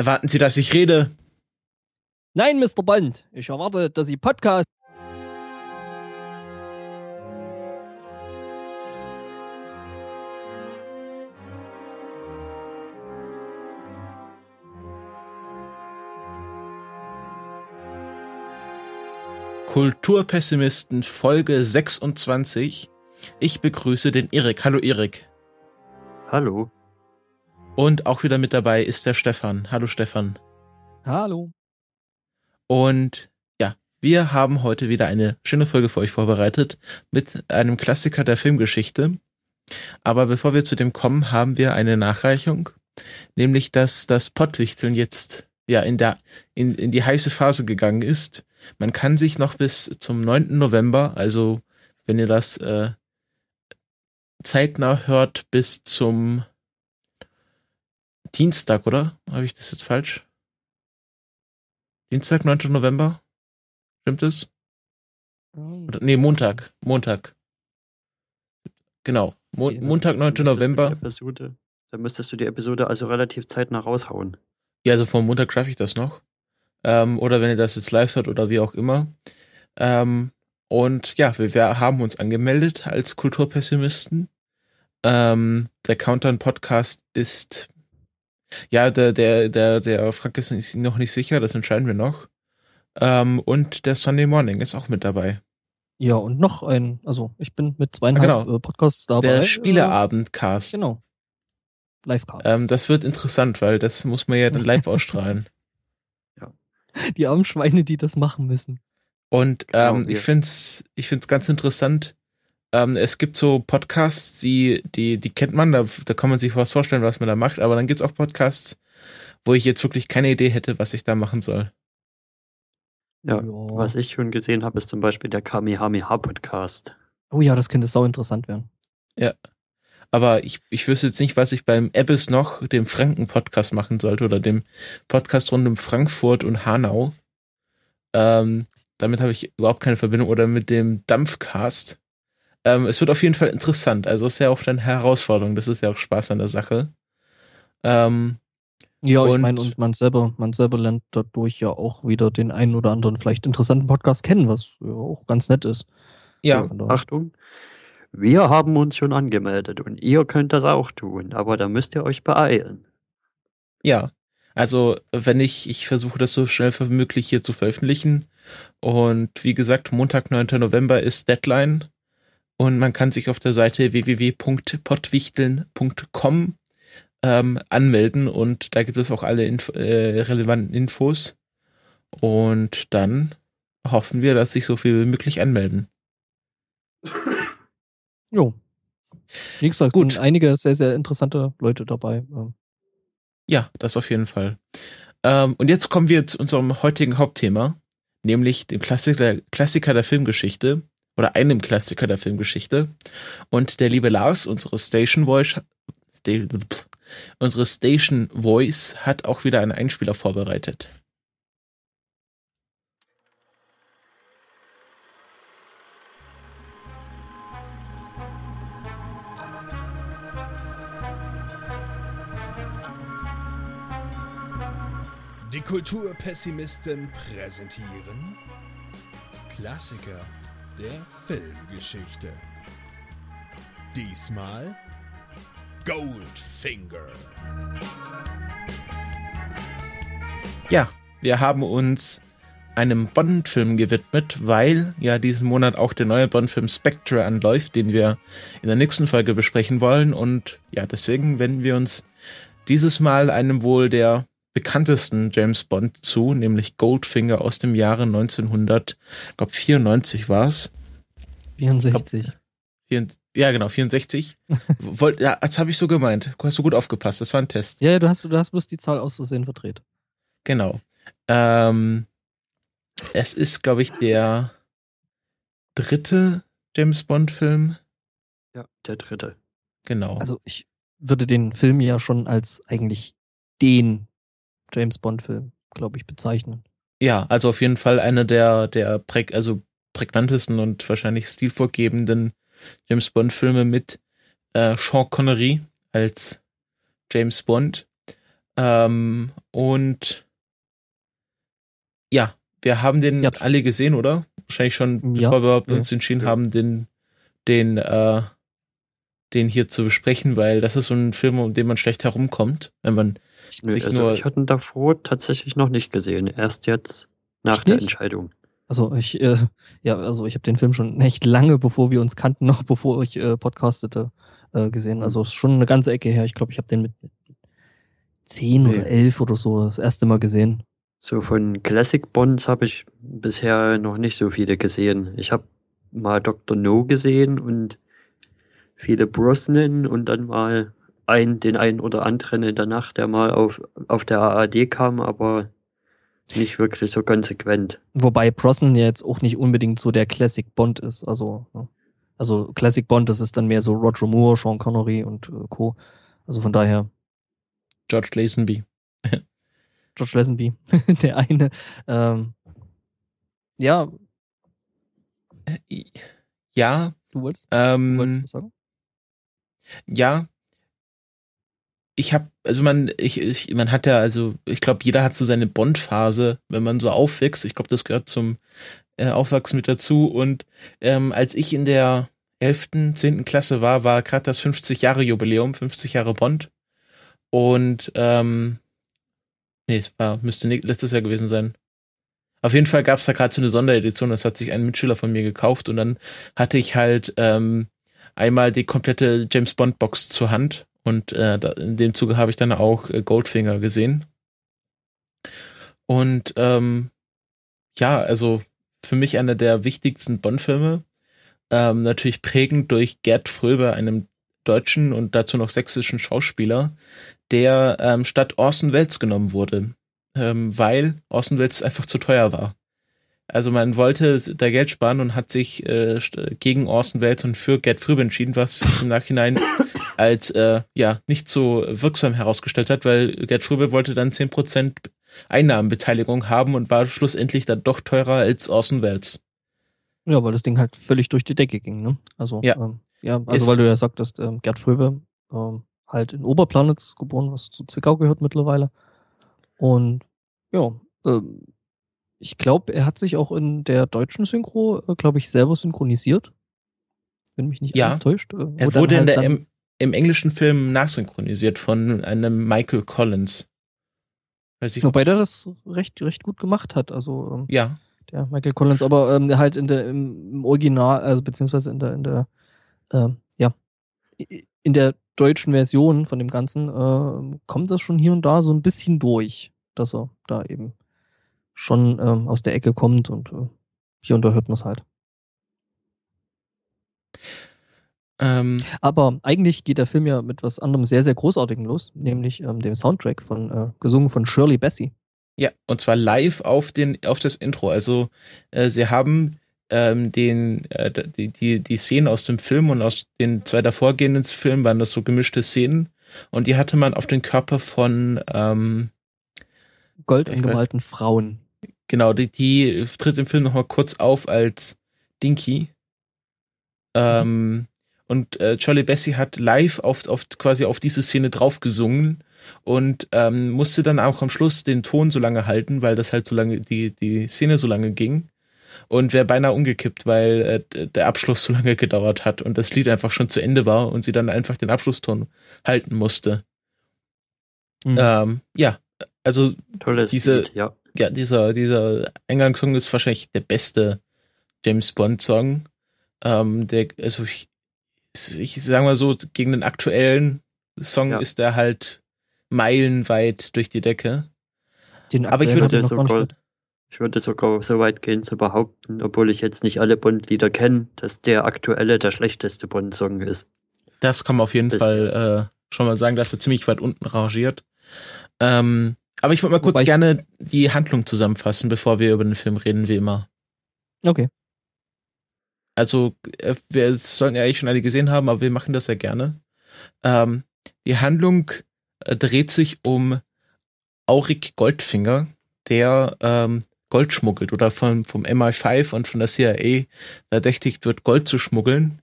Erwarten Sie, dass ich rede? Nein, Mr. Bond. Ich erwarte, dass Sie Podcast. Kulturpessimisten Folge 26. Ich begrüße den Erik. Hallo Erik. Hallo. Und auch wieder mit dabei ist der Stefan. Hallo Stefan. Hallo. Und ja, wir haben heute wieder eine schöne Folge für euch vorbereitet mit einem Klassiker der Filmgeschichte. Aber bevor wir zu dem kommen, haben wir eine Nachreichung, nämlich dass das Pottwichteln jetzt ja in der in, in die heiße Phase gegangen ist. Man kann sich noch bis zum 9. November, also wenn ihr das äh, zeitnah hört, bis zum Dienstag, oder? Habe ich das jetzt falsch? Dienstag, 9. November? Stimmt es? Oder, nee, Montag. Montag. Genau. Mo Montag, 9. November. Episode, dann müsstest du die Episode also relativ zeitnah raushauen. Ja, also vor Montag schaffe ich das noch. Ähm, oder wenn ihr das jetzt live hört oder wie auch immer. Ähm, und ja, wir, wir, haben uns angemeldet als Kulturpessimisten. Ähm, der Countdown Podcast ist ja, der, der, der, der Frank ist noch nicht sicher, das entscheiden wir noch. Ähm, und der Sunday Morning ist auch mit dabei. Ja, und noch ein, also ich bin mit zweieinhalb ah, genau. äh, Podcasts dabei. Der Spieleabendcast. Genau. Livecast. Ähm, das wird interessant, weil das muss man ja dann live ausstrahlen. Ja. Die armen Schweine, die das machen müssen. Und genau, ähm, ich find's, ich find's ganz interessant, ähm, es gibt so Podcasts, die, die, die kennt man, da, da kann man sich was vorstellen, was man da macht, aber dann gibt's auch Podcasts, wo ich jetzt wirklich keine Idee hätte, was ich da machen soll. Ja, ja. was ich schon gesehen habe, ist zum Beispiel der Kamehameha-Podcast. Oh ja, das könnte sau interessant werden. Ja. Aber ich, ich wüsste jetzt nicht, was ich beim Ebbes noch, dem Franken-Podcast machen sollte oder dem Podcast rund um Frankfurt und Hanau. Ähm, damit habe ich überhaupt keine Verbindung. Oder mit dem Dampfcast. Ähm, es wird auf jeden Fall interessant. Also ist ja auch eine Herausforderung. Das ist ja auch Spaß an der Sache. Ähm, ja, und ich meine, und man selber, man selber lernt dadurch ja auch wieder den einen oder anderen vielleicht interessanten Podcast kennen, was ja auch ganz nett ist. Ja. ja Achtung. Wir haben uns schon angemeldet und ihr könnt das auch tun, aber da müsst ihr euch beeilen. Ja, also wenn ich, ich versuche das so schnell wie möglich hier zu veröffentlichen. Und wie gesagt, Montag, 9. November ist Deadline. Und man kann sich auf der Seite www.pottwichteln.com ähm, anmelden und da gibt es auch alle Inf äh, relevanten Infos. Und dann hoffen wir, dass sich so viel wie möglich anmelden. Jo. Wie gesagt, Gut. sind einige sehr, sehr interessante Leute dabei. Ja, das auf jeden Fall. Ähm, und jetzt kommen wir zu unserem heutigen Hauptthema, nämlich dem Klassiker, Klassiker der Filmgeschichte oder einem Klassiker der Filmgeschichte. Und der liebe Lars, unsere Station Voice, unsere Station Voice hat auch wieder einen Einspieler vorbereitet. Die Kulturpessimisten präsentieren Klassiker der Filmgeschichte. Diesmal Goldfinger. Ja, wir haben uns einem Bond-Film gewidmet, weil ja diesen Monat auch der neue Bond-Film Spectre anläuft, den wir in der nächsten Folge besprechen wollen. Und ja, deswegen wenden wir uns dieses Mal einem wohl der bekanntesten James Bond zu, nämlich Goldfinger aus dem Jahre 1994 war es. 64. ja, genau, 64. Wollt, ja, das habe ich so gemeint. Du hast so gut aufgepasst. Das war ein Test. Ja, du hast, du hast bloß die Zahl auszusehen verdreht. Genau. Ähm, es ist, glaube ich, der dritte James Bond-Film. Ja, der dritte. Genau. Also ich würde den Film ja schon als eigentlich den James Bond-Film, glaube ich, bezeichnen. Ja, also auf jeden Fall einer der, der präg, also prägnantesten und wahrscheinlich stilvorgebenden James Bond-Filme mit äh, Sean Connery als James Bond. Ähm, und ja, wir haben den ja. alle gesehen, oder? Wahrscheinlich schon, ja. bevor wir uns entschieden haben, den, den, äh, den hier zu besprechen, weil das ist so ein Film, um den man schlecht herumkommt, wenn man Nö, sich also nur. Ich hatte ihn davor tatsächlich noch nicht gesehen. Erst jetzt nach ich der nicht? Entscheidung. Also ich, äh, ja, also ich habe den Film schon echt lange, bevor wir uns kannten, noch bevor ich äh, podcastete, äh, gesehen. Mhm. Also ist schon eine ganze Ecke her. Ich glaube, ich habe den mit, mit zehn nee. oder elf oder so das erste Mal gesehen. So von Classic Bonds habe ich bisher noch nicht so viele gesehen. Ich habe mal Dr. No gesehen und viele Brosnan und dann mal ein, den einen oder anderen in der Nacht, der mal auf, auf der ARD kam, aber nicht wirklich so konsequent. Wobei Brosnan ja jetzt auch nicht unbedingt so der Classic Bond ist. Also, ne? also Classic Bond, das ist dann mehr so Roger Moore, Sean Connery und äh, Co. Also von daher. George Lazenby. George Lazenby, der eine. Ähm, ja. Ja. Du wolltest, ähm, du wolltest was sagen? Ja, ich habe, also man, ich, ich, man hat ja, also ich glaube, jeder hat so seine Bond-Phase, wenn man so aufwächst. Ich glaube, das gehört zum äh, Aufwachsen mit dazu. Und ähm, als ich in der 11., 10. Klasse war, war gerade das 50 Jahre Jubiläum, 50 Jahre Bond. Und ähm, nee, es war, müsste letztes Jahr gewesen sein. Auf jeden Fall gab es da gerade so eine Sonderedition, das hat sich ein Mitschüler von mir gekauft und dann hatte ich halt ähm, einmal die komplette James Bond Box zur Hand und äh, in dem Zuge habe ich dann auch äh, Goldfinger gesehen. Und ähm, ja, also für mich einer der wichtigsten Bond-Filme. Ähm, natürlich prägend durch Gerd Fröber, einem deutschen und dazu noch sächsischen Schauspieler, der ähm, statt Orson Welles genommen wurde, ähm, weil Orson Welles einfach zu teuer war. Also man wollte da Geld sparen und hat sich äh, gegen Orson Welles und für Gerd Fröber entschieden, was im Nachhinein als äh, ja nicht so wirksam herausgestellt hat, weil Gerd Fröbe wollte dann 10% Einnahmenbeteiligung haben und war schlussendlich dann doch teurer als Orson Welles. Ja, weil das Ding halt völlig durch die Decke ging, ne? Also, ja, ähm, ja also Ist, weil du ja sagtest, ähm, Gerd Fröbe ähm, halt in Oberplanitz geboren, was zu Zwickau gehört mittlerweile. Und ja, ähm, ich glaube, er hat sich auch in der deutschen Synchro, äh, glaube ich, selber synchronisiert. Wenn mich nicht ja, alles täuscht. Äh, er wurde halt in der, im, englischen Film nachsynchronisiert von einem Michael Collins. Weiß ich, Wobei der das recht, recht gut gemacht hat. Also, ähm, ja. Der Michael Collins, aber ähm, halt in der, im, Original, also beziehungsweise in der, in der, ähm, ja, in der deutschen Version von dem Ganzen äh, kommt das schon hier und da so ein bisschen durch, dass er da eben schon ähm, aus der Ecke kommt und äh, hier und da hört man es halt. Ähm, Aber eigentlich geht der Film ja mit was anderem sehr, sehr Großartigem los, nämlich ähm, dem Soundtrack von, äh, gesungen von Shirley Bassey. Ja, und zwar live auf den, auf das Intro. Also äh, sie haben ähm, den, äh, die, die, die Szenen aus dem Film und aus den zwei davorgehenden Filmen waren das so gemischte Szenen. Und die hatte man auf den Körper von ähm, Gold angemalten Frauen. Genau, die, die tritt im Film nochmal kurz auf als Dinky. Ähm, und äh, Charlie Bessie hat live auf, auf quasi auf diese Szene drauf gesungen und ähm, musste dann auch am Schluss den Ton so lange halten, weil das halt so lange, die, die Szene so lange ging. Und wäre beinahe umgekippt, weil äh, der Abschluss so lange gedauert hat und das Lied einfach schon zu Ende war und sie dann einfach den Abschlusston halten musste. Mhm. Ähm, ja, also Tolles diese, Lied, ja. ja, dieser, dieser Eingangssong ist wahrscheinlich der beste James Bond Song. Ähm, der, also ich, ich sag mal so, gegen den aktuellen Song ja. ist der halt meilenweit durch die Decke. Den Aber ich würde sogar, ich würde sogar so weit gehen zu behaupten, obwohl ich jetzt nicht alle Bond-Lieder kenne, dass der aktuelle der schlechteste Bond-Song ist. Das kann man auf jeden das Fall äh, schon mal sagen, dass er ziemlich weit unten rangiert. Ähm, aber ich würde mal kurz Wobei gerne die Handlung zusammenfassen, bevor wir über den Film reden, wie immer. Okay. Also, äh, wir sollten ja eigentlich schon alle gesehen haben, aber wir machen das ja gerne. Ähm, die Handlung äh, dreht sich um Auric Goldfinger, der ähm, Gold schmuggelt oder von, vom MI5 und von der CIA verdächtigt wird, Gold zu schmuggeln.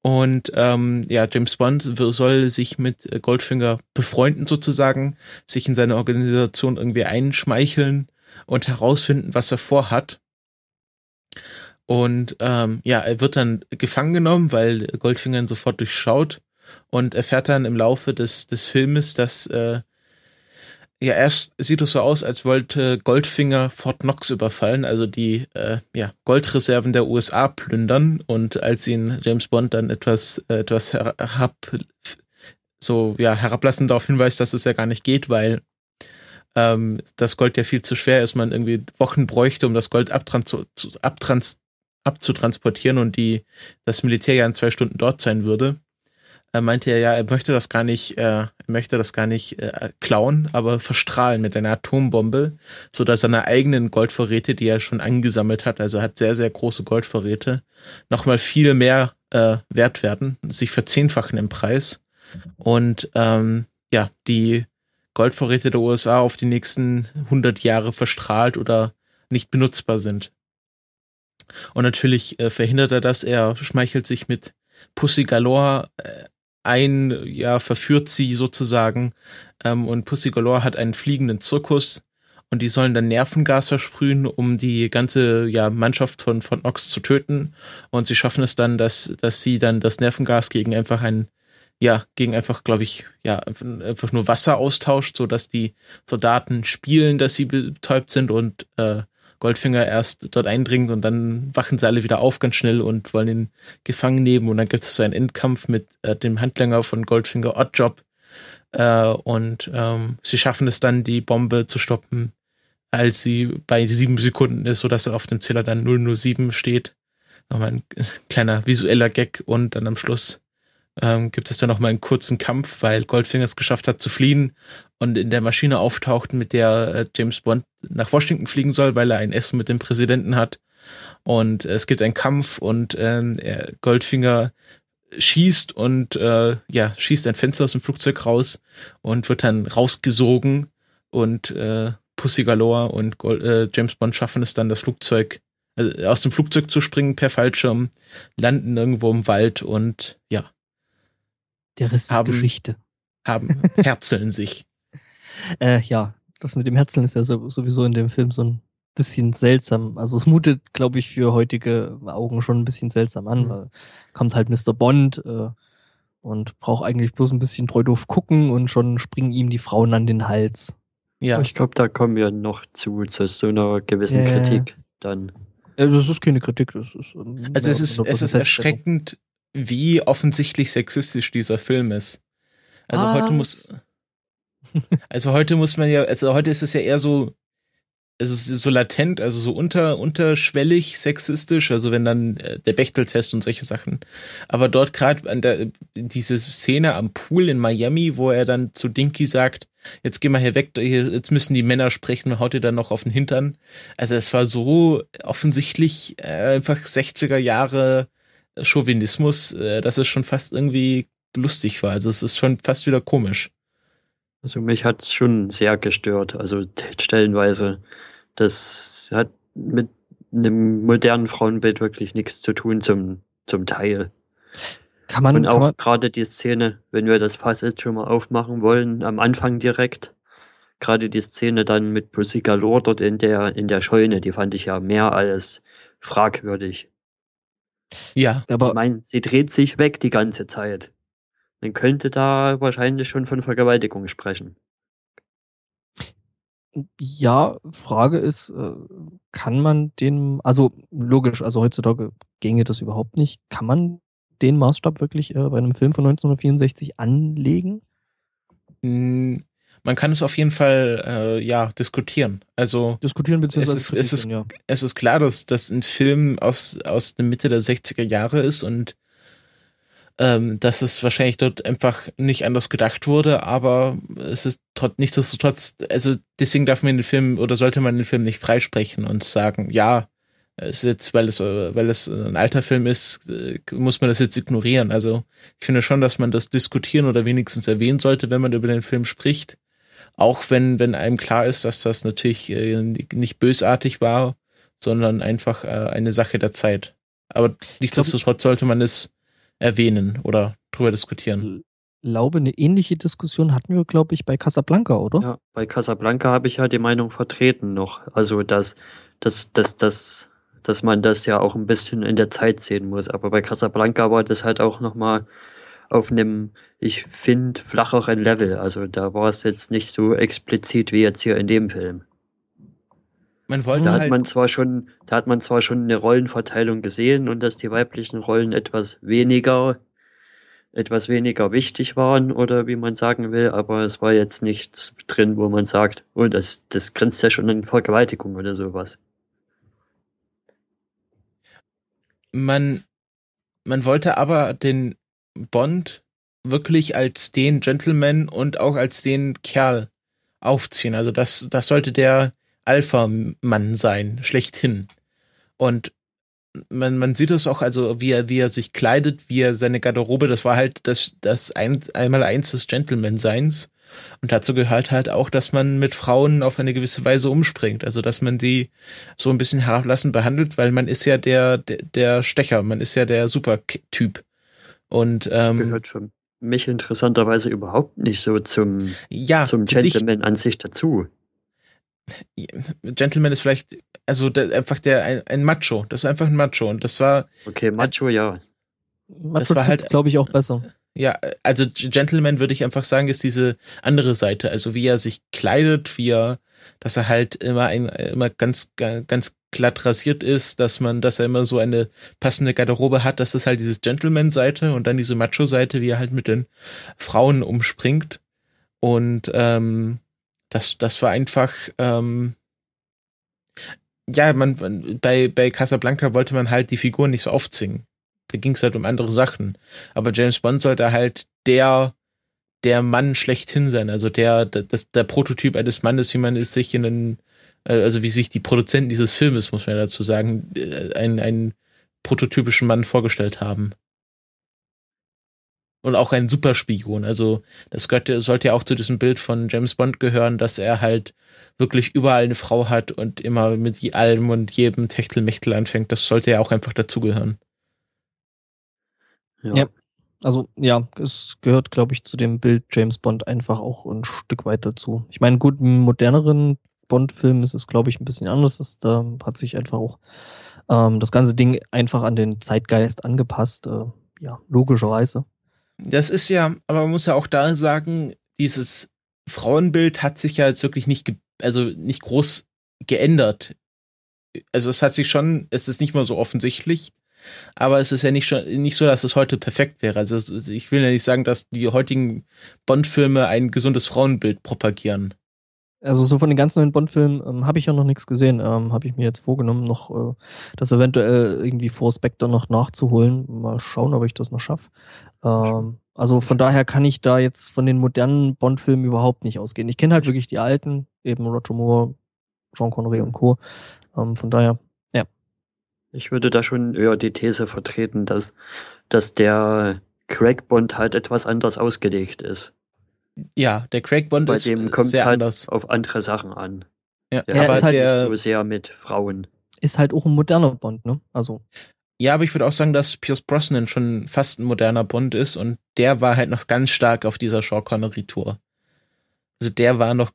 Und ähm, ja, James Bond soll sich mit Goldfinger befreunden sozusagen, sich in seine Organisation irgendwie einschmeicheln und herausfinden, was er vorhat. Und ähm, ja, er wird dann gefangen genommen, weil Goldfinger ihn sofort durchschaut. Und erfährt dann im Laufe des, des Filmes, dass äh, ja erst sieht es so aus, als wollte Goldfinger Fort Knox überfallen, also die äh, ja, Goldreserven der USA plündern. Und als ihn James Bond dann etwas äh, etwas herab so ja herablassend darauf hinweist, dass es ja gar nicht geht, weil ähm, das Gold ja viel zu schwer ist, man irgendwie Wochen bräuchte, um das Gold abtrans abtrans abzutransportieren und die das Militär ja in zwei Stunden dort sein würde, äh, meinte er ja, er möchte das gar nicht, äh, er möchte das gar nicht äh, klauen, aber verstrahlen mit einer Atombombe, so dass seine eigenen Goldvorräte, die er schon angesammelt hat, also hat sehr sehr große Goldvorräte, nochmal viel mehr äh, wert werden, sich verzehnfachen im Preis und ähm, ja die Goldvorräte der USA auf die nächsten 100 Jahre verstrahlt oder nicht benutzbar sind. Und natürlich äh, verhindert er das. Er schmeichelt sich mit Pussy Galore äh, ein, ja, verführt sie sozusagen. Ähm, und Pussy Galore hat einen fliegenden Zirkus und die sollen dann Nervengas versprühen, um die ganze ja, Mannschaft von, von Ox zu töten. Und sie schaffen es dann, dass, dass sie dann das Nervengas gegen einfach ein, ja, gegen einfach, glaube ich, ja, einfach nur Wasser austauscht, so dass die Soldaten spielen, dass sie betäubt sind und äh, Goldfinger erst dort eindringt und dann wachen sie alle wieder auf ganz schnell und wollen ihn gefangen nehmen. Und dann gibt es so einen Endkampf mit äh, dem Handlanger von Goldfinger Oddjob. Äh, und ähm, sie schaffen es dann, die Bombe zu stoppen, als sie bei sieben Sekunden ist, sodass er auf dem Zähler dann 007 steht. Nochmal ein kleiner visueller Gag. Und dann am Schluss ähm, gibt es dann noch mal einen kurzen Kampf, weil Goldfinger es geschafft hat zu fliehen und in der Maschine auftaucht, mit der äh, James Bond nach Washington fliegen soll, weil er ein Essen mit dem Präsidenten hat. Und es gibt einen Kampf und äh, Goldfinger schießt und äh, ja schießt ein Fenster aus dem Flugzeug raus und wird dann rausgesogen und äh, Pussy Galore und Gold, äh, James Bond schaffen es dann das Flugzeug also aus dem Flugzeug zu springen per Fallschirm, landen irgendwo im Wald und ja der Rest haben, Geschichte. Haben, herzeln sich. Äh, ja, das mit dem Herzeln ist ja so, sowieso in dem Film so ein bisschen seltsam. Also es mutet, glaube ich, für heutige Augen schon ein bisschen seltsam an, mhm. weil kommt halt Mr. Bond äh, und braucht eigentlich bloß ein bisschen treu doof gucken und schon springen ihm die Frauen an den Hals. Ja. Ich glaube, da kommen wir noch zu, zu so einer gewissen yeah. Kritik dann. Ja, das ist keine Kritik, das ist. Ähm, also es ist, es ist erschreckend, wie offensichtlich sexistisch dieser Film ist. Also ah, heute muss, also heute muss man ja, also heute ist es ja eher so, es ist so latent, also so unter, unterschwellig sexistisch, also wenn dann äh, der Bechteltest und solche Sachen. Aber dort gerade diese Szene am Pool in Miami, wo er dann zu Dinky sagt, jetzt geh mal hier weg, jetzt müssen die Männer sprechen und haut ihr dann noch auf den Hintern. Also es war so offensichtlich äh, einfach 60er Jahre Chauvinismus, äh, dass es schon fast irgendwie lustig war. Also es ist schon fast wieder komisch. Also mich hat es schon sehr gestört. Also stellenweise. Das hat mit einem modernen Frauenbild wirklich nichts zu tun zum, zum Teil. Kann man, Und auch gerade die Szene, wenn wir das Fass jetzt schon mal aufmachen wollen, am Anfang direkt, gerade die Szene dann mit Pussy Galore dort in der, in der Scheune, die fand ich ja mehr als fragwürdig. Ja. Aber ich meine, sie dreht sich weg die ganze Zeit. Man könnte da wahrscheinlich schon von Vergewaltigung sprechen. Ja, Frage ist, äh, kann man den, also logisch, also heutzutage ginge das überhaupt nicht. Kann man den Maßstab wirklich äh, bei einem Film von 1964 anlegen? Hm, man kann es auf jeden Fall äh, ja diskutieren. Also diskutieren beziehungsweise es ist, es ist, ja. es ist klar, dass das ein Film aus aus der Mitte der 60er Jahre ist und ähm, dass es wahrscheinlich dort einfach nicht anders gedacht wurde, aber es ist trotz nichtsdestotrotz, also deswegen darf man den Film oder sollte man den Film nicht freisprechen und sagen, ja, es ist jetzt, weil es, weil es ein alter Film ist, äh, muss man das jetzt ignorieren. Also ich finde schon, dass man das diskutieren oder wenigstens erwähnen sollte, wenn man über den Film spricht. Auch wenn, wenn einem klar ist, dass das natürlich äh, nicht bösartig war, sondern einfach äh, eine Sache der Zeit. Aber nichtsdestotrotz sollte man es erwähnen oder drüber diskutieren. Ich glaube, eine ähnliche Diskussion hatten wir, glaube ich, bei Casablanca, oder? Ja, bei Casablanca habe ich ja die Meinung vertreten noch. Also, dass, dass, dass, dass, dass man das ja auch ein bisschen in der Zeit sehen muss. Aber bei Casablanca war das halt auch nochmal auf einem, ich finde, flacheren Level. Also da war es jetzt nicht so explizit wie jetzt hier in dem Film. Man wollte da hat halt man zwar schon, da hat man zwar schon eine Rollenverteilung gesehen und dass die weiblichen Rollen etwas weniger, etwas weniger wichtig waren oder wie man sagen will, aber es war jetzt nichts drin, wo man sagt, oh, das, das grenzt ja schon an Vergewaltigung oder sowas. Man, man wollte aber den Bond wirklich als den Gentleman und auch als den Kerl aufziehen. Also das, das sollte der Alpha-Mann sein, schlechthin. Und man, man sieht es auch, also wie er, wie er sich kleidet, wie er seine Garderobe, das war halt das, das ein, einmal eins des Gentleman-Seins. Und dazu gehört halt auch, dass man mit Frauen auf eine gewisse Weise umspringt. Also, dass man die so ein bisschen herablassend behandelt, weil man ist ja der, der, der Stecher, man ist ja der Super-Typ. Und, ähm, das gehört für mich interessanterweise überhaupt nicht so zum, ja, zum Gentleman dich, an sich dazu. Gentleman ist vielleicht, also der, einfach der ein, ein, Macho. Das ist einfach ein Macho und das war. Okay, Macho, ja. Macho das war halt, glaube ich, auch besser. Ja, also Gentleman würde ich einfach sagen, ist diese andere Seite. Also wie er sich kleidet, wie er, dass er halt immer ein, immer ganz, ganz glatt rasiert ist, dass man, dass er immer so eine passende Garderobe hat. Das ist halt diese Gentleman-Seite und dann diese Macho-Seite, wie er halt mit den Frauen umspringt. Und ähm, das, das war einfach, ähm, ja, man, bei, bei Casablanca wollte man halt die Figuren nicht so aufzingen. Da ging es halt um andere Sachen. Aber James Bond sollte halt der, der Mann schlechthin sein, also der, der, der Prototyp eines Mannes, wie man es sich in einen, äh, also wie sich die Produzenten dieses Filmes, muss man ja dazu sagen, äh, einen, einen prototypischen Mann vorgestellt haben und auch ein Superspion. Also das gehört, sollte ja auch zu diesem Bild von James Bond gehören, dass er halt wirklich überall eine Frau hat und immer mit allem und jedem Techtelmechtel anfängt. Das sollte ja auch einfach dazugehören. Ja. ja. Also ja, es gehört, glaube ich, zu dem Bild James Bond einfach auch ein Stück weit dazu. Ich meine, gut, im moderneren Bond-Film ist es, glaube ich, ein bisschen anders. Das, da hat sich einfach auch ähm, das ganze Ding einfach an den Zeitgeist angepasst. Äh, ja, logischerweise. Das ist ja, aber man muss ja auch da sagen, dieses Frauenbild hat sich ja jetzt wirklich nicht, also nicht groß geändert. Also es hat sich schon, es ist nicht mal so offensichtlich, aber es ist ja nicht schon nicht so, dass es heute perfekt wäre. Also ich will ja nicht sagen, dass die heutigen Bond-Filme ein gesundes Frauenbild propagieren. Also so von den ganz neuen Bond-Filmen ähm, habe ich ja noch nichts gesehen. Ähm, habe ich mir jetzt vorgenommen, noch äh, das eventuell irgendwie vor Spectre noch nachzuholen. Mal schauen, ob ich das noch schaffe. Ähm, also von daher kann ich da jetzt von den modernen Bond-Filmen überhaupt nicht ausgehen. Ich kenne halt wirklich die alten, eben Roger Moore, Jean Connery und Co. Ähm, von daher, ja. Ich würde da schon eher die These vertreten, dass, dass der Craig Bond halt etwas anders ausgelegt ist. Ja, der Craig Bond Bei ist dem kommt sehr halt anders. auf andere Sachen an. Ja, der aber ist halt der, so sehr mit Frauen. Ist halt auch ein moderner Bond, ne? Also. Ja, aber ich würde auch sagen, dass Pierce Brosnan schon fast ein moderner Bond ist und der war halt noch ganz stark auf dieser Sean Connery Tour. Also der war noch,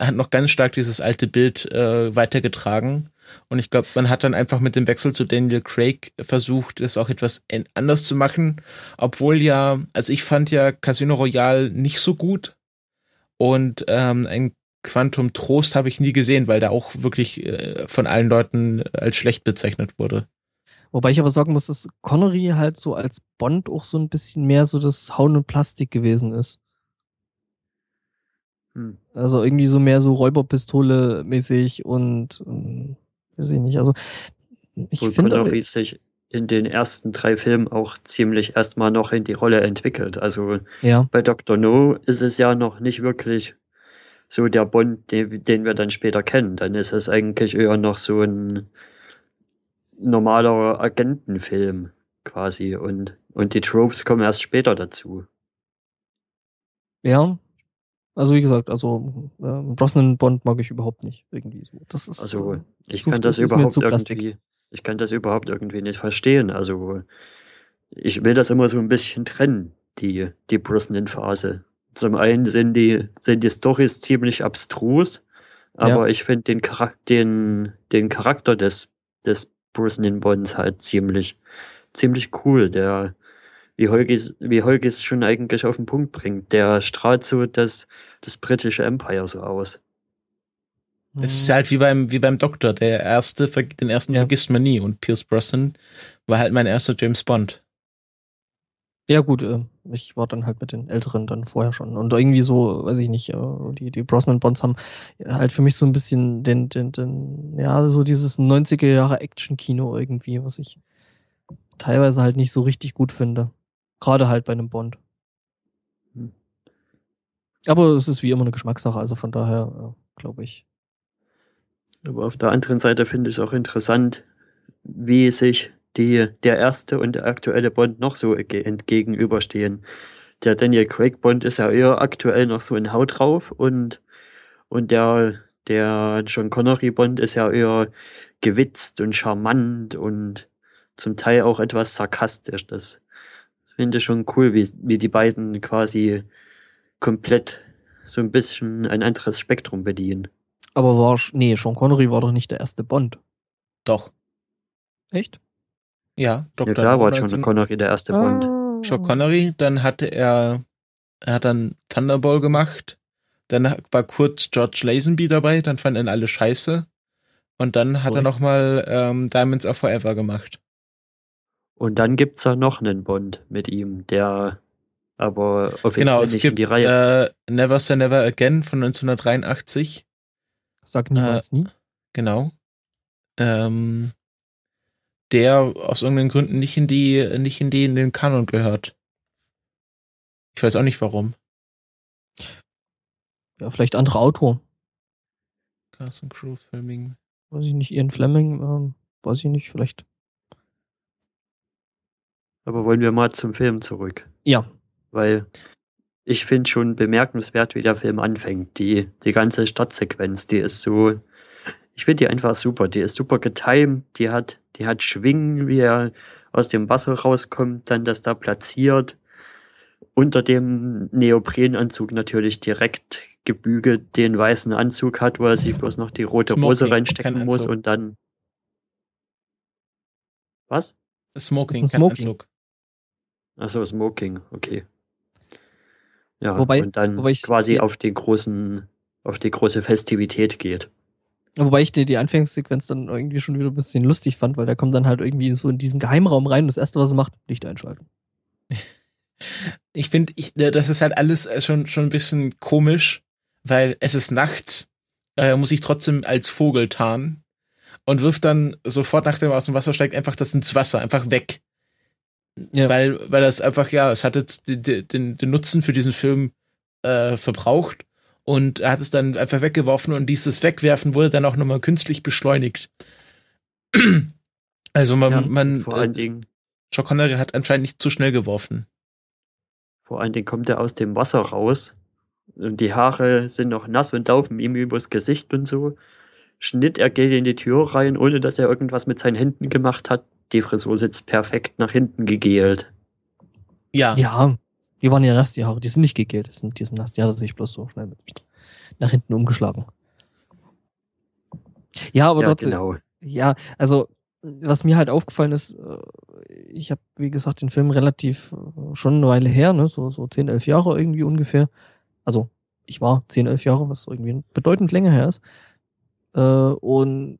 hat noch ganz stark dieses alte Bild äh, weitergetragen. Und ich glaube, man hat dann einfach mit dem Wechsel zu Daniel Craig versucht, es auch etwas anders zu machen. Obwohl ja, also ich fand ja Casino Royale nicht so gut. Und ähm, ein Quantum Trost habe ich nie gesehen, weil der auch wirklich äh, von allen Leuten als schlecht bezeichnet wurde. Wobei ich aber sagen muss, dass Connery halt so als Bond auch so ein bisschen mehr so das Hauen und Plastik gewesen ist. Hm. Also irgendwie so mehr so Räuberpistole mäßig und, und weiß ich nicht. Also ich finde Connery sich in den ersten drei Filmen auch ziemlich erstmal noch in die Rolle entwickelt. Also ja. bei Dr. No ist es ja noch nicht wirklich so der Bond, den, den wir dann später kennen. Dann ist es eigentlich eher noch so ein normaler Agentenfilm quasi und, und die Tropes kommen erst später dazu. Ja, also wie gesagt, also äh, Brosnan Bond mag ich überhaupt nicht irgendwie so. Das ist also äh, ich so, kann das, das überhaupt irgendwie ich kann das überhaupt irgendwie nicht verstehen. Also ich will das immer so ein bisschen trennen, die, die Brosnan-Phase. Zum einen sind die, sind die Stories ziemlich abstrus, aber ja. ich finde den, Charak den, den Charakter des, des Brosnan-Bonds halt ziemlich, ziemlich cool. Der, wie Holgis, wie Holgis schon eigentlich auf den Punkt bringt, der strahlt so das, das britische Empire so aus. Es ist halt wie beim, wie beim Doktor. Der erste, den ersten ja. vergisst man nie. Und Pierce Brosnan war halt mein erster James Bond. Ja, gut, äh, ich war dann halt mit den Älteren dann vorher schon. Und irgendwie so, weiß ich nicht, äh, die, die Brosnan-Bonds haben halt für mich so ein bisschen den, den, den, ja, so dieses 90er Jahre Action-Kino irgendwie, was ich teilweise halt nicht so richtig gut finde. Gerade halt bei einem Bond. Hm. Aber es ist wie immer eine Geschmackssache, also von daher äh, glaube ich. Aber auf der anderen Seite finde ich es auch interessant, wie sich die der erste und der aktuelle Bond noch so entgegenüberstehen. Der Daniel Craig Bond ist ja eher aktuell noch so in Haut drauf und, und der, der John Connery Bond ist ja eher gewitzt und charmant und zum Teil auch etwas sarkastisch. Das finde ich schon cool, wie, wie die beiden quasi komplett so ein bisschen ein anderes Spektrum bedienen. Aber war, nee, Sean Connery war doch nicht der erste Bond. Doch. Echt? Ja, Dr. Ja, klar war John Connery der erste Bond. Ah. Sean Connery, dann hatte er, er hat dann Thunderball gemacht, dann war kurz George Lazenby dabei, dann fanden ihn alle scheiße und dann hat oh. er nochmal ähm, Diamonds of Forever gemacht. Und dann gibt's da noch einen Bond mit ihm, der aber offiziell genau, es nicht gibt, in die Reihe. Äh, Never Say Never Again von 1983. Sag niemals äh, nie. Genau. Ähm, der aus irgendeinen Gründen nicht in die, nicht in die, in den Kanon gehört. Ich weiß auch nicht warum. Ja, vielleicht andere Autor. Carson Crew Filming. Weiß ich nicht, Ian Fleming, ähm, weiß ich nicht, vielleicht. Aber wollen wir mal zum Film zurück? Ja. Weil ich finde schon bemerkenswert, wie der Film anfängt. Die, die ganze Stadtsequenz, die ist so, ich finde die einfach super. Die ist super getimed, die hat die hat Schwingen, wie er aus dem Wasser rauskommt, dann das da platziert. Unter dem Neoprenanzug natürlich direkt gebügelt den weißen Anzug hat, wo er sich bloß noch die rote Smoking, Hose reinstecken muss und dann. Was? Smoking, Smoking. Anzug. Achso, Smoking, okay. Ja, wobei, und dann quasi auf den großen, auf die große Festivität geht. Wobei ich die, die Anfangssequenz dann irgendwie schon wieder ein bisschen lustig fand, weil der kommt dann halt irgendwie so in diesen Geheimraum rein und das erste, was er macht, Licht einschalten. Ich finde, ich, äh, das ist halt alles äh, schon, schon ein bisschen komisch, weil es ist nachts, er muss sich trotzdem als Vogel tarnen und wirft dann sofort, nachdem er aus dem Wasser steigt, einfach das ins Wasser, einfach weg. Ja. Weil, weil das einfach, ja, es hat jetzt den, den, den Nutzen für diesen Film äh, verbraucht und er hat es dann einfach weggeworfen und dieses Wegwerfen wurde dann auch nochmal künstlich beschleunigt. also man, ja, man vor allen äh, Dingen Sean Connery hat anscheinend nicht zu schnell geworfen. Vor allen Dingen kommt er aus dem Wasser raus und die Haare sind noch nass und laufen ihm übers Gesicht und so. Schnitt, er geht in die Tür rein, ohne dass er irgendwas mit seinen Händen gemacht hat. Die Frisur sitzt perfekt nach hinten gegelt. Ja. Ja, die waren ja nass, die Haare. Die sind nicht gegelt, die sind, die sind nass. Die hat er sich bloß so schnell nach hinten umgeschlagen. Ja, aber ja, trotzdem. Genau. Ja, also, was mir halt aufgefallen ist, äh, ich habe, wie gesagt, den Film relativ äh, schon eine Weile her, ne, so, so 10, 11 Jahre irgendwie ungefähr. Also, ich war 10, 11 Jahre, was irgendwie bedeutend länger her ist. Äh, und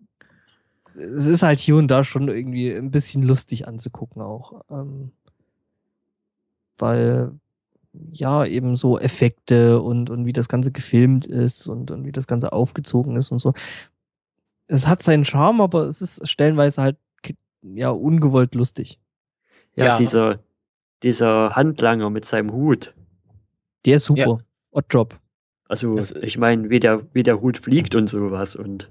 es ist halt hier und da schon irgendwie ein bisschen lustig anzugucken auch. Ähm, weil ja, eben so Effekte und, und wie das Ganze gefilmt ist und, und wie das Ganze aufgezogen ist und so. Es hat seinen Charme, aber es ist stellenweise halt ja ungewollt lustig. Ja, ja. dieser, dieser Handlanger mit seinem Hut. Der ist super. Ja. Oddjob. Also, ich meine, wie der, wie der Hut fliegt und sowas und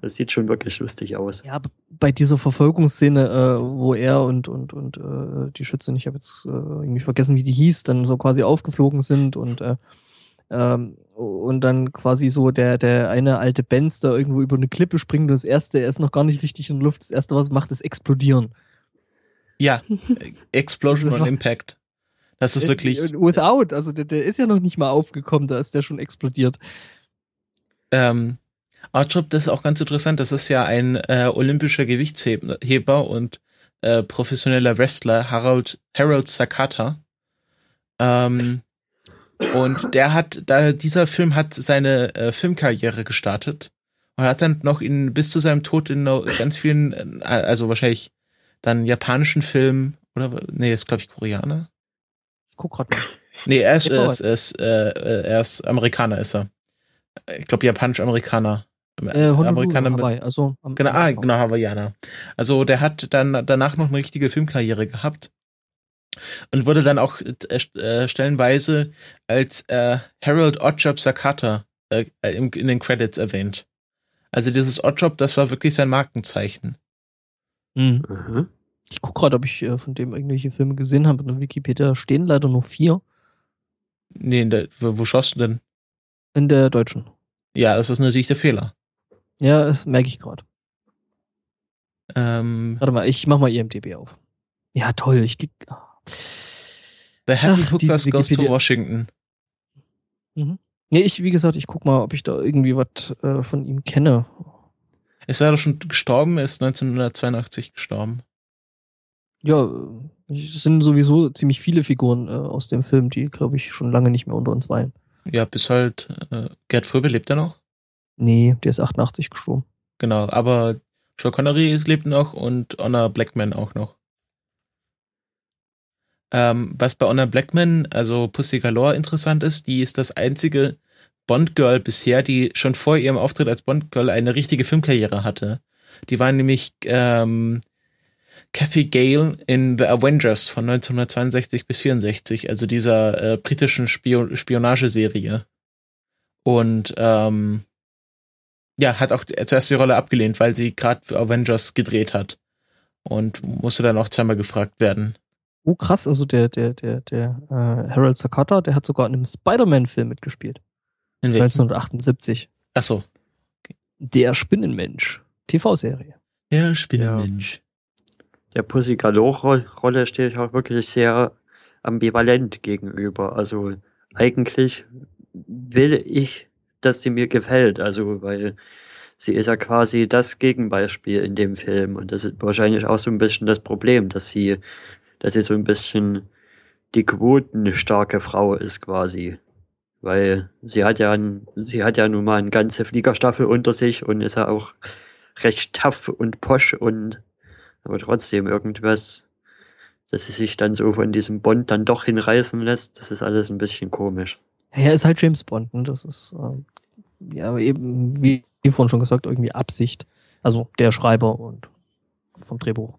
das sieht schon wirklich lustig aus. Ja, bei dieser Verfolgungsszene, äh, wo er und und und äh, die Schützin, ich habe jetzt äh, irgendwie vergessen, wie die hieß, dann so quasi aufgeflogen sind und äh, ähm, und dann quasi so der der eine alte Benz da irgendwo über eine Klippe springt und das erste, er ist noch gar nicht richtig in der Luft, das erste, was er macht, ist explodieren. Ja, Explosion on Impact. Das ist wirklich. Without, also der, der ist ja noch nicht mal aufgekommen, da ist der schon explodiert. Ähm, Archop, das ist auch ganz interessant. Das ist ja ein äh, olympischer Gewichtsheber und äh, professioneller Wrestler, Harold, Harold Sakata. Ähm, und der hat, da dieser Film hat seine äh, Filmkarriere gestartet und hat dann noch in bis zu seinem Tod in ganz vielen, äh, also wahrscheinlich dann japanischen Filmen oder nee, ist glaube ich Koreaner. Ich guck gerade mal. Nee, er ist, er ist, er ist, äh, er ist Amerikaner, ist er. Ich glaube Japanisch-Amerikaner. Äh, Amerikaner mit, Hawaii, also genau, ah, genau, Hawaiianer. Also der hat dann danach noch eine richtige Filmkarriere gehabt und wurde dann auch äh, äh, stellenweise als äh, Harold Oddjob Sakata äh, in, in den Credits erwähnt. Also dieses Oddjob, das war wirklich sein Markenzeichen. Mhm. Mhm. Ich gucke gerade, ob ich äh, von dem irgendwelche Filme gesehen habe. In Wikipedia stehen leider nur vier. Nee, in der, wo schaust du denn? In der deutschen. Ja, das ist natürlich der Fehler. Ja, das merke ich gerade. Ähm, Warte mal, ich mach mal IMDB auf. Ja, toll. Ich klick. Oh. The Happy Ach, Hookers Goes to Washington. Mhm. Nee, ich, wie gesagt, ich guck mal, ob ich da irgendwie was äh, von ihm kenne. Ist er doch schon gestorben? Er ist 1982 gestorben. Ja, es sind sowieso ziemlich viele Figuren äh, aus dem Film, die, glaube ich, schon lange nicht mehr unter uns weilen. Ja, bis halt, äh, Gerd Fröbe lebt er noch? Nee, der ist 88 gestorben. Genau, aber Sean Connery lebt noch und Honor Blackman auch noch. Ähm, was bei Honor Blackman, also Pussy Galore, interessant ist, die ist das einzige Bond-Girl bisher, die schon vor ihrem Auftritt als Bond-Girl eine richtige Filmkarriere hatte. Die war nämlich ähm, Kathy Gale in The Avengers von 1962 bis 64, also dieser äh, britischen Spion Spionageserie. Und ähm, ja, hat auch zuerst die Rolle abgelehnt, weil sie gerade für Avengers gedreht hat. Und musste dann auch zweimal gefragt werden. Oh, krass, also der, der, der, der äh, Harold Sakata, der hat sogar in einem Spider-Man-Film mitgespielt. In welchem? 1978. Ach so. Okay. Der Spinnenmensch. TV-Serie. Der Spinnenmensch. Der Pussy Galore-Rolle stehe ich auch wirklich sehr ambivalent gegenüber. Also eigentlich will ich, dass sie mir gefällt. Also, weil sie ist ja quasi das Gegenbeispiel in dem Film. Und das ist wahrscheinlich auch so ein bisschen das Problem, dass sie dass sie so ein bisschen die quotenstarke Frau ist quasi. Weil sie hat ja, sie hat ja nun mal eine ganze Fliegerstaffel unter sich und ist ja auch recht tough und posch und aber trotzdem irgendwas, dass sie sich dann so von diesem Bond dann doch hinreißen lässt, das ist alles ein bisschen komisch. Ja, er ist halt James Bond, ne? Das ist äh, ja eben, wie vorhin schon gesagt, irgendwie Absicht. Also der Schreiber und vom Drehbuch.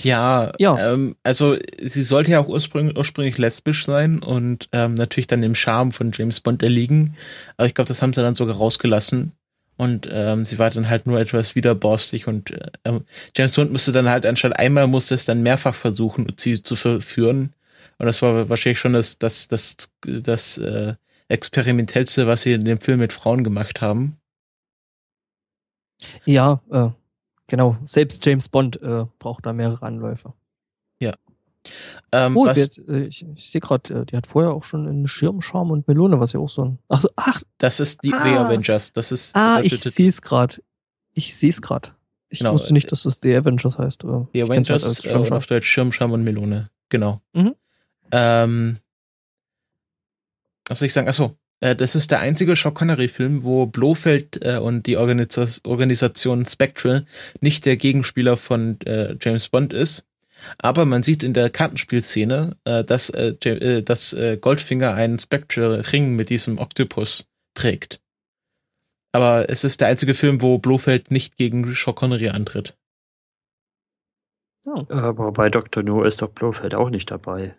Ja, ja. Ähm, also sie sollte ja auch ursprünglich, ursprünglich lesbisch sein und ähm, natürlich dann dem Charme von James Bond erliegen. Aber ich glaube, das haben sie dann sogar rausgelassen. Und ähm, sie war dann halt nur etwas widerborstig und äh, James Bond musste dann halt anstatt einmal musste es dann mehrfach versuchen, sie zu verführen. Und das war wahrscheinlich schon das, das, das, das äh, experimentellste, was sie in dem Film mit Frauen gemacht haben. Ja, äh, Genau, selbst James Bond äh, braucht da mehrere Anläufe. Ähm, oh, hat, äh, ich, ich sehe gerade, äh, die hat vorher auch schon einen Schirmscham und Melone, was ja auch so ein. Ach, so, ach das ist die ah, The Avengers. Das ist. Ah, ich sehe es gerade. Ich sehe es gerade. Ich genau. wusste nicht, dass das The Avengers heißt. The halt Avengers halt Schirmscham. auf Deutsch Schirmscham und Melone. Genau. Mhm. Ähm, was soll ich sagen? Achso, äh, das ist der einzige Sean Connery-Film, wo Blofeld äh, und die Organisa Organisation Spectral nicht der Gegenspieler von äh, James Bond ist. Aber man sieht in der Kartenspielszene, äh, dass, äh, äh, dass äh, Goldfinger einen Spectral-Ring mit diesem Octopus trägt. Aber es ist der einzige Film, wo Blofeld nicht gegen Sean Connery antritt. Oh. Aber bei Dr. No ist doch Blofeld auch nicht dabei.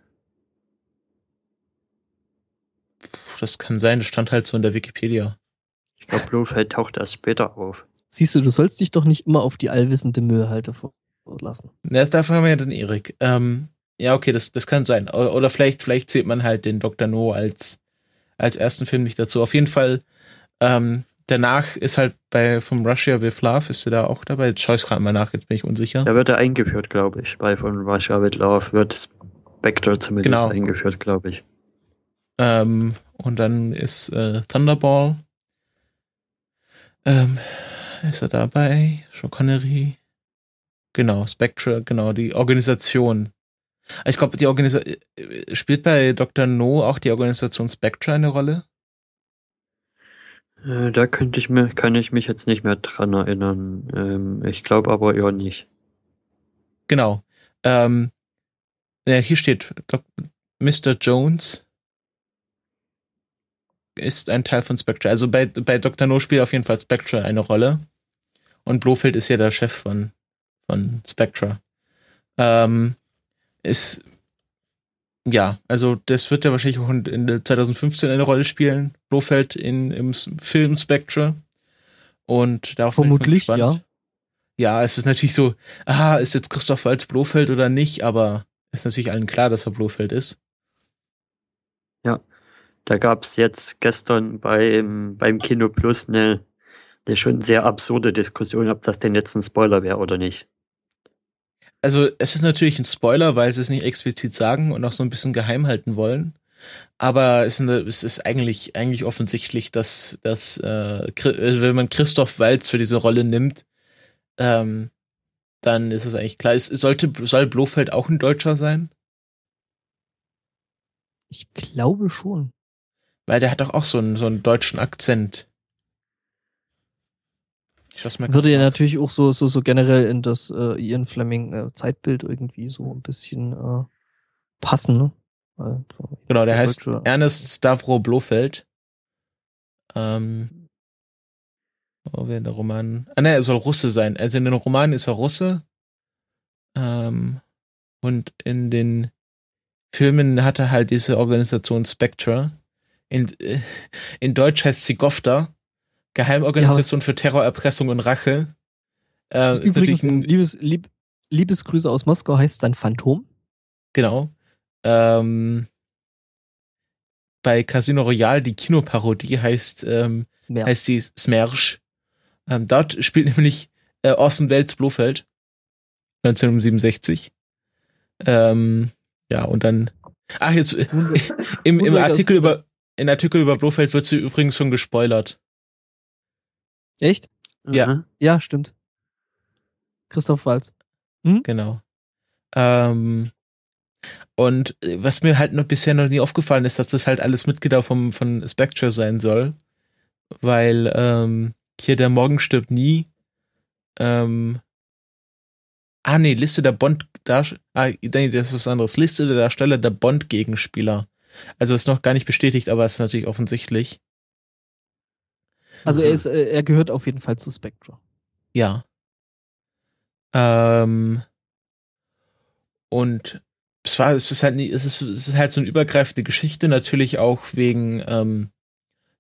das kann sein, das stand halt so in der Wikipedia. Ich glaube, Blofeld taucht erst später auf. Siehst du, du sollst dich doch nicht immer auf die allwissende Müllhalter verlassen. Na, dafür haben wir ja den Erik. Ähm, ja, okay, das, das kann sein. Oder, oder vielleicht, vielleicht zählt man halt den Dr. No als, als ersten Film nicht dazu. Auf jeden Fall, ähm, danach ist halt bei vom Russia with Love, ist er da auch dabei? Jetzt schaue ich gerade mal nach, jetzt bin ich unsicher. Da wird er eingeführt, glaube ich. Bei von Russia with Love wird Spectre zumindest genau. eingeführt, glaube ich. Ähm, und dann ist äh, Thunderball. Ähm, ist er dabei? Sean Connery. Genau, Spectre, genau, die Organisation. Ich glaube, die Organisation spielt bei Dr. No auch die Organisation Spectre eine Rolle? Äh, da könnte ich mir, kann ich mich jetzt nicht mehr dran erinnern. Ähm, ich glaube aber eher nicht. Genau. Ähm, ja, hier steht Dok Mr. Jones ist ein Teil von Spectre. Also bei, bei Dr. No spielt auf jeden Fall Spectre eine Rolle. Und Blofeld ist ja der Chef von, von Spectre. Ähm, ist, ja, also das wird ja wahrscheinlich auch in, in 2015 eine Rolle spielen. Blofeld in, im Film Spectre. Und darauf Vermutlich, ja. Ja, es ist natürlich so, ah, ist jetzt Christoph Waltz Blofeld oder nicht, aber ist natürlich allen klar, dass er Blofeld ist. Ja, da gab es jetzt gestern beim, beim Kino Plus eine, eine schon sehr absurde Diskussion, ob das denn jetzt ein Spoiler wäre oder nicht. Also es ist natürlich ein Spoiler, weil sie es nicht explizit sagen und auch so ein bisschen geheim halten wollen. Aber es ist, eigentlich eigentlich offensichtlich, dass, dass äh, also wenn man Christoph Walz für diese Rolle nimmt, ähm, dann ist es eigentlich klar. Es sollte soll Blofeld auch ein Deutscher sein? Ich glaube schon. Weil der hat doch auch so einen so einen deutschen Akzent. Würde ja natürlich auch so, so, so generell in das äh, Ian Fleming äh, Zeitbild irgendwie so ein bisschen äh, passen, ne? Also, genau, der, heißt Deutsche, Ernest Stavro Blofeld. Ähm, wo wir in der Roman. Ah ne, er soll Russe sein. Also in den Romanen ist er Russe. Ähm, und in den Filmen hat er halt diese Organisation Spectre. In, äh, in Deutsch heißt sie GOFTA. Geheimorganisation ja, für Terror, Erpressung und Rache. Äh, Übrigens, ein, Liebes, Lieb, Liebesgrüße aus Moskau heißt sein Phantom. Genau. Ähm, bei Casino Royale, die Kinoparodie heißt, ähm, heißt sie Smersch. Ähm, dort spielt nämlich äh, Orson Welles Blofeld. 1967. Ähm, ja, und dann. Ach, jetzt im, im Artikel über in Artikel über Blofeld wird sie übrigens schon gespoilert. Echt? Ja. Ja, stimmt. Christoph Walz. Hm? Genau. Ähm, und äh, was mir halt noch bisher noch nie aufgefallen ist, dass das halt alles Mitglieder vom, von Spectre sein soll. Weil ähm, hier der Morgen stirbt nie. Ähm, ah nee, Liste der Bond ah, nee, das ist was anderes. Liste der Darsteller der Bond-Gegenspieler. Also ist noch gar nicht bestätigt, aber ist natürlich offensichtlich. Also er ist, äh, er gehört auf jeden Fall zu Spectre. Ja. Ähm, und es war, es ist halt, es ist, es ist halt so eine übergreifende Geschichte, natürlich auch wegen, ähm,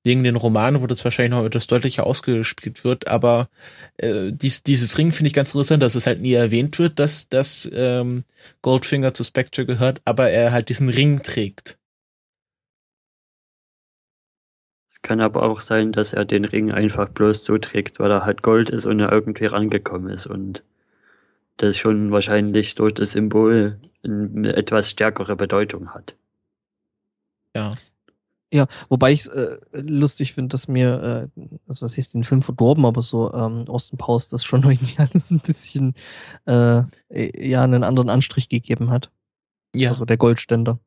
wegen den Romanen, wo das wahrscheinlich noch etwas deutlicher ausgespielt wird, aber äh, dies, dieses Ring finde ich ganz interessant, dass es halt nie erwähnt wird, dass, dass ähm, Goldfinger zu Spectre gehört, aber er halt diesen Ring trägt. Kann aber auch sein, dass er den Ring einfach bloß so trägt, weil er halt Gold ist und er irgendwie rangekommen ist und das schon wahrscheinlich durch das Symbol eine etwas stärkere Bedeutung hat. Ja. Ja, wobei ich es äh, lustig finde, dass mir, äh, also was heißt den Film verdorben, aber so ähm, Austin Powers das schon irgendwie alles ein bisschen äh, ja einen anderen Anstrich gegeben hat. Ja. Also der Goldständer.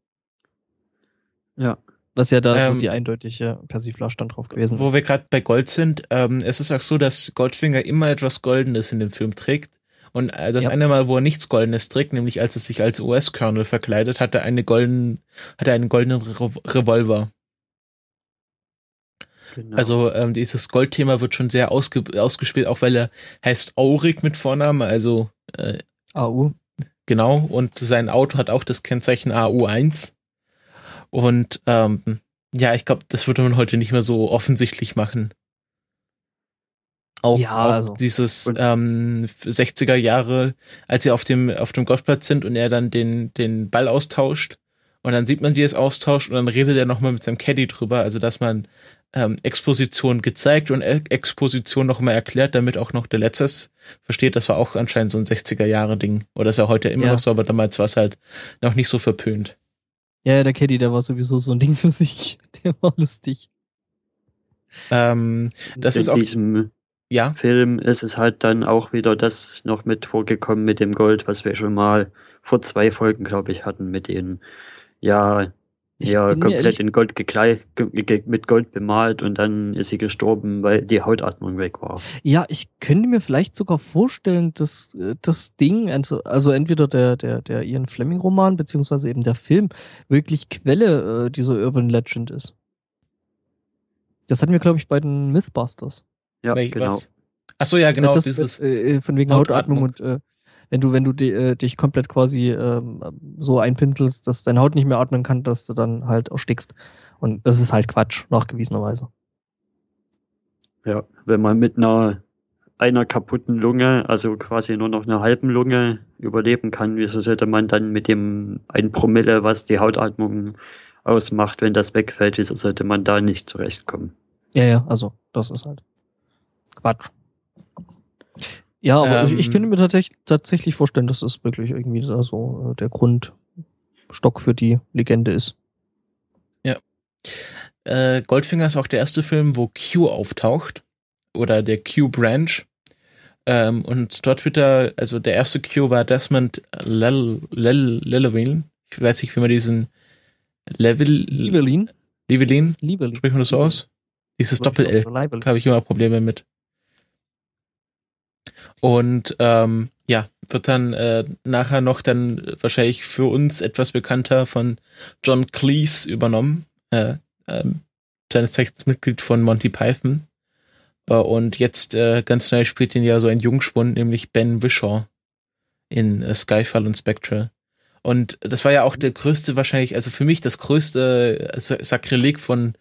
Ja. Was ja da ähm, die eindeutige Persiflage dann drauf gewesen wo ist. Wo wir gerade bei Gold sind, ähm, es ist auch so, dass Goldfinger immer etwas Goldenes in dem Film trägt. Und äh, das ja. eine Mal, wo er nichts Goldenes trägt, nämlich als er sich als US-Colonel verkleidet, hat er eine golden, hat er einen goldenen Re Revolver. Genau. Also ähm, dieses Goldthema wird schon sehr ausge ausgespielt, auch weil er heißt Aurig mit Vornamen, also äh, AU. Genau, und sein Auto hat auch das Kennzeichen AU1. Und ähm, ja, ich glaube, das würde man heute nicht mehr so offensichtlich machen. Auch, ja, auch also. dieses ähm, 60er Jahre, als sie auf dem auf dem Golfplatz sind und er dann den den Ball austauscht und dann sieht man, wie er es austauscht und dann redet er nochmal mit seinem Caddy drüber, also dass man ähm, Exposition gezeigt und e Exposition nochmal erklärt, damit auch noch der Letztes versteht. Das war auch anscheinend so ein 60er-Jahre-Ding. Oder ist ja heute immer ja. noch so, aber damals war es halt noch nicht so verpönt. Ja, der Caddy, der war sowieso so ein Ding für sich. Der war lustig. Ähm, das In ist auch. diesem ja? Film ist es halt dann auch wieder das noch mit vorgekommen mit dem Gold, was wir schon mal vor zwei Folgen, glaube ich, hatten, mit den, ja, ja, komplett in Gold gekleidet, mit Gold bemalt und dann ist sie gestorben, weil die Hautatmung weg war. Ja, ich könnte mir vielleicht sogar vorstellen, dass äh, das Ding, also, also entweder der, der, der Ian Fleming Roman, beziehungsweise eben der Film, wirklich Quelle äh, dieser Urban Legend ist. Das hatten wir, glaube ich, bei den Mythbusters. Ja, Welch, genau. Ach so, ja, genau. Das, dieses, äh, von wegen Hautatmung, Hautatmung und äh, wenn du, wenn du die, äh, dich komplett quasi ähm, so einpinselst, dass deine Haut nicht mehr atmen kann, dass du dann halt erstickst. Und das ist halt Quatsch, nachgewiesenerweise. Ja, wenn man mit einer, einer kaputten Lunge, also quasi nur noch einer halben Lunge überleben kann, wieso sollte man dann mit dem ein Promille, was die Hautatmung ausmacht, wenn das wegfällt, wieso sollte man da nicht zurechtkommen? Ja, ja, also das ist halt Quatsch. Ja, aber ähm, ich, ich könnte mir tatsächlich, tatsächlich vorstellen, dass das wirklich irgendwie da so äh, der Grundstock für die Legende ist. Ja. Äh, Goldfinger ist auch der erste Film, wo Q auftaucht. Oder der Q-Branch. Ähm, und dort wird er, also der erste Q war Desmond Lelowin. Ich weiß nicht, wie man diesen Level. Livelin. Livelin. Livelin. Spricht man das so aus? Dieses Doppel-L. Habe ich immer Probleme mit. Und ähm, ja, wird dann äh, nachher noch dann wahrscheinlich für uns etwas bekannter von John Cleese übernommen, äh, äh, seines Zeichens Mitglied von Monty Python. Äh, und jetzt äh, ganz neu spielt ihn ja so ein Jungspund, nämlich Ben Wishaw in äh, Skyfall und Spectral. Und das war ja auch der größte, wahrscheinlich, also für mich das größte äh, Sakrileg von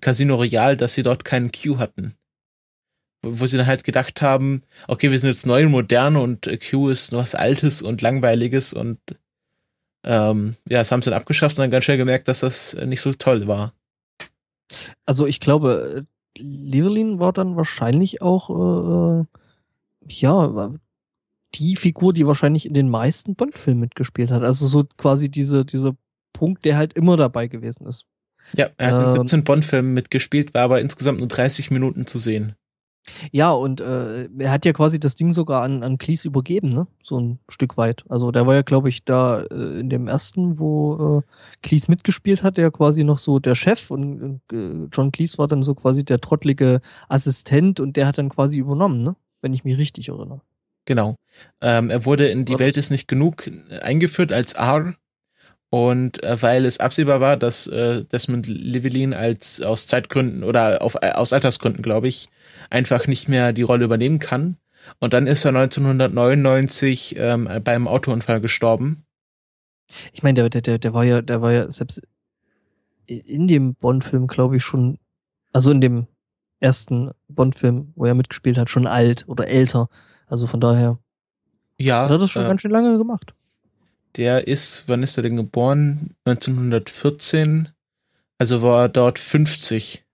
Casino Royale, dass sie dort keinen Q hatten wo sie dann halt gedacht haben, okay, wir sind jetzt neu und modern und Q ist was Altes und Langweiliges und ähm, ja, das haben sie dann abgeschafft und dann ganz schnell gemerkt, dass das nicht so toll war. Also ich glaube, Llewellyn war dann wahrscheinlich auch äh, ja die Figur, die wahrscheinlich in den meisten Bond-Filmen mitgespielt hat. Also so quasi diese, dieser Punkt, der halt immer dabei gewesen ist. Ja, er hat in 17 ähm, Bond-Filmen mitgespielt, war aber insgesamt nur 30 Minuten zu sehen. Ja, und äh, er hat ja quasi das Ding sogar an, an Cleese übergeben, ne? So ein Stück weit. Also der war ja, glaube ich, da äh, in dem ersten, wo äh, Cleese mitgespielt hat, der quasi noch so der Chef und äh, John Cleese war dann so quasi der trottlige Assistent und der hat dann quasi übernommen, ne? Wenn ich mich richtig erinnere. Genau. Ähm, er wurde in Die Welt ist nicht genug eingeführt als R und äh, weil es absehbar war, dass äh, Desmond Llewellyn als aus Zeitgründen oder auf, äh, aus Altersgründen, glaube ich, einfach nicht mehr die Rolle übernehmen kann. Und dann ist er 1999 ähm, beim Autounfall gestorben. Ich meine, der, der, der war ja, der war ja selbst in dem Bond-Film, glaube ich, schon, also in dem ersten Bond-Film, wo er mitgespielt hat, schon alt oder älter. Also von daher. Ja. Hat er das schon äh, ganz schön lange gemacht. Der ist, wann ist er denn geboren? 1914. Also war er dort 50.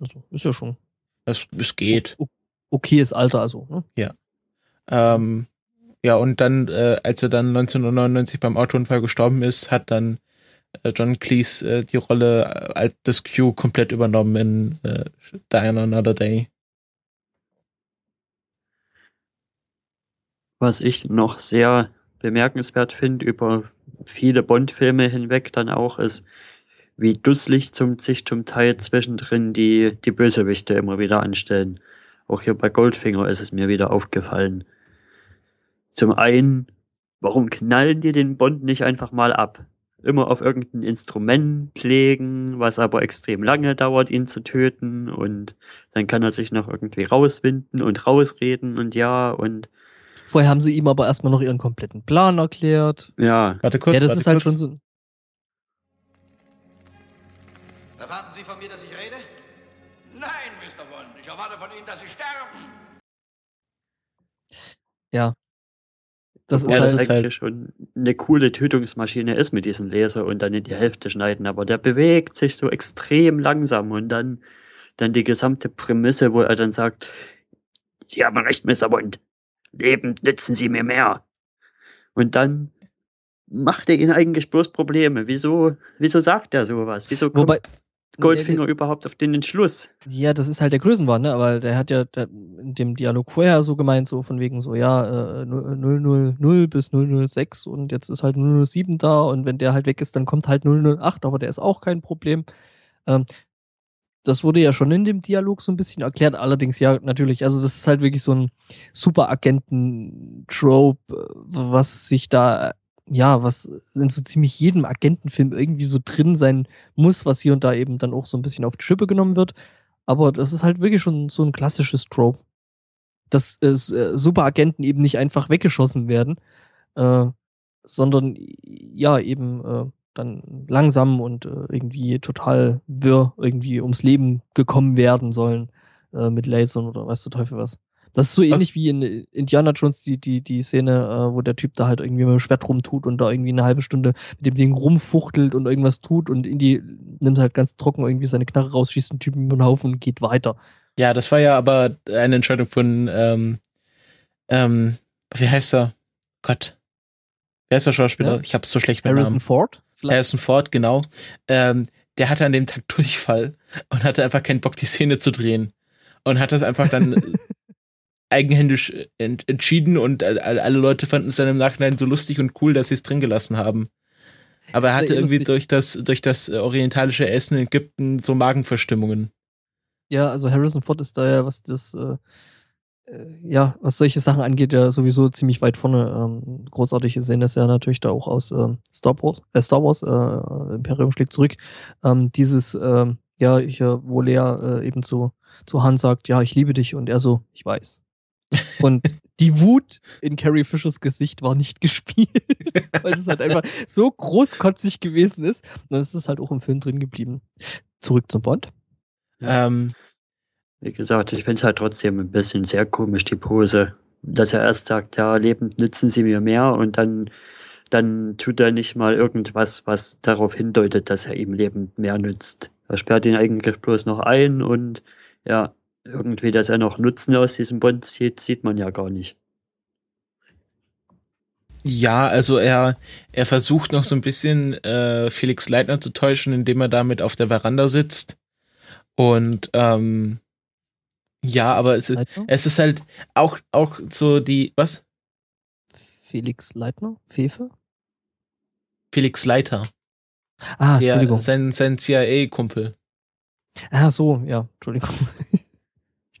Also, ist ja schon. Es, es geht. Okayes Alter, also. Ne? Ja. Ähm, ja, und dann, äh, als er dann 1999 beim Autounfall gestorben ist, hat dann äh, John Cleese äh, die Rolle äh, des Q komplett übernommen in äh, Diana Another Day. Was ich noch sehr bemerkenswert finde über viele Bond-Filme hinweg dann auch ist, wie dusselig zum, sich zum Teil zwischendrin die, die Bösewichte immer wieder anstellen. Auch hier bei Goldfinger ist es mir wieder aufgefallen. Zum einen, warum knallen die den Bond nicht einfach mal ab? Immer auf irgendein Instrument legen, was aber extrem lange dauert, ihn zu töten und dann kann er sich noch irgendwie rauswinden und rausreden und ja und Vorher haben sie ihm aber erstmal noch ihren kompletten Plan erklärt. Ja. Warte kurz. Ja, das ist halt kurz. schon so. Erwarten Sie von mir, dass ich rede? Nein, Mr. Bond. Ich erwarte von Ihnen, dass Sie sterben. Ja. Das ist, ja, halt, das ist halt schon eine coole Tötungsmaschine ist mit diesem Laser und dann in die Hälfte schneiden, aber der bewegt sich so extrem langsam und dann, dann die gesamte Prämisse, wo er dann sagt, Sie haben recht, Mr. Bond. Lebend nützen Sie mir mehr. Und dann macht er ihnen eigentlich bloß Probleme. Wieso, wieso sagt er sowas? Wieso kommt Wobei, Goldfinger ja, überhaupt auf den Entschluss? Ja, das ist halt der Größenwahn, ne? Aber der hat ja der, in dem Dialog vorher so gemeint, so von wegen so, ja, äh, 000 bis 006 und jetzt ist halt 007 da und wenn der halt weg ist, dann kommt halt 008, aber der ist auch kein Problem. Ähm, das wurde ja schon in dem Dialog so ein bisschen erklärt. Allerdings, ja, natürlich. Also, das ist halt wirklich so ein Superagenten-Trope, was sich da ja, was in so ziemlich jedem Agentenfilm irgendwie so drin sein muss, was hier und da eben dann auch so ein bisschen auf die Schippe genommen wird. Aber das ist halt wirklich schon so ein klassisches Trope. Dass äh, Superagenten eben nicht einfach weggeschossen werden, äh, sondern ja, eben äh, dann langsam und äh, irgendwie total wirr irgendwie ums Leben gekommen werden sollen äh, mit Lasern oder weißt du Teufel was. Das ist so ähnlich wie in Indiana Jones die, die, die Szene, äh, wo der Typ da halt irgendwie mit dem Schwert rumtut und da irgendwie eine halbe Stunde mit dem Ding rumfuchtelt und irgendwas tut und in die nimmt halt ganz trocken irgendwie seine Knarre raus, schießt einen Typen über den Haufen und geht weiter. Ja, das war ja aber eine Entscheidung von, ähm, ähm, wie heißt er? Gott. Wer ist der Schauspieler? Ja. Ich hab's so schlecht mit Harrison Namen. Ford? Vielleicht? Harrison Ford, genau. Ähm, der hatte an dem Tag Durchfall und hatte einfach keinen Bock, die Szene zu drehen. Und hat das einfach dann eigenhändisch ent entschieden und alle Leute fanden es dann im Nachhinein so lustig und cool, dass sie es drin gelassen haben. Aber er hatte irgendwie durch das, durch das orientalische Essen in Ägypten so Magenverstimmungen. Ja, also Harrison Ford ist da ja, was das, äh, äh, ja, was solche Sachen angeht, ja sowieso ziemlich weit vorne. Ähm, großartige sehen das ja natürlich da auch aus äh, Star Wars, äh, Star Wars, äh, Imperium schlägt zurück. Ähm, dieses, äh, ja, hier, wo Lea äh, eben zu, zu Han sagt, ja, ich liebe dich und er so, ich weiß. Und die Wut in Carrie Fishers Gesicht war nicht gespielt, weil es halt einfach so großkotzig gewesen ist. Und dann ist es halt auch im Film drin geblieben. Zurück zum Bond. Ähm, Wie gesagt, ich finde es halt trotzdem ein bisschen sehr komisch, die Pose. Dass er erst sagt, ja, lebend nützen sie mir mehr und dann, dann tut er nicht mal irgendwas, was darauf hindeutet, dass er ihm lebend mehr nützt. Er sperrt ihn eigentlich bloß noch ein und ja, irgendwie, dass er noch Nutzen aus diesem Bond zieht, sieht man ja gar nicht. Ja, also er, er versucht noch so ein bisschen äh, Felix Leitner zu täuschen, indem er damit auf der Veranda sitzt. Und ähm, ja, aber es ist, es ist halt auch, auch so die, was? Felix Leitner? Fefe? Felix Leiter. Ah, der, Entschuldigung. Sein, sein CIA-Kumpel. Ah, so, ja, Entschuldigung.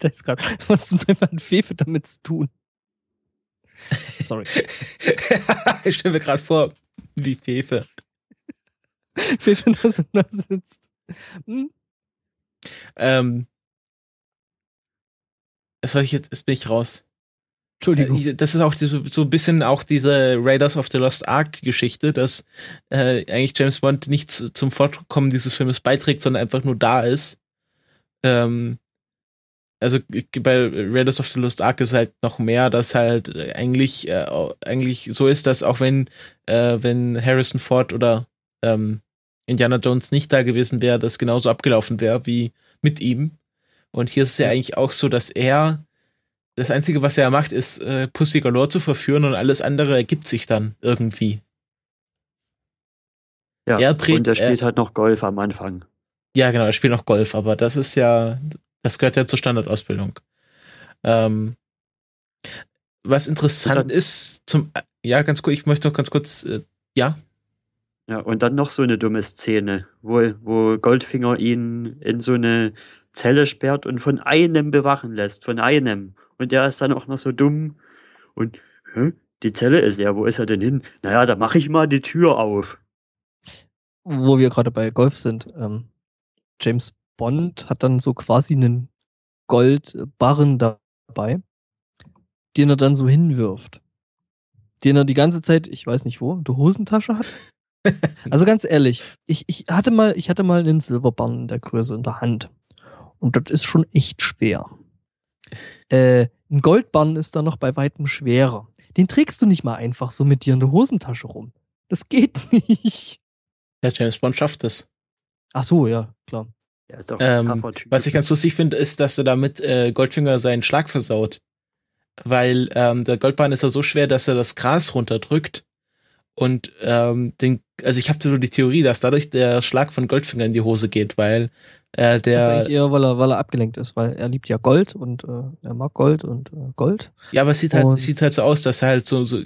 Ich dachte gerade, was zum Teufel hat Fefe damit zu tun? Sorry. ich stelle mir gerade vor, wie Fefe. Fefe da, da sitzt. Hm? Ähm, soll ich jetzt, jetzt bin ich raus. Entschuldigung. Äh, das ist auch so, so ein bisschen auch diese Raiders of the Lost Ark Geschichte, dass äh, eigentlich James Bond nichts zum Fortkommen dieses Filmes beiträgt, sondern einfach nur da ist. Ähm, also bei Raiders of the Lost Ark ist halt noch mehr, dass halt eigentlich äh, eigentlich so ist, dass auch wenn äh, wenn Harrison Ford oder ähm, Indiana Jones nicht da gewesen wäre, das genauso abgelaufen wäre wie mit ihm. Und hier ist es ja eigentlich auch so, dass er das einzige, was er macht, ist äh, Pussy Galore zu verführen und alles andere ergibt sich dann irgendwie. Ja, er dreht, und er spielt äh, halt noch Golf am Anfang. Ja, genau, er spielt noch Golf, aber das ist ja, das gehört ja zur Standardausbildung. Ähm, was interessant ist, zum, ja, ganz kurz, ich möchte noch ganz kurz, äh, ja. Ja, und dann noch so eine dumme Szene, wo, wo Goldfinger ihn in so eine Zelle sperrt und von einem bewachen lässt, von einem. Und der ist dann auch noch so dumm und, hä? Die Zelle ist leer, wo ist er denn hin? Naja, da mache ich mal die Tür auf. Wo wir gerade bei Golf sind, ähm, James Bond hat dann so quasi einen Goldbarren dabei, den er dann so hinwirft. Den er die ganze Zeit, ich weiß nicht wo, in der Hosentasche hat. Also ganz ehrlich, ich, ich hatte mal, ich hatte mal einen Silberbarren in der Größe in der Hand. Und das ist schon echt schwer. Äh, ein Goldbarren ist dann noch bei weitem schwerer. den trägst du nicht mal einfach so mit dir in der Hosentasche rum. Das geht nicht. Ja, James Bond schafft es. Ach so, ja, klar. Ja, ähm, was ich ganz lustig finde, ist, dass er damit äh, Goldfinger seinen Schlag versaut. Weil ähm, der Goldbahn ist ja so schwer, dass er das Gras runterdrückt. Und ähm, den, also ich habe so die Theorie, dass dadurch der Schlag von Goldfinger in die Hose geht, weil äh, der. eher, weil er, weil er abgelenkt ist, weil er liebt ja Gold und äh, er mag Gold und äh, Gold. Ja, aber es sieht halt, es sieht halt so aus, dass er halt so, so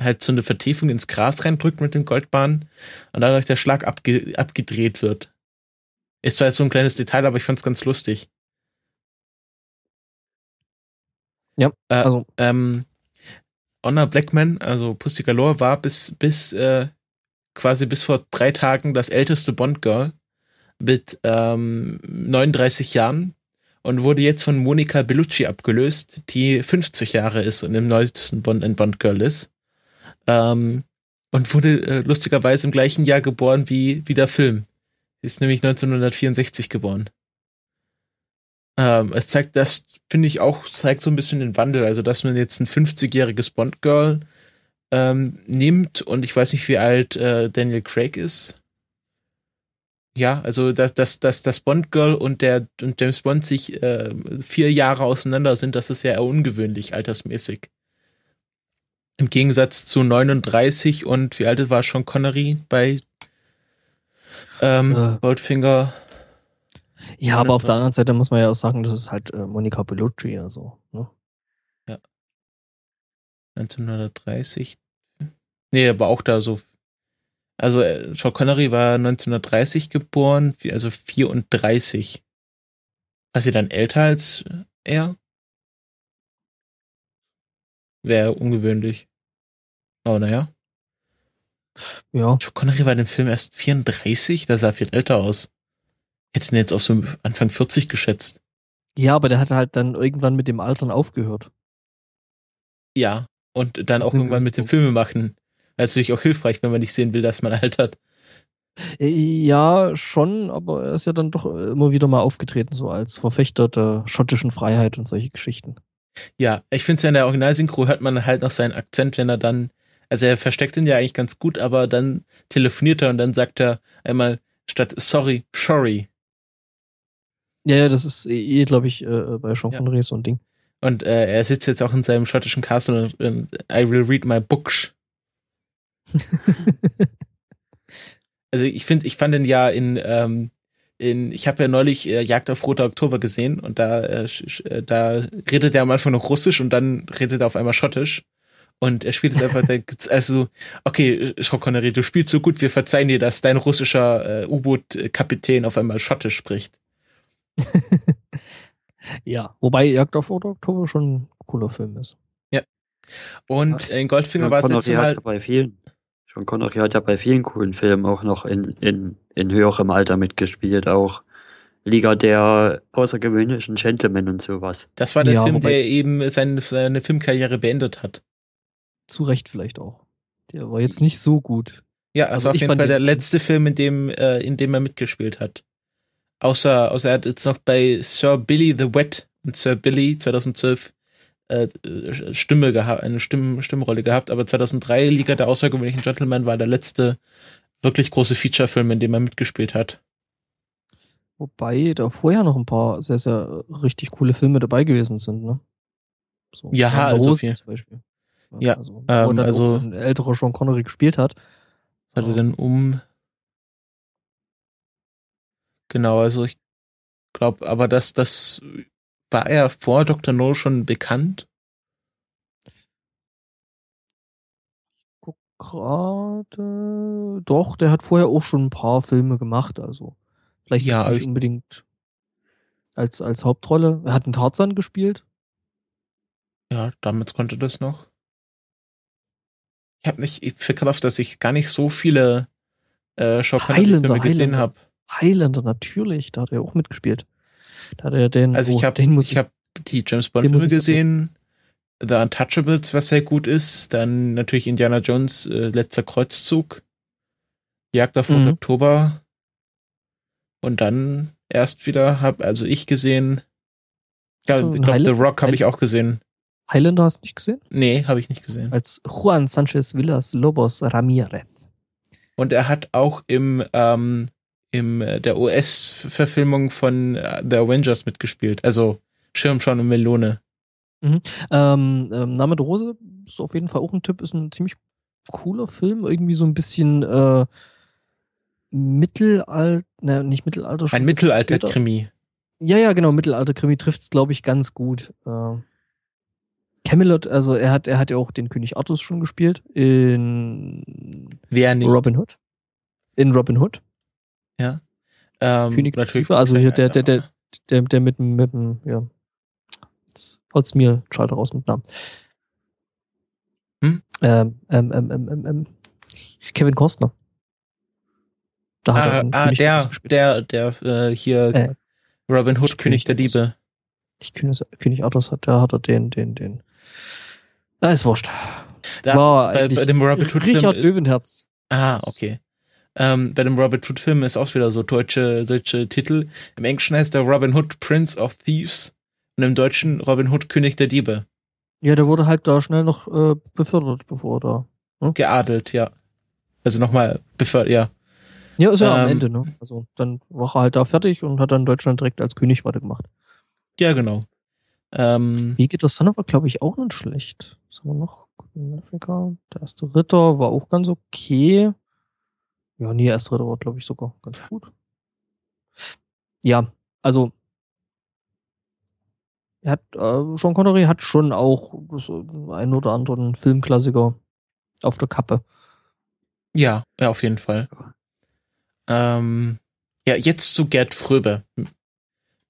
halt so eine Vertiefung ins Gras reindrückt mit den Goldbahnen und dadurch der Schlag abge, abgedreht wird. Ist zwar jetzt so ein kleines Detail, aber ich fand's ganz lustig. Ja, äh, also. Ähm, Honor Blackman, also Pussy Galore, war bis, bis, äh, quasi bis vor drei Tagen das älteste Bond-Girl mit ähm, 39 Jahren und wurde jetzt von Monica Bellucci abgelöst, die 50 Jahre ist und im neuesten Bond ein Bond-Girl ist. Ähm, und wurde äh, lustigerweise im gleichen Jahr geboren wie, wie der Film. Sie ist nämlich 1964 geboren. Ähm, es zeigt, das finde ich auch, zeigt so ein bisschen den Wandel. Also, dass man jetzt ein 50-jähriges Bond-Girl ähm, nimmt und ich weiß nicht, wie alt äh, Daniel Craig ist. Ja, also dass, dass, dass das Bond-Girl und der und James Bond sich äh, vier Jahre auseinander sind, das ist ja eher ungewöhnlich, altersmäßig. Im Gegensatz zu 39 und wie alt war Sean Connery bei ähm, äh. Goldfinger. Ja, aber auf der anderen Seite muss man ja auch sagen, das ist halt äh, Monica Bellucci, also. Ne? Ja. 1930. Nee, aber auch da so. Also, äh, Sean Connery war 1930 geboren, also 34. War sie dann älter als er? Wäre ungewöhnlich. Aber naja. Ja. Sean Connery war in dem Film erst 34, da sah er viel älter aus. Ich hätte ihn jetzt auf so Anfang 40 geschätzt. Ja, aber der hat halt dann irgendwann mit dem Altern aufgehört. Ja, und dann auch irgendwann mit dem Filme natürlich auch hilfreich, wenn man nicht sehen will, dass man altert. Äh, ja, schon, aber er ist ja dann doch immer wieder mal aufgetreten, so als Verfechter der schottischen Freiheit und solche Geschichten. Ja, ich finde es ja in der Originalsynchro hört man halt noch seinen Akzent, wenn er dann also er versteckt ihn ja eigentlich ganz gut, aber dann telefoniert er und dann sagt er einmal statt sorry, sorry. Ja, ja, das ist eh, glaube ich, äh, bei Sean Connery ja. so ein Ding. Und äh, er sitzt jetzt auch in seinem schottischen Castle und, und I will read my books. also ich finde, ich fand den ja in, ähm, in ich habe ja neulich äh, Jagd auf Roter Oktober gesehen und da, äh, äh da redet er am Anfang noch Russisch und dann redet er auf einmal Schottisch. Und er spielt jetzt einfach, also, okay, Sean Connery, du spielst so gut, wir verzeihen dir, dass dein russischer äh, U-Boot-Kapitän auf einmal Schottisch spricht. ja, wobei Jagd auf Oktober schon ein cooler Film ist. Ja. Und in Goldfinger war es jetzt Mal. Bei vielen, Sean Connery hat ja bei vielen coolen Filmen auch noch in, in, in höherem Alter mitgespielt, auch Liga der außergewöhnlichen Gentlemen und sowas. Das war der ja, Film, der eben seine, seine Filmkarriere beendet hat. Zu Recht vielleicht auch. Der war jetzt nicht so gut. Ja, also, also auf jeden Fall der letzte Film, in dem, äh, in dem er mitgespielt hat. Außer, außer er hat jetzt noch bei Sir Billy the Wet und Sir Billy 2012 äh, Stimme gehabt, eine Stimm Stimmrolle gehabt, aber 2003 Liga der außergewöhnlichen Gentlemen war der letzte wirklich große Feature-Film, in dem er mitgespielt hat. Wobei da vorher noch ein paar sehr, sehr richtig coole Filme dabei gewesen sind, ne? So, ja, also zum Beispiel. Ja, also, ähm, also ein älterer Sean Connery gespielt hat. Hat er denn um. Genau, also ich glaube, aber das, das war er vor Dr. No schon bekannt? Guck gerade. Doch, der hat vorher auch schon ein paar Filme gemacht, also. Vielleicht ja, nicht unbedingt als, als Hauptrolle. Er hat einen Tarzan gespielt. Ja, damals konnte das noch ich habe nicht verkraft, dass ich gar nicht so viele äh, Filme gesehen habe. Highlander, natürlich, da hat er auch mitgespielt. Da hat er den. Also ich habe ich habe die James Bond Filme gesehen, The Untouchables, was sehr gut ist, dann natürlich Indiana Jones äh, letzter Kreuzzug, Jagd auf mhm. Oktober und dann erst wieder habe also ich gesehen ja, so, ich glaube The Rock habe ich auch gesehen. Highlander hast du nicht gesehen? Nee, habe ich nicht gesehen. Als Juan Sanchez Villas Lobos Ramirez. Und er hat auch im, ähm, im äh, der US-Verfilmung von äh, The Avengers mitgespielt. Also Schirmschau und Melone. Mhm. Ähm, ähm, Name der Rose ist auf jeden Fall auch ein Tipp, ist ein ziemlich cooler Film, irgendwie so ein bisschen äh, Mittelalter, ne, nicht Mittelalter. Ein Mittelalter-Krimi. Ja, ja, genau, Mittelalter-Krimi trifft es, glaube ich, ganz gut. Äh, Camelot, also er hat, er hat ja auch den König Artus schon gespielt in Wer nicht? Robin Hood. In Robin Hood. Ja. Ähm, König natürlich. Also hier der, der, der, der, der mit dem, mit dem, ja. Jetzt holt's mir Schalter raus mit Namen. Hm? Ähm, ähm, ähm, ähm, ähm, Kevin Costner. Da ah, hat er ah der, der, der, äh, hier äh, Robin Hood, König, König der Diebe. Nicht König, König Arthurs hat, da hat er den, den, den. Na, ist wurscht. Da, War bei, bei dem Robin Hood Richard Löwenherz. Ah, okay. Ähm, bei dem Robin Hood Film ist auch wieder so deutsche, deutsche Titel. Im Englischen heißt der Robin Hood Prince of Thieves und im Deutschen Robin Hood König der Diebe. Ja, der wurde halt da schnell noch äh, befördert, bevor da. Ne? Geadelt, ja. Also nochmal befördert, ja. Ja, ist ja ähm, am Ende, ne? Also dann war er halt da fertig und hat dann Deutschland direkt als König weitergemacht. Ja, genau. Ähm, Wie geht das dann aber, glaube ich, auch nicht schlecht. Was haben wir noch? Afrika. Der erste Ritter war auch ganz okay. Ja, nee, erste Ritter war, glaube ich, sogar ganz gut. Ja, also er hat, äh, Sean Connery hat schon auch das, äh, einen oder anderen Filmklassiker auf der Kappe. Ja, ja, auf jeden Fall. Ähm, ja, jetzt zu Gerd Fröbe.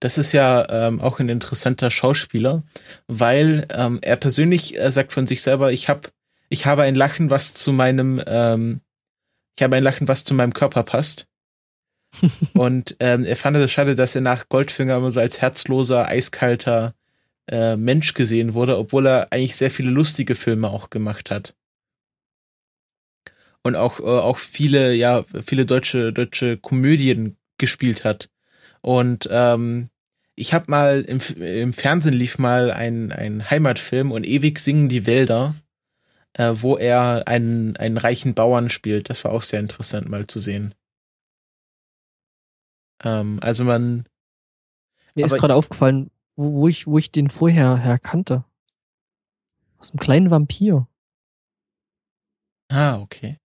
Das ist ja ähm, auch ein interessanter Schauspieler, weil ähm, er persönlich äh, sagt von sich selber, ich habe ich habe ein Lachen, was zu meinem ähm, ich habe ein Lachen, was zu meinem Körper passt. und ähm, er fand es schade, dass er nach Goldfinger immer so als herzloser, eiskalter äh, Mensch gesehen wurde, obwohl er eigentlich sehr viele lustige Filme auch gemacht hat. Und auch, äh, auch viele, ja, viele deutsche, deutsche Komödien gespielt hat. Und ähm, ich habe mal im, im Fernsehen lief mal ein, ein Heimatfilm und ewig singen die Wälder, äh, wo er einen, einen reichen Bauern spielt. Das war auch sehr interessant mal zu sehen. Ähm, also man. Mir ist gerade aufgefallen, wo, wo, ich, wo ich den vorher erkannte. Aus einem kleinen Vampir. Ah, okay.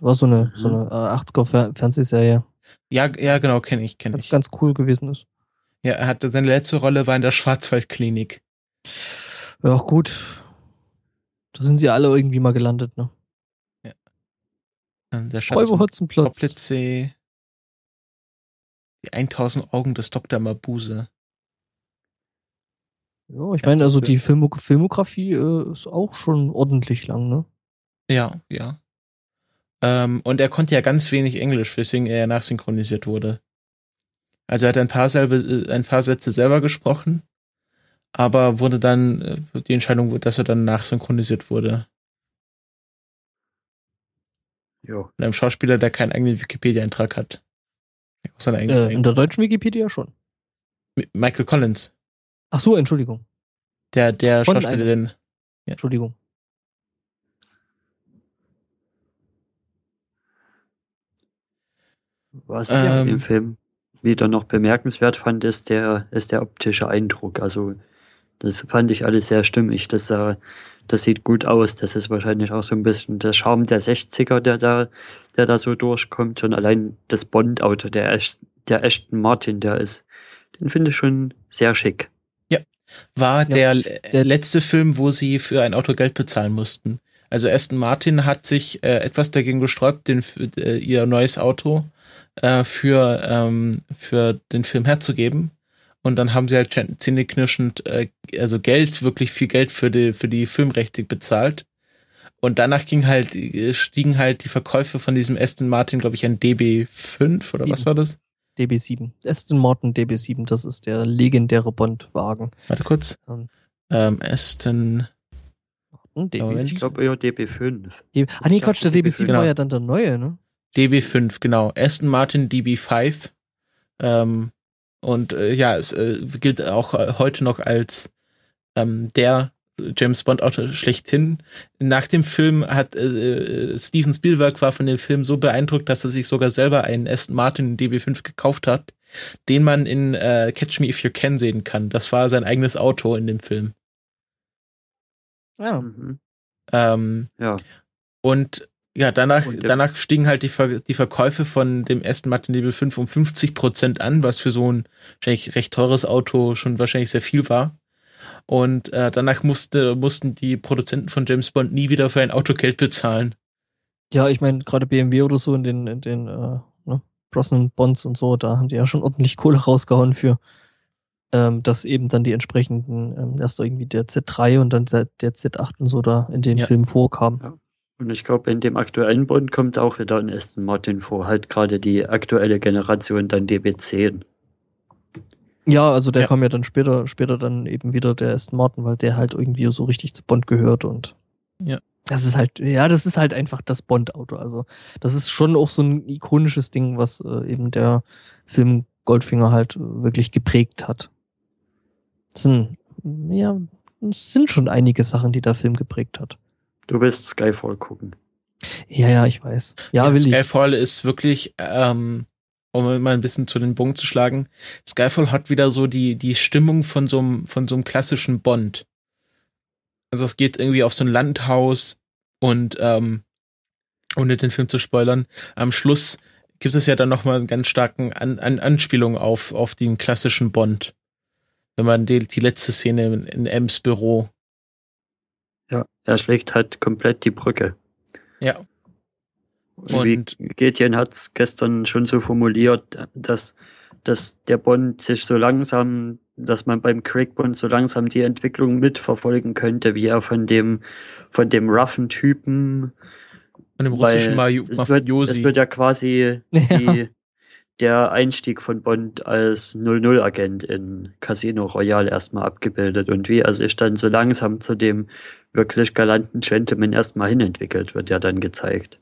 War so eine, mhm. so eine äh, 80er Fernsehserie. Ja, ja, genau, kenne ich, kenne ich. Ganz cool gewesen ist. Ja, er hatte seine letzte Rolle war in der Schwarzwaldklinik. Ja, auch gut. Da sind sie alle irgendwie mal gelandet, ne? Ja. Ähm, der Schwarzwaldklinik. Die 1000 Augen des Dr. Mabuse. Ja, ich meine, also die Filmo Filmografie äh, ist auch schon ordentlich lang, ne? Ja, ja. Ähm, und er konnte ja ganz wenig Englisch, weswegen er ja nachsynchronisiert wurde. Also er hat ein paar, selbe, äh, ein paar Sätze selber gesprochen, aber wurde dann, äh, die Entscheidung, dass er dann nachsynchronisiert wurde. Ja. Und einem Schauspieler, der keinen eigenen Wikipedia-Eintrag hat. Äh, in der deutschen Wikipedia schon. Michael Collins. Ach so, Entschuldigung. Der, der Von Schauspieler, den. Ja. Entschuldigung. Was ich ähm, im Film wieder noch bemerkenswert fand, ist der, ist der optische Eindruck. Also, das fand ich alles sehr stimmig. Das, äh, das sieht gut aus. Das ist wahrscheinlich auch so ein bisschen der Charme der 60er, der da, der da so durchkommt. Schon allein das Bond-Auto, der, der Ashton Martin, der ist, den finde ich schon sehr schick. Ja, war ja, der, der letzte Film, wo sie für ein Auto Geld bezahlen mussten. Also Aston Martin hat sich äh, etwas dagegen gesträubt, den, äh, ihr neues Auto äh, für, ähm, für den Film herzugeben. Und dann haben sie halt zähneknirschend, äh, also Geld, wirklich viel Geld für die, für die Filmrechte bezahlt. Und danach ging halt, stiegen halt die Verkäufe von diesem Aston Martin, glaube ich, an DB5 oder 7. was war das? DB7. Aston Martin DB7, das ist der legendäre Bond-Wagen. Warte kurz. Ähm, ähm Aston DB7. Ich glaube eher DB5. DB ah nee, Quatsch, der DB7 genau. war ja dann der neue, ne? DB5, genau. Aston Martin DB5. Ähm, und äh, ja, es äh, gilt auch äh, heute noch als ähm, der James Bond Auto schlechthin. Nach dem Film hat äh, Steven Spielberg war von dem Film so beeindruckt, dass er sich sogar selber einen Aston Martin DB5 gekauft hat, den man in äh, Catch Me If You Can sehen kann. Das war sein eigenes Auto in dem Film. Ja. Mhm. Ähm, ja. Und ja, danach, danach stiegen halt die, Ver die Verkäufe von dem Aston Martin DB5 um 50 Prozent an, was für so ein wahrscheinlich recht teures Auto schon wahrscheinlich sehr viel war. Und äh, danach musste, mussten die Produzenten von James Bond nie wieder für ein Auto Geld bezahlen. Ja, ich meine, gerade BMW oder so in den, in den äh, ne, Brosnan Bonds und so, da haben die ja schon ordentlich Kohle rausgehauen für, ähm, dass eben dann die entsprechenden, ähm, erst irgendwie der Z3 und dann der, der Z8 und so da in den ja. Filmen vorkamen. Ja. Und ich glaube, in dem aktuellen Bond kommt auch wieder ein Aston Martin vor, halt gerade die aktuelle Generation dann DB10. Ja, also der ja. kam ja dann später, später dann eben wieder der Aston Martin, weil der halt irgendwie so richtig zu Bond gehört und ja. Das ist halt, ja, das ist halt einfach das Bond-Auto. Also, das ist schon auch so ein ikonisches Ding, was äh, eben der Film Goldfinger halt wirklich geprägt hat. Das sind, ja, es sind schon einige Sachen, die der Film geprägt hat. Du willst Skyfall gucken. Ja, ja, ich weiß. Ja, ja will Skyfall ich. Skyfall ist wirklich, ähm, um mal ein bisschen zu den Bogen zu schlagen, Skyfall hat wieder so die, die Stimmung von so einem, von so einem klassischen Bond. Also es geht irgendwie auf so ein Landhaus und ähm, ohne den Film zu spoilern, am Schluss gibt es ja dann nochmal einen ganz starken An An Anspielung auf, auf den klassischen Bond. Wenn man die, die letzte Szene in, in Ems Büro. Ja, er schlägt halt komplett die Brücke. Ja. Und Wie Getian hat es gestern schon so formuliert, dass, dass der Bond sich so langsam, dass man beim Craig Bond so langsam die Entwicklung mitverfolgen könnte, wie er von dem, von dem roughen Typen, von dem russischen Mafiosi. Es wird ja quasi ja. Die, der Einstieg von Bond als 00-Agent in Casino Royale erstmal abgebildet und wie er sich dann so langsam zu dem wirklich galanten Gentleman erstmal hinentwickelt, wird ja dann gezeigt.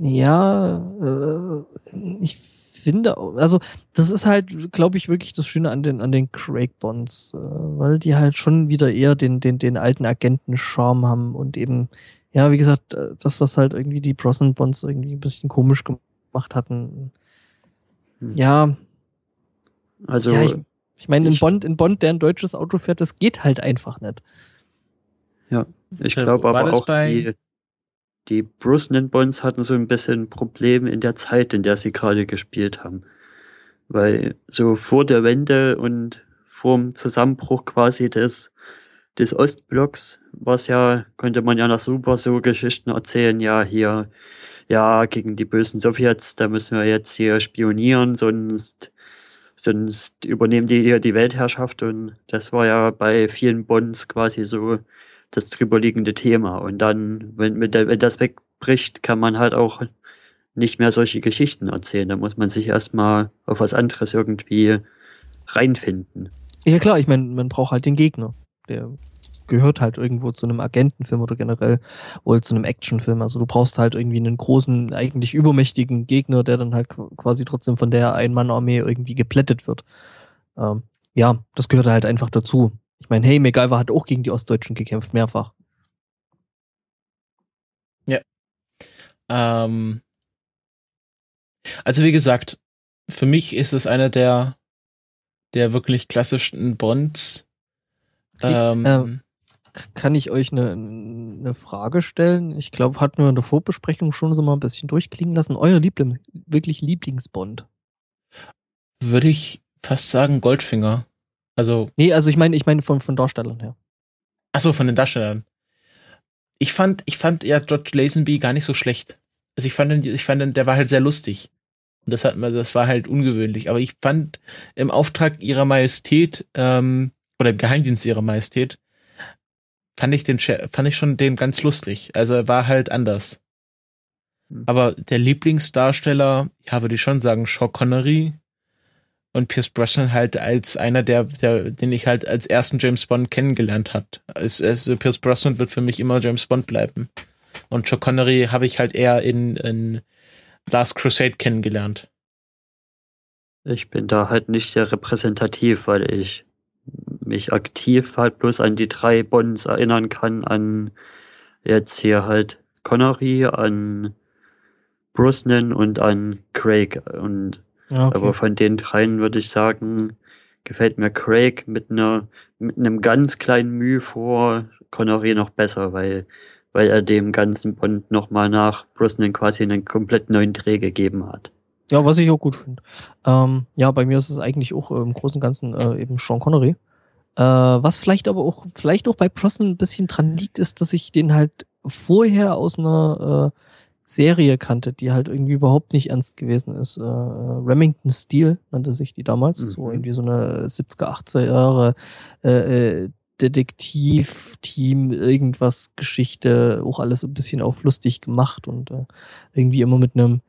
Ja, äh, ich finde, also das ist halt, glaube ich, wirklich das Schöne an den an den Craig Bonds, äh, weil die halt schon wieder eher den den den alten Agenten-Charme haben und eben, ja, wie gesagt, äh, das was halt irgendwie die Brosnan Bonds irgendwie ein bisschen komisch gemacht hatten. Hm. Ja. Also ja, ich, ich meine, in Bond, in Bond, der ein deutsches Auto fährt, das geht halt einfach nicht. Ja, ich glaube aber auch die, die Brosnan Bonds hatten so ein bisschen Probleme in der Zeit, in der sie gerade gespielt haben. Weil so vor der Wende und vorm Zusammenbruch quasi des, des Ostblocks was ja, könnte man ja noch super so Geschichten erzählen, ja, hier, ja, gegen die bösen Sowjets, da müssen wir jetzt hier spionieren, sonst, sonst übernehmen die hier die Weltherrschaft und das war ja bei vielen Bonds quasi so das drüberliegende Thema. Und dann, wenn, wenn das wegbricht, kann man halt auch nicht mehr solche Geschichten erzählen. Da muss man sich erstmal auf was anderes irgendwie reinfinden. Ja klar, ich meine, man braucht halt den Gegner. Der gehört halt irgendwo zu einem Agentenfilm oder generell oder zu einem Actionfilm. Also du brauchst halt irgendwie einen großen, eigentlich übermächtigen Gegner, der dann halt quasi trotzdem von der Ein-Mann-Armee irgendwie geplättet wird. Ähm, ja, das gehört halt einfach dazu. Ich meine, hey, MacGyver hat auch gegen die Ostdeutschen gekämpft, mehrfach. Ja. Ähm, also wie gesagt, für mich ist es einer der, der wirklich klassischen Bonds. Ähm, ähm, kann ich euch eine, eine Frage stellen? Ich glaube, hatten wir in der Vorbesprechung schon so mal ein bisschen durchklingen lassen. Euer Liebling, wirklich Lieblingsbond? Würde ich fast sagen Goldfinger. Also. Nee, also ich meine, ich meine von, von Darstellern her. Ach so, von den Darstellern. Ich fand, ich fand ja George Lazenby gar nicht so schlecht. Also ich fand, ich fand, der war halt sehr lustig. Und das hat man, das war halt ungewöhnlich. Aber ich fand im Auftrag ihrer Majestät, ähm, oder im Geheimdienst ihrer Majestät, fand ich den, fand ich schon den ganz lustig. Also er war halt anders. Hm. Aber der Lieblingsdarsteller, ja, würde ich schon sagen, Sean Connery und Pierce Brosnan halt als einer der, der, den ich halt als ersten James Bond kennengelernt hat. Also, also Pierce Brosnan wird für mich immer James Bond bleiben. Und Sean Connery habe ich halt eher in, in Last Crusade kennengelernt. Ich bin da halt nicht sehr repräsentativ, weil ich mich aktiv halt bloß an die drei Bonds erinnern kann, an jetzt hier halt Connery, an Brosnan und an Craig. Und okay. aber von den dreien würde ich sagen, gefällt mir Craig mit einer mit einem ganz kleinen Mühe vor Connery noch besser, weil weil er dem ganzen Bond nochmal nach Brosnan quasi einen komplett neuen Dreh gegeben hat. Ja, was ich auch gut finde. Ähm, ja, bei mir ist es eigentlich auch äh, im Großen und Ganzen äh, eben Sean Connery. Äh, was vielleicht aber auch, vielleicht auch bei Brosnan ein bisschen dran liegt, ist, dass ich den halt vorher aus einer äh, Serie kannte, die halt irgendwie überhaupt nicht ernst gewesen ist. Äh, Remington Steel nannte sich die damals, mhm. so irgendwie so eine 70er, 80er Jahre äh, äh, Detektiv-Team, irgendwas, Geschichte, auch alles ein bisschen auf lustig gemacht und äh, irgendwie immer mit einem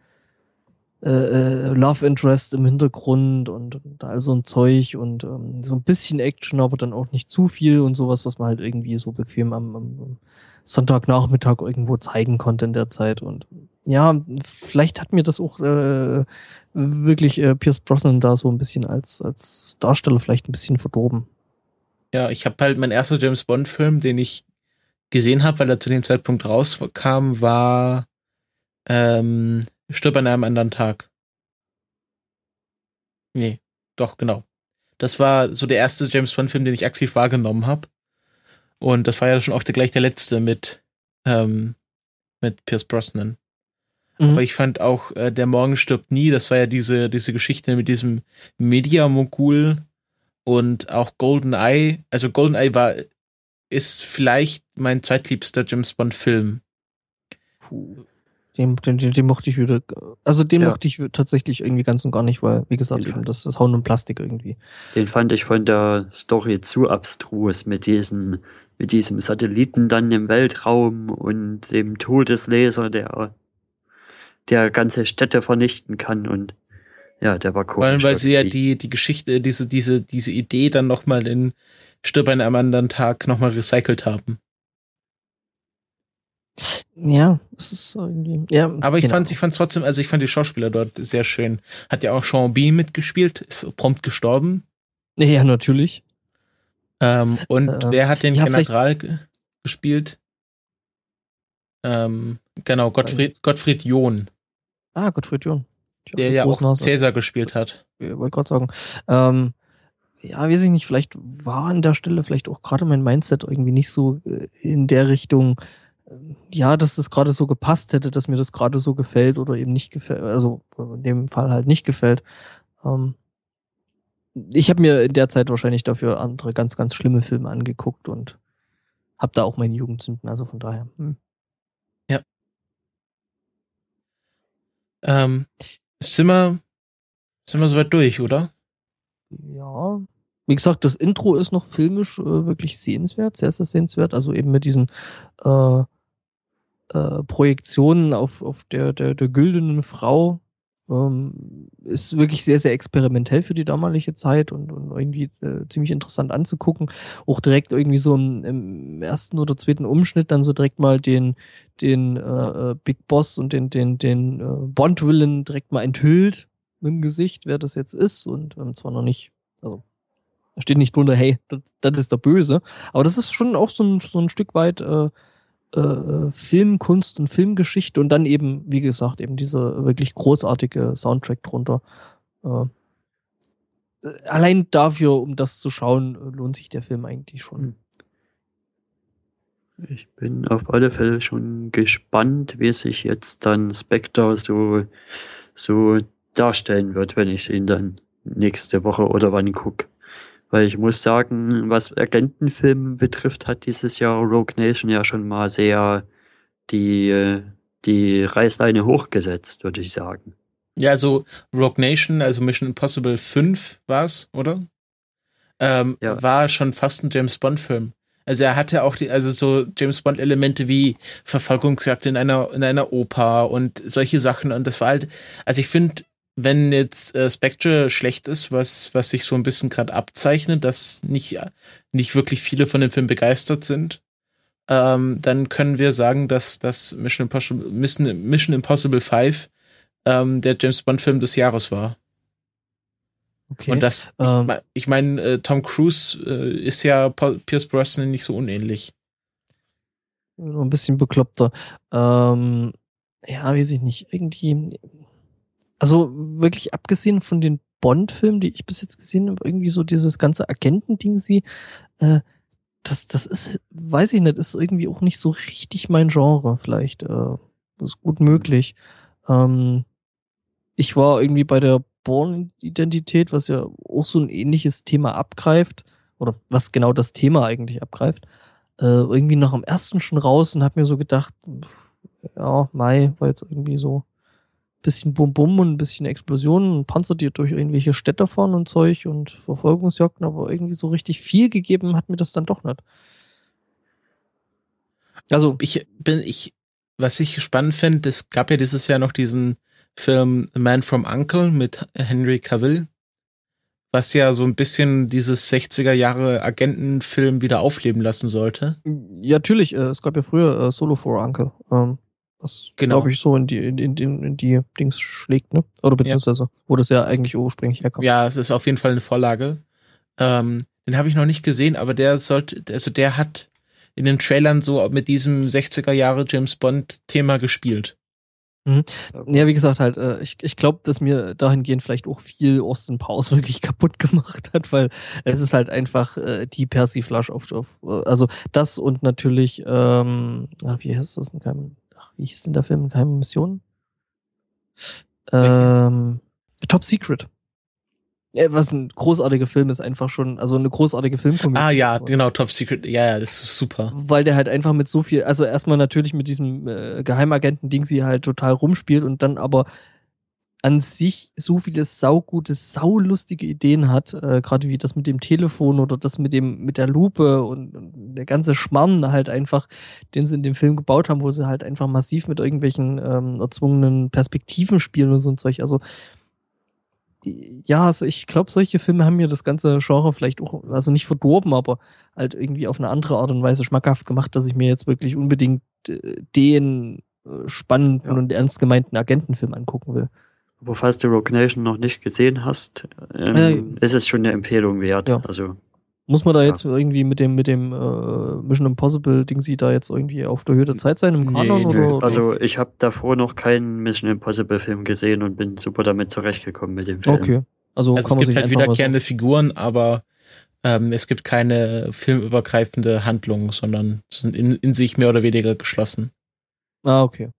äh, äh, Love Interest im Hintergrund und, und all so ein Zeug und ähm, so ein bisschen Action, aber dann auch nicht zu viel und sowas, was man halt irgendwie so bequem am, am Sonntagnachmittag irgendwo zeigen konnte in der Zeit. Und ja, vielleicht hat mir das auch äh, wirklich äh, Pierce Brosnan da so ein bisschen als, als Darsteller vielleicht ein bisschen verdorben. Ja, ich habe halt mein erster James Bond-Film, den ich gesehen habe, weil er zu dem Zeitpunkt rauskam, war ähm, Stirb an einem anderen Tag. Nee, doch, genau. Das war so der erste James Bond-Film, den ich aktiv wahrgenommen habe. Und das war ja schon der, gleich der letzte mit, ähm, mit Pierce Brosnan. Mhm. Aber ich fand auch, äh, Der Morgen stirbt nie, das war ja diese, diese Geschichte mit diesem Media-Mogul und auch Golden Eye. Also Golden Eye war, ist vielleicht mein zweitliebster James Bond-Film. Puh. Den, den, den, den mochte ich wieder, also den ja. mochte ich tatsächlich irgendwie ganz und gar nicht, weil, wie gesagt, eben das, das Hauen und Plastik irgendwie. Den fand ich von der Story zu abstrus mit diesem, mit diesem Satelliten dann im Weltraum und dem Todeslaser, der, der ganze Städte vernichten kann und ja, der war komisch. Vor allem, weil sie ja die, die Geschichte, diese, diese, diese Idee dann nochmal in Stirb an einem anderen Tag nochmal recycelt haben. Ja, es ist irgendwie. Ja, aber ich genau. fand, ich fand trotzdem, also ich fand die Schauspieler dort sehr schön. Hat ja auch Sean Bean mitgespielt, ist prompt gestorben. Ja, natürlich. Ähm, und äh, wer hat den ja, General gespielt? Ähm, genau, Gottfried, Gottfried John. Ah, Gottfried John. Der ja auch. Cäsar gespielt hat. Ich wollte gerade sagen. Ähm, ja, weiß ich nicht, vielleicht war an der Stelle vielleicht auch gerade mein Mindset irgendwie nicht so äh, in der Richtung, ja, dass das gerade so gepasst hätte, dass mir das gerade so gefällt oder eben nicht gefällt, also in dem Fall halt nicht gefällt. Ähm, ich habe mir in der Zeit wahrscheinlich dafür andere ganz, ganz schlimme Filme angeguckt und habe da auch meine Jugendzünden, also von daher. Hm. Ja. Ähm, sind wir, sind wir soweit durch, oder? Ja. Wie gesagt, das Intro ist noch filmisch äh, wirklich sehenswert, sehr, sehr sehenswert. Also eben mit diesen äh, äh, Projektionen auf, auf der, der, der güldenen Frau. Ähm, ist wirklich sehr, sehr experimentell für die damalige Zeit und, und irgendwie äh, ziemlich interessant anzugucken. Auch direkt irgendwie so im, im, ersten oder zweiten Umschnitt dann so direkt mal den, den äh, äh Big Boss und den, den, den äh, Bond-Willen direkt mal enthüllt mit dem Gesicht, wer das jetzt ist und ähm, zwar noch nicht, also da steht nicht drunter, hey, das, das ist der Böse, aber das ist schon auch so ein, so ein Stück weit äh, äh, Filmkunst und Filmgeschichte und dann eben, wie gesagt, eben dieser wirklich großartige Soundtrack drunter. Äh, allein dafür, um das zu schauen, lohnt sich der Film eigentlich schon. Hm. Ich bin auf alle Fälle schon gespannt, wie sich jetzt dann Spectre so, so darstellen wird, wenn ich ihn dann nächste Woche oder wann gucke. Weil ich muss sagen, was Agentenfilme betrifft, hat dieses Jahr Rogue Nation ja schon mal sehr die, die Reißleine hochgesetzt, würde ich sagen. Ja, also Rogue Nation, also Mission Impossible 5 war's, oder? Ähm, ja. War schon fast ein James Bond-Film. Also er hatte auch die, also so James Bond-Elemente wie Verfolgungsjagd in einer, in einer Oper und solche Sachen. Und das war halt, also ich finde, wenn jetzt äh, Spectre schlecht ist, was, was sich so ein bisschen gerade abzeichnet, dass nicht, nicht wirklich viele von dem Film begeistert sind, ähm, dann können wir sagen, dass das Mission Impossible, Mission, Mission Impossible 5 ähm, der James Bond Film des Jahres war. Okay. Und das, ähm, ich meine, äh, Tom Cruise äh, ist ja Pierce Brosnan nicht so unähnlich. Ein bisschen bekloppter. Ähm, ja, weiß ich nicht. Irgendwie, also wirklich abgesehen von den Bond-Filmen, die ich bis jetzt gesehen habe, irgendwie so dieses ganze Agenten-Ding, sie, äh, das, das ist, weiß ich nicht, ist irgendwie auch nicht so richtig mein Genre, vielleicht. Äh, ist gut möglich. Ähm, ich war irgendwie bei der Born-Identität, was ja auch so ein ähnliches Thema abgreift, oder was genau das Thema eigentlich abgreift, äh, irgendwie noch am ersten schon raus und hab mir so gedacht, ja, Mai war jetzt irgendwie so bisschen Bum-Bum und ein bisschen Explosionen und Panzer, die durch irgendwelche Städte fahren und Zeug und Verfolgungsjagden, aber irgendwie so richtig viel gegeben hat mir das dann doch nicht. Also ich bin ich was ich spannend finde, es gab ja dieses Jahr noch diesen Film The Man from Uncle mit Henry Cavill, was ja so ein bisschen dieses 60er Jahre Agentenfilm wieder aufleben lassen sollte. Ja, natürlich. Äh, es gab ja früher äh, Solo for Uncle. Ähm, was, genau. glaube ich, so in die, in, in, in die Dings schlägt, ne? Oder beziehungsweise, ja. wo das ja eigentlich ursprünglich herkommt. Ja, es ist auf jeden Fall eine Vorlage. Ähm, den habe ich noch nicht gesehen, aber der sollte, also der hat in den Trailern so mit diesem 60er Jahre James Bond Thema gespielt. Mhm. Ja, wie gesagt, halt, äh, ich, ich glaube, dass mir dahingehend vielleicht auch viel Austin Powers wirklich kaputt gemacht hat, weil es ist halt einfach äh, die Persiflage auf, auf, äh, also das und natürlich, ähm, ach, wie heißt das ach, wie hieß denn der Film keinem Mission? Ähm, Top Secret. Ja, was ein großartiger Film ist, einfach schon, also eine großartige Filmkomödie. Ah ja, genau, Top Secret, ja, ja, das ist super. Weil der halt einfach mit so viel, also erstmal natürlich mit diesem äh, Geheimagenten-Ding sie halt total rumspielt und dann aber an sich so viele saugute, saulustige Ideen hat, äh, gerade wie das mit dem Telefon oder das mit dem mit der Lupe und, und, der ganze Schmarrn halt einfach, den sie in dem Film gebaut haben, wo sie halt einfach massiv mit irgendwelchen ähm, erzwungenen Perspektiven spielen und so ein Zeug. Also ja, also ich glaube, solche Filme haben mir das ganze Genre vielleicht auch, also nicht verdorben, aber halt irgendwie auf eine andere Art und Weise schmackhaft gemacht, dass ich mir jetzt wirklich unbedingt äh, den äh, spannenden ja. und ernst gemeinten Agentenfilm angucken will. Aber falls du Rogue Nation noch nicht gesehen hast, ähm, äh, ist es schon eine Empfehlung wert. Ja. Also muss man da jetzt ja. irgendwie mit dem, mit dem äh, Mission Impossible Ding sie da jetzt irgendwie auf der Höhe der Zeit sein im Kanon? Nee, oder, Also ich habe davor noch keinen Mission Impossible Film gesehen und bin super damit zurechtgekommen mit dem Film. Okay. Also, also es gibt halt wiederkehrende Figuren, aber ähm, es gibt keine filmübergreifende Handlung, sondern sind in, in sich mehr oder weniger geschlossen. Ah, okay.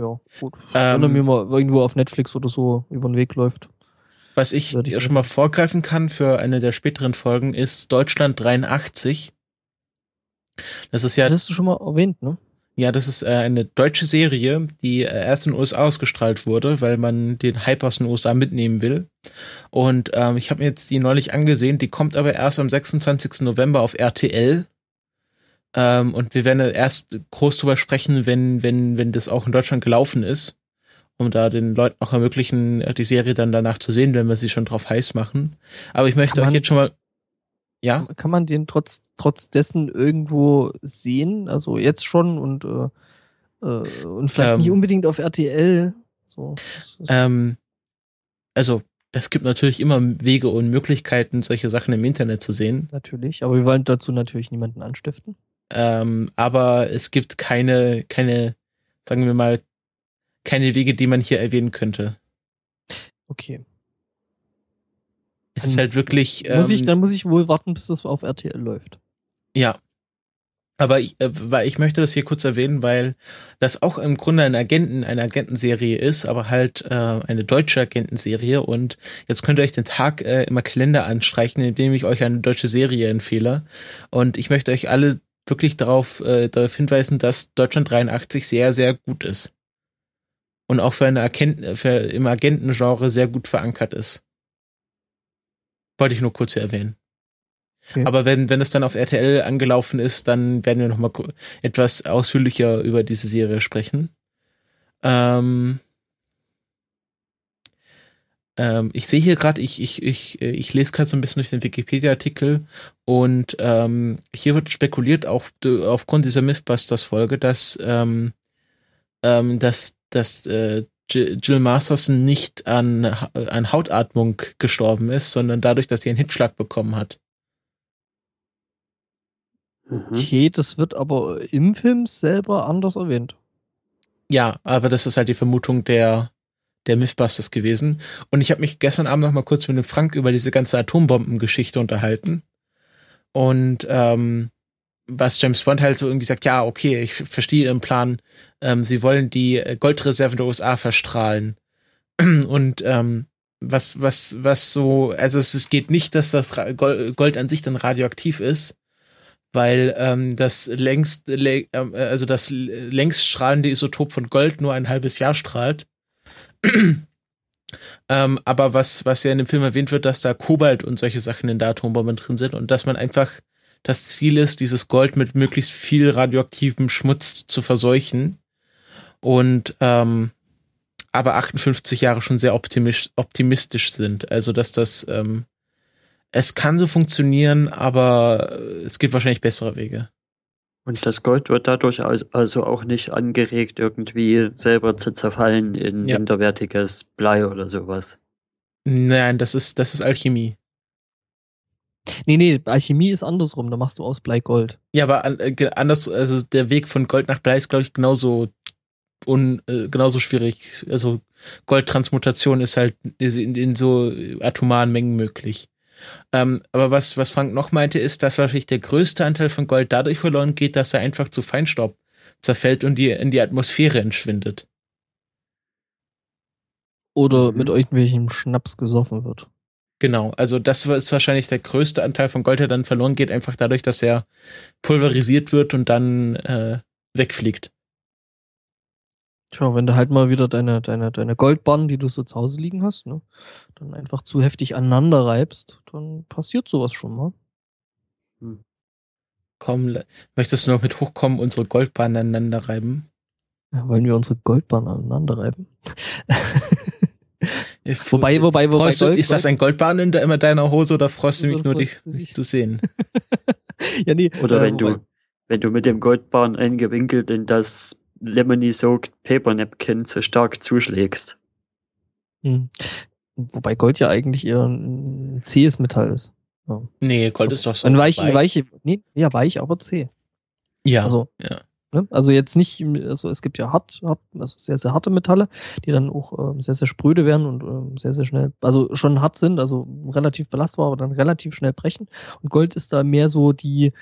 Ja, gut. Ähm, Wenn er mir mal irgendwo auf Netflix oder so über den Weg läuft. Was ich ja schon mal vorgreifen kann für eine der späteren Folgen ist Deutschland 83. Das ist ja. Das hast du schon mal erwähnt, ne? Ja, das ist äh, eine deutsche Serie, die äh, erst in den USA ausgestrahlt wurde, weil man den Hype aus den USA mitnehmen will. Und ähm, ich habe mir jetzt die neulich angesehen, die kommt aber erst am 26. November auf RTL. Ähm, und wir werden erst groß drüber sprechen, wenn, wenn, wenn das auch in Deutschland gelaufen ist um da den Leuten auch ermöglichen, die Serie dann danach zu sehen, wenn wir sie schon drauf heiß machen. Aber ich möchte euch jetzt schon mal ja. Kann man den trotz, trotz dessen irgendwo sehen? Also jetzt schon und, äh, äh, und vielleicht ähm, nicht unbedingt auf RTL. So, ähm, also es gibt natürlich immer Wege und Möglichkeiten, solche Sachen im Internet zu sehen. Natürlich, aber wir wollen dazu natürlich niemanden anstiften. Ähm, aber es gibt keine, keine, sagen wir mal, keine Wege, die man hier erwähnen könnte. Okay. Es dann ist halt wirklich. Muss ähm, ich, dann muss ich wohl warten, bis das auf RTL läuft. Ja. Aber ich, äh, weil ich möchte das hier kurz erwähnen, weil das auch im Grunde eine Agenten, eine Agentenserie ist, aber halt äh, eine deutsche Agentenserie. Und jetzt könnt ihr euch den Tag äh, immer Kalender anstreichen, indem ich euch eine deutsche Serie empfehle. Und ich möchte euch alle wirklich darauf, äh, darauf hinweisen, dass Deutschland 83 sehr, sehr gut ist und auch für eine Agenten, für im Agentengenre sehr gut verankert ist. Wollte ich nur kurz erwähnen. Okay. Aber wenn, wenn es dann auf RTL angelaufen ist, dann werden wir nochmal etwas ausführlicher über diese Serie sprechen. Ähm, ähm, ich sehe hier gerade, ich, ich, ich, ich lese gerade so ein bisschen durch den Wikipedia-Artikel und ähm, hier wird spekuliert, auch aufgrund dieser Mythbusters-Folge, dass, ähm, ähm, dass dass äh, Jill Masterson nicht an, an Hautatmung gestorben ist, sondern dadurch, dass sie einen Hitschlag bekommen hat. Mhm. Okay, das wird aber im Film selber anders erwähnt. Ja, aber das ist halt die Vermutung der, der Mythbusters gewesen. Und ich habe mich gestern Abend noch mal kurz mit dem Frank über diese ganze Atombombengeschichte unterhalten. Und ähm, was James Bond halt so irgendwie sagt, ja, okay, ich verstehe Ihren Plan. Ähm, sie wollen die Goldreserven der USA verstrahlen. Und ähm, was, was, was so, also es, es geht nicht, dass das Gold an sich dann radioaktiv ist, weil ähm, das längst, äh, also das längst strahlende Isotop von Gold nur ein halbes Jahr strahlt. ähm, aber was, was ja in dem Film erwähnt wird, dass da Kobalt und solche Sachen in der Atombombe drin sind und dass man einfach das Ziel ist, dieses Gold mit möglichst viel radioaktivem Schmutz zu verseuchen. Und ähm, aber 58 Jahre schon sehr optimistisch, optimistisch sind. Also dass das ähm, es kann so funktionieren, aber es gibt wahrscheinlich bessere Wege. Und das Gold wird dadurch also auch nicht angeregt, irgendwie selber zu zerfallen in ja. minderwertiges Blei oder sowas. Nein, das ist, das ist Alchemie. Nee, nee, Alchemie ist andersrum, da machst du aus Blei Gold. Ja, aber äh, anders, also der Weg von Gold nach Blei ist, glaube ich, genauso un, äh, genauso schwierig. Also Goldtransmutation ist halt in, in so atomaren Mengen möglich. Ähm, aber was, was Frank noch meinte, ist, dass wahrscheinlich der größte Anteil von Gold dadurch verloren geht, dass er einfach zu Feinstaub zerfällt und die, in die Atmosphäre entschwindet. Oder mit irgendwelchem Schnaps gesoffen wird. Genau, also das ist wahrscheinlich der größte Anteil von Gold, der dann verloren geht, einfach dadurch, dass er pulverisiert wird und dann äh, wegfliegt. Tja, wenn du halt mal wieder deine, deine, deine Goldbahn, die du so zu Hause liegen hast, ne, dann einfach zu heftig aneinander reibst, dann passiert sowas schon mal. Hm. Komm, möchtest du noch mit hochkommen, unsere Goldbahn aneinander reiben? Ja, wollen wir unsere Goldbahn aneinander reiben? wobei, wobei, wobei. Gold, du, ist das ein Goldbahn in de, deiner Hose oder freust du mich nur, dich, dich zu sehen? ja, nee. Oder äh, wenn wobei. du, wenn du mit dem Goldbahn eingewinkelt in das Lemony Soaked Paper Napkin zu stark zuschlägst. Hm. Wobei Gold ja eigentlich eher ein zähes Metall ist. Ja. Nee, Gold ist doch so. Ein weich, weich. weiche, nee, ja, weich, aber zäh. Ja. Also, ja. Ne? Also jetzt nicht, also es gibt ja hart, hart, also sehr, sehr harte Metalle, die dann auch äh, sehr, sehr spröde werden und äh, sehr, sehr schnell, also schon hart sind, also relativ belastbar, aber dann relativ schnell brechen. Und Gold ist da mehr so die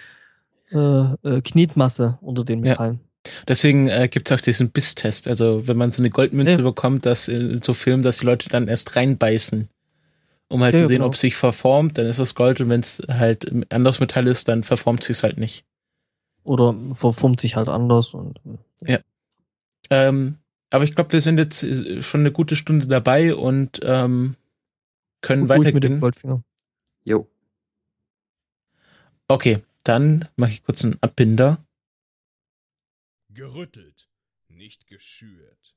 äh, äh, Knetmasse unter den Metallen. Deswegen äh, gibt es auch diesen Bisstest. Also wenn man so eine Goldmünze ja. bekommt, dass in so Filmen, dass die Leute dann erst reinbeißen, um halt ja, zu sehen, genau. ob es sich verformt, dann ist es Gold und wenn es halt ein anderes Metall ist, dann verformt sich es halt nicht. Oder verformt sich halt anders und ja. ja. Ähm, aber ich glaube, wir sind jetzt äh, schon eine gute Stunde dabei und ähm, können weitergehen. mit dem Goldfinger. Jo. Okay, dann mache ich kurz einen Abbinder gerüttelt, nicht geschürt.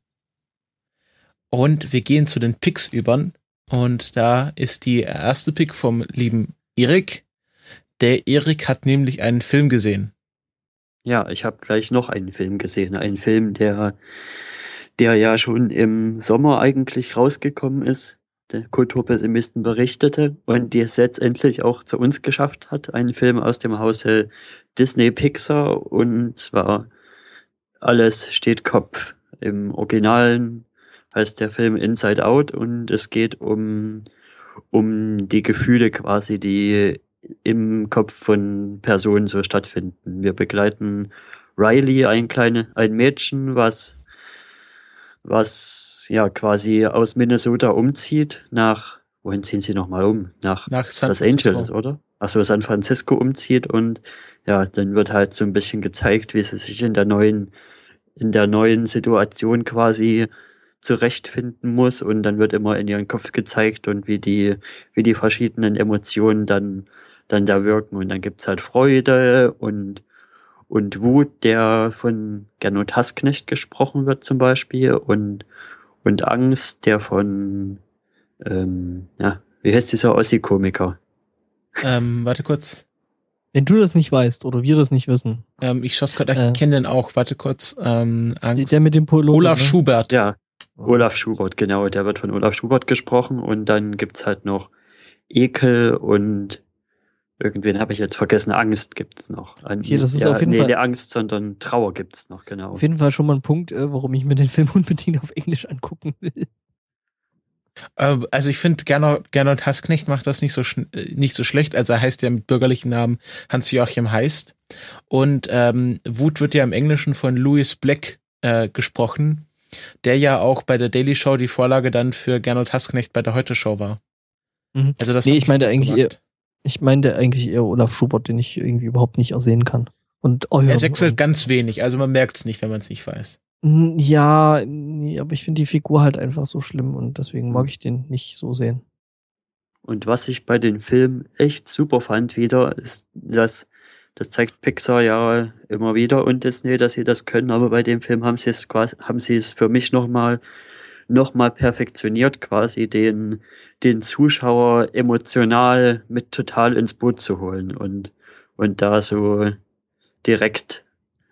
Und wir gehen zu den Picks über. Und da ist die erste Pick vom lieben Erik. Der Erik hat nämlich einen Film gesehen. Ja, ich habe gleich noch einen Film gesehen. Einen Film, der, der ja schon im Sommer eigentlich rausgekommen ist. Der Kulturpessimisten berichtete und die es letztendlich auch zu uns geschafft hat. Ein Film aus dem Hause Disney Pixar und zwar alles steht Kopf. Im Originalen heißt der Film Inside Out und es geht um, um die Gefühle quasi, die im Kopf von Personen so stattfinden. Wir begleiten Riley, ein kleines, ein Mädchen, was, was ja quasi aus Minnesota umzieht nach, wohin ziehen sie nochmal um? Nach, nach San Los Angeles, oder? Achso, San Francisco umzieht und ja, dann wird halt so ein bisschen gezeigt, wie sie sich in der neuen in der neuen Situation quasi zurechtfinden muss und dann wird immer in ihren Kopf gezeigt und wie die, wie die verschiedenen Emotionen dann, dann da wirken und dann gibt's halt Freude und, und Wut, der von Gernot Hasknecht gesprochen wird zum Beispiel und, und Angst, der von, ähm, ja, wie heißt dieser Ossi-Komiker? Ähm, warte kurz. Wenn du das nicht weißt oder wir das nicht wissen. Ähm, ich schaue gerade, ich äh, kenne den auch. Warte kurz. Ähm, Angst. Der mit dem Pullover. Olaf ne? Schubert. Ja, Olaf Schubert, genau, der wird von Olaf Schubert gesprochen und dann gibt's halt noch Ekel und irgendwen habe ich jetzt vergessen, Angst gibt's noch. Okay, das ist ja, auf jeden nee, Fall. Nee, Angst, sondern Trauer gibt's noch, genau. Auf jeden Fall schon mal ein Punkt, äh, warum ich mir den Film unbedingt auf Englisch angucken will. Ähm, also ich finde, Gernot, Gernot Hassknecht macht das nicht so, äh, nicht so schlecht. Also er heißt ja mit bürgerlichen Namen Hans-Joachim Heist. Und ähm, Wut wird ja im Englischen von Louis Black äh, gesprochen, der ja auch bei der Daily Show die Vorlage dann für Gernot Hassknecht bei der Heute Show war. Mhm. Also das nee, ich meine eigentlich eher, ich meinte eigentlich eher Olaf Schubert, den ich irgendwie überhaupt nicht ersehen kann. Und oh ja, er wechselt ganz wenig, also man merkt es nicht, wenn man es nicht weiß. Ja, nee, aber ich finde die Figur halt einfach so schlimm und deswegen mag ich den nicht so sehen. Und was ich bei den Filmen echt super fand wieder, ist, dass das zeigt Pixar ja immer wieder und Disney, dass sie das können, aber bei dem Film haben sie es quasi, haben sie es für mich nochmal noch mal perfektioniert, quasi den, den Zuschauer emotional mit total ins Boot zu holen und, und da so direkt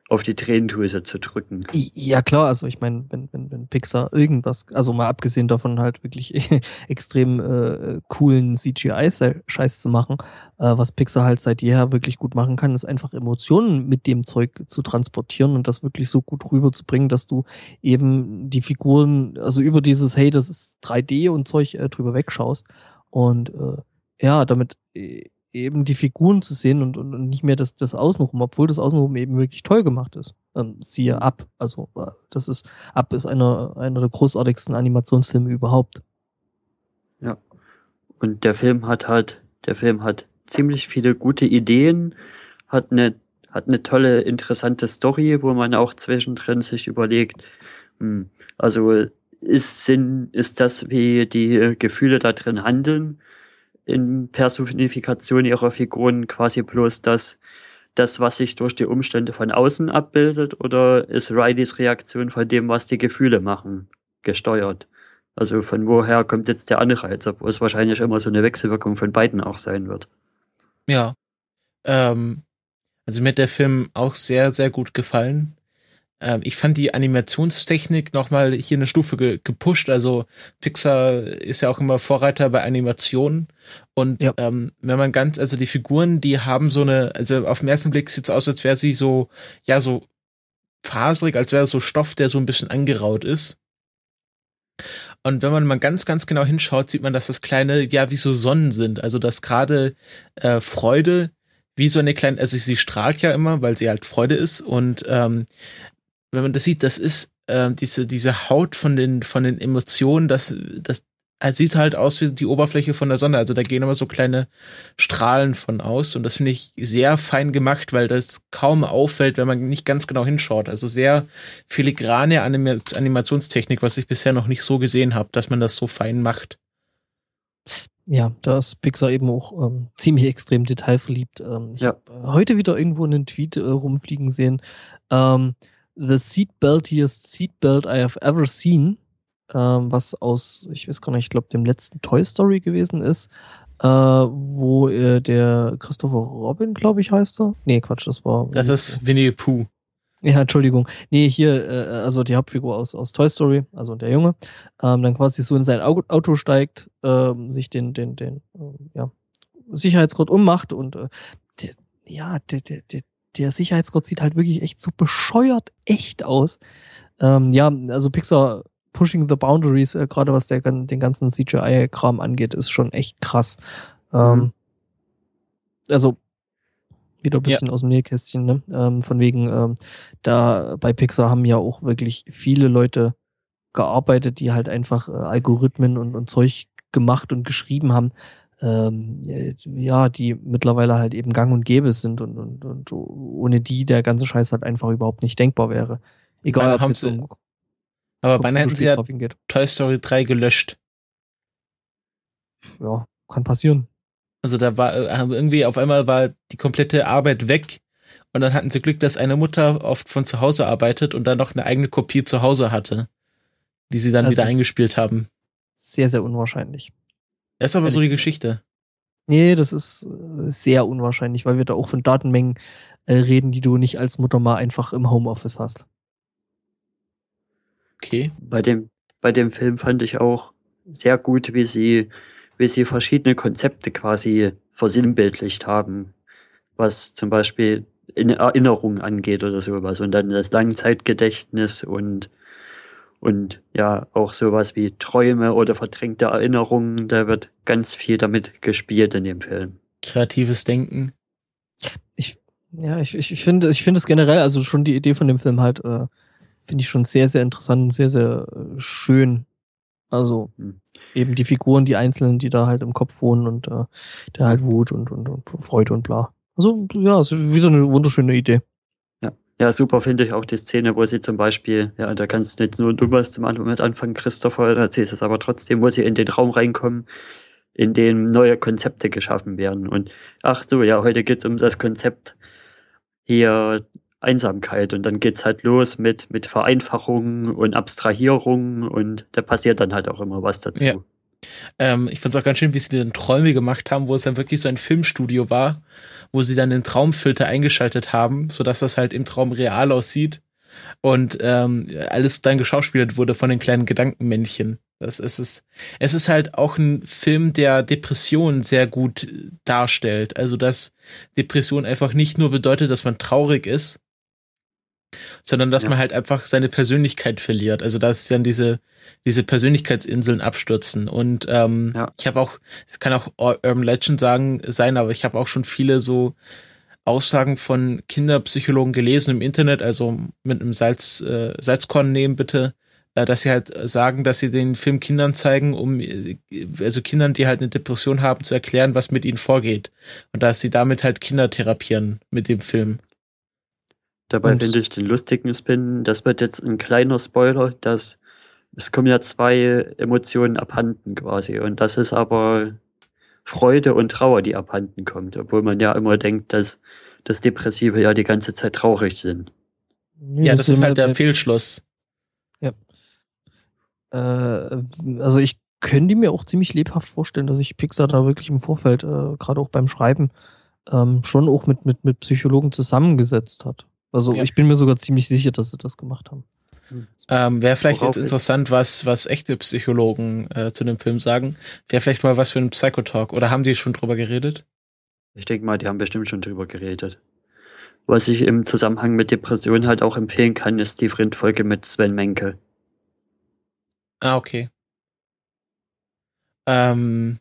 auf die Tränendrüse zu drücken. Ja klar, also ich meine, wenn, wenn, wenn Pixar irgendwas, also mal abgesehen davon halt wirklich extrem äh, coolen CGI-Scheiß zu machen, äh, was Pixar halt seit jeher wirklich gut machen kann, ist einfach Emotionen mit dem Zeug zu transportieren und das wirklich so gut rüberzubringen, dass du eben die Figuren, also über dieses, hey, das ist 3D und Zeug äh, drüber wegschaust und äh, ja, damit äh, eben die Figuren zu sehen und, und, und nicht mehr das, das Außenrum, obwohl das Außenrum eben wirklich toll gemacht ist. Ähm, siehe mhm. Ab, also äh, das ist, Ab ist einer, einer der großartigsten Animationsfilme überhaupt. Ja. Und der Film hat halt, der Film hat ziemlich viele gute Ideen, hat eine, hat eine tolle, interessante Story, wo man auch zwischendrin sich überlegt, hm, also ist Sinn, ist das, wie die Gefühle da drin handeln? In Personifikation ihrer Figuren quasi bloß das, das, was sich durch die Umstände von außen abbildet, oder ist Rileys Reaktion von dem, was die Gefühle machen, gesteuert? Also von woher kommt jetzt der Anreiz, obwohl es wahrscheinlich immer so eine Wechselwirkung von beiden auch sein wird. Ja. Ähm, also mir hat der Film auch sehr, sehr gut gefallen. Ähm, ich fand die Animationstechnik nochmal hier eine Stufe ge gepusht. Also Pixar ist ja auch immer Vorreiter bei Animationen. Und ja. ähm, wenn man ganz, also die Figuren, die haben so eine, also auf den ersten Blick sieht es aus, als wäre sie so, ja, so faserig, als wäre so Stoff, der so ein bisschen angeraut ist. Und wenn man mal ganz, ganz genau hinschaut, sieht man, dass das kleine, ja, wie so Sonnen sind. Also dass gerade äh, Freude wie so eine kleine, also sie strahlt ja immer, weil sie halt Freude ist. Und ähm, wenn man das sieht, das ist äh, diese, diese Haut von den, von den Emotionen, das, das, es sieht halt aus wie die Oberfläche von der Sonne. Also da gehen immer so kleine Strahlen von aus. Und das finde ich sehr fein gemacht, weil das kaum auffällt, wenn man nicht ganz genau hinschaut. Also sehr filigrane Anim Animationstechnik, was ich bisher noch nicht so gesehen habe, dass man das so fein macht. Ja, da ist Pixar eben auch ähm, ziemlich extrem detailverliebt. Ähm, ich ja. habe heute wieder irgendwo einen Tweet äh, rumfliegen sehen. Ähm, The Seatbeltiest Seatbelt I Have Ever Seen, ähm, was aus, ich weiß gar nicht, ich glaube, dem letzten Toy Story gewesen ist, äh, wo äh, der Christopher Robin, glaube ich, heißt er. Nee, Quatsch, das war. Das ist Winnie Pooh. Ja, Entschuldigung. Nee, hier, äh, also die Hauptfigur aus, aus Toy Story, also der Junge, ähm, dann quasi so in sein Auto steigt, ähm, sich den, den, den, äh, ja, Sicherheitsgurt ummacht und äh, der, ja, der, der, der, der Sicherheitsgurt sieht halt wirklich echt so bescheuert echt aus. Ähm, ja, also Pixar pushing the boundaries, äh, gerade was der, den ganzen CGI-Kram angeht, ist schon echt krass. Ähm, mhm. Also wieder ein bisschen ja. aus dem Nähkästchen, ne? Ähm, von wegen, ähm, da bei Pixar haben ja auch wirklich viele Leute gearbeitet, die halt einfach äh, Algorithmen und, und Zeug gemacht und geschrieben haben, ähm, äh, ja, die mittlerweile halt eben gang und gäbe sind und, und, und ohne die der ganze Scheiß halt einfach überhaupt nicht denkbar wäre. Egal, ob es um aber wann hätten sie ja Toy Story 3 gelöscht? Ja, kann passieren. Also da war äh, irgendwie auf einmal war die komplette Arbeit weg und dann hatten sie Glück, dass eine Mutter oft von zu Hause arbeitet und dann noch eine eigene Kopie zu Hause hatte, die sie dann das wieder eingespielt haben. Sehr, sehr unwahrscheinlich. Das ist aber so die Geschichte. Nee, das ist sehr unwahrscheinlich, weil wir da auch von Datenmengen äh, reden, die du nicht als Mutter mal einfach im Homeoffice hast. Okay. Bei dem, bei dem Film fand ich auch sehr gut, wie sie, wie sie verschiedene Konzepte quasi versinnbildlicht haben, was zum Beispiel in Erinnerung angeht oder sowas und dann das Langzeitgedächtnis und und ja auch sowas wie Träume oder verdrängte Erinnerungen, da wird ganz viel damit gespielt in dem Film. Kreatives Denken. Ich ja, ich, ich, ich finde ich finde es generell, also schon die Idee von dem Film halt äh, finde ich schon sehr sehr interessant und sehr sehr äh, schön. Also hm. eben die Figuren, die einzelnen, die da halt im Kopf wohnen und äh, der halt Wut und, und, und Freude und bla. Also ja, ist wieder eine wunderschöne Idee. Ja, super finde ich auch die Szene, wo sie zum Beispiel, ja, da kannst du jetzt nur du was zum mit anfangen, Christopher, da erzählst es aber trotzdem, wo sie in den Raum reinkommen, in dem neue Konzepte geschaffen werden. Und ach so, ja, heute geht's um das Konzept hier Einsamkeit und dann geht's halt los mit, mit Vereinfachungen und Abstrahierungen und da passiert dann halt auch immer was dazu. Ja. Ähm, ich fand es auch ganz schön, wie sie dann Träume gemacht haben, wo es dann wirklich so ein Filmstudio war, wo sie dann den Traumfilter eingeschaltet haben, sodass das halt im Traum real aussieht und ähm, alles dann geschauspielert wurde von den kleinen Gedankenmännchen. Das ist es. Es ist halt auch ein Film, der Depression sehr gut darstellt. Also dass Depression einfach nicht nur bedeutet, dass man traurig ist, sondern dass ja. man halt einfach seine Persönlichkeit verliert. Also dass dann diese diese Persönlichkeitsinseln abstürzen. Und ähm, ja. ich habe auch, es kann auch Urban Legend sagen sein, aber ich habe auch schon viele so Aussagen von Kinderpsychologen gelesen im Internet, also mit einem Salz äh, Salzkorn nehmen bitte, äh, dass sie halt sagen, dass sie den Film Kindern zeigen, um äh, also Kindern, die halt eine Depression haben, zu erklären, was mit ihnen vorgeht und dass sie damit halt Kinder therapieren mit dem Film. Dabei finde ich den lustigen Spin, das wird jetzt ein kleiner Spoiler, dass es kommen ja zwei Emotionen abhanden quasi. Und das ist aber Freude und Trauer, die abhanden kommt, obwohl man ja immer denkt, dass das Depressive ja die ganze Zeit traurig sind. Ja, das, das ist halt der Fehlschluss. Ja. Äh, also ich könnte mir auch ziemlich lebhaft vorstellen, dass sich Pixar da wirklich im Vorfeld, äh, gerade auch beim Schreiben, ähm, schon auch mit, mit, mit Psychologen zusammengesetzt hat. Also ja. ich bin mir sogar ziemlich sicher, dass sie das gemacht haben. Ähm, Wäre vielleicht Worauf jetzt interessant, was, was echte Psychologen äh, zu dem Film sagen. Wäre vielleicht mal was für ein Psychotalk. Oder haben die schon drüber geredet? Ich denke mal, die haben bestimmt schon drüber geredet. Was ich im Zusammenhang mit Depressionen halt auch empfehlen kann, ist die Rindfolge mit Sven Menke. Ah, okay. Ähm,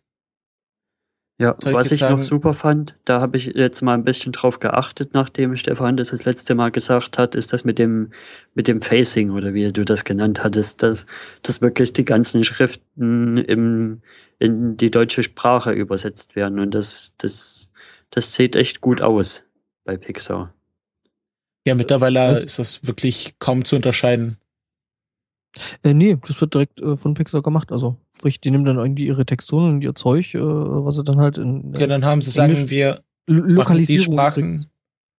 ja, Soll was ich, ich noch super fand, da habe ich jetzt mal ein bisschen drauf geachtet, nachdem Stefan das das letzte Mal gesagt hat, ist das mit dem, mit dem Facing oder wie du das genannt hattest, dass, dass wirklich die ganzen Schriften im, in die deutsche Sprache übersetzt werden und das, das, das sieht echt gut aus bei Pixar. Ja, mittlerweile ist das wirklich kaum zu unterscheiden. Äh, nee, das wird direkt äh, von Pixar gemacht. Also, sprich, die nehmen dann irgendwie ihre Texturen und ihr Zeug, äh, was sie dann halt in. Äh, ja, dann haben sie, sagen wir, Lokalisierung. Die Sprachen.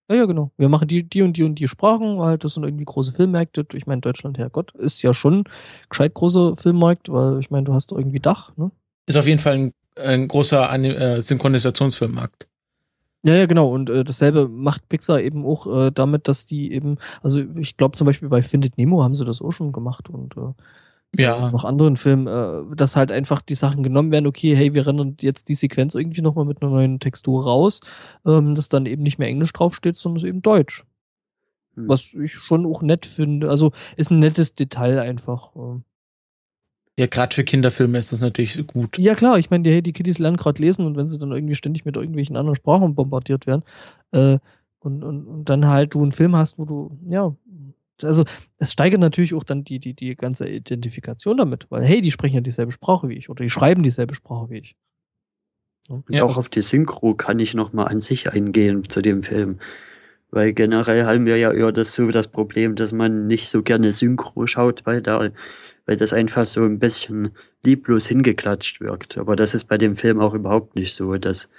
Ja, ja, genau. Wir machen die, die und die und die Sprachen, halt, das sind irgendwie große Filmmärkte. Ich meine, Deutschland, Herrgott, ist ja schon gescheit großer Filmmarkt, weil ich meine, du hast irgendwie Dach, ne? Ist auf jeden Fall ein, ein großer äh, Synchronisationsfilmmarkt. Ja, ja, genau. Und äh, dasselbe macht Pixar eben auch äh, damit, dass die eben, also ich glaube zum Beispiel bei Findet Nemo haben sie das auch schon gemacht und äh, ja. noch anderen Filmen, äh, dass halt einfach die Sachen genommen werden, okay, hey, wir rennen jetzt die Sequenz irgendwie nochmal mit einer neuen Textur raus, ähm, dass dann eben nicht mehr Englisch draufsteht, sondern eben Deutsch. Hm. Was ich schon auch nett finde. Also ist ein nettes Detail einfach. Äh. Ja, gerade für Kinderfilme ist das natürlich so gut. Ja, klar, ich meine, die, die Kiddies lernen gerade lesen und wenn sie dann irgendwie ständig mit irgendwelchen anderen Sprachen bombardiert werden, äh, und, und, und dann halt du einen Film hast, wo du, ja, also es steigert natürlich auch dann die, die, die ganze Identifikation damit, weil hey, die sprechen ja dieselbe Sprache wie ich oder die schreiben dieselbe Sprache wie ich. Ja, auch auf die Synchro kann ich nochmal an sich eingehen zu dem Film. Weil generell haben wir ja eher das so das Problem, dass man nicht so gerne Synchro schaut, weil da weil das einfach so ein bisschen lieblos hingeklatscht wirkt. Aber das ist bei dem Film auch überhaupt nicht so. Das,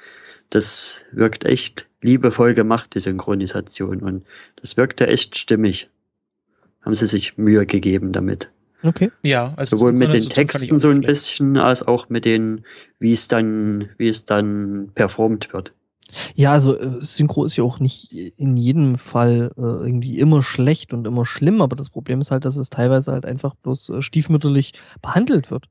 das wirkt echt liebevoll gemacht, die Synchronisation. Und das wirkte echt stimmig. Haben sie sich Mühe gegeben damit. Okay. Ja, also sowohl mit den Texten so ein schlecht. bisschen, als auch mit den, wie es dann, wie es dann performt wird. Ja, also äh, Synchro ist ja auch nicht in jedem Fall äh, irgendwie immer schlecht und immer schlimm, aber das Problem ist halt, dass es teilweise halt einfach bloß äh, stiefmütterlich behandelt wird.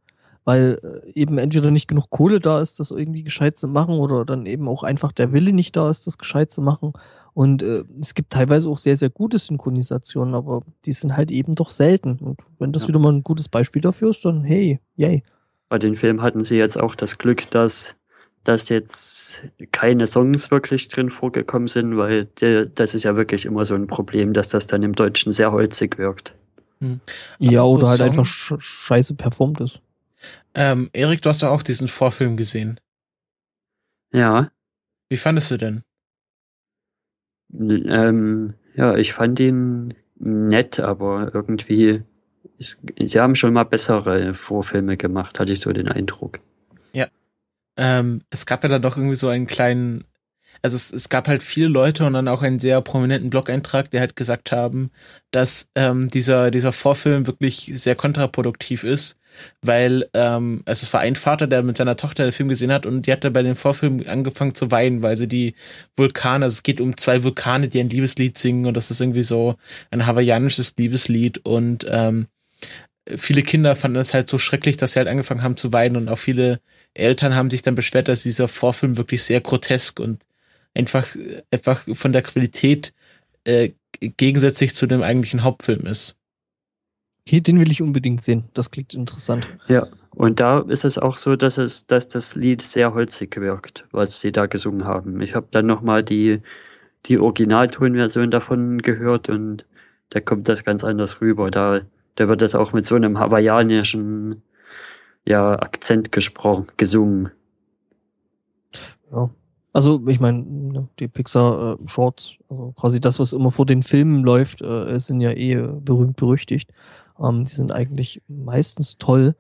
Weil äh, eben entweder nicht genug Kohle da ist, das irgendwie gescheit zu machen, oder dann eben auch einfach der Wille nicht da ist, das gescheit zu machen. Und äh, es gibt teilweise auch sehr, sehr gute Synchronisationen, aber die sind halt eben doch selten. Und wenn das ja. wieder mal ein gutes Beispiel dafür ist, dann hey, yay. Bei den Filmen hatten sie jetzt auch das Glück, dass dass jetzt keine Songs wirklich drin vorgekommen sind, weil der, das ist ja wirklich immer so ein Problem, dass das dann im Deutschen sehr holzig wirkt. Hm. Ja, oder halt Song? einfach sch scheiße performt ist. Ähm, Erik, du hast doch auch diesen Vorfilm gesehen. Ja. Wie fandest du denn? Ähm, ja, ich fand ihn nett, aber irgendwie, ist, sie haben schon mal bessere Vorfilme gemacht, hatte ich so den Eindruck. Ähm, es gab ja dann doch irgendwie so einen kleinen, also es, es gab halt viele Leute und dann auch einen sehr prominenten Blog-Eintrag, der halt gesagt haben, dass ähm, dieser, dieser Vorfilm wirklich sehr kontraproduktiv ist, weil ähm, also es war ein Vater, der mit seiner Tochter den Film gesehen hat und die hatte bei dem Vorfilm angefangen zu weinen, weil sie die Vulkane, also es geht um zwei Vulkane, die ein Liebeslied singen und das ist irgendwie so ein hawaiianisches Liebeslied und ähm, viele Kinder fanden es halt so schrecklich, dass sie halt angefangen haben zu weinen und auch viele Eltern haben sich dann beschwert, dass dieser Vorfilm wirklich sehr grotesk und einfach, einfach von der Qualität äh, gegensätzlich zu dem eigentlichen Hauptfilm ist. Okay, den will ich unbedingt sehen. Das klingt interessant. Ja, und da ist es auch so, dass es, dass das Lied sehr holzig wirkt, was sie da gesungen haben. Ich habe dann nochmal die, die Originaltonversion davon gehört und da kommt das ganz anders rüber. Da, da wird das auch mit so einem hawaiianischen ja Akzent gesprochen, gesungen. Ja. Also ich meine, ne, die Pixar äh, Shorts, also quasi das, was immer vor den Filmen läuft, äh, sind ja eh berühmt berüchtigt. Ähm, die sind eigentlich meistens toll.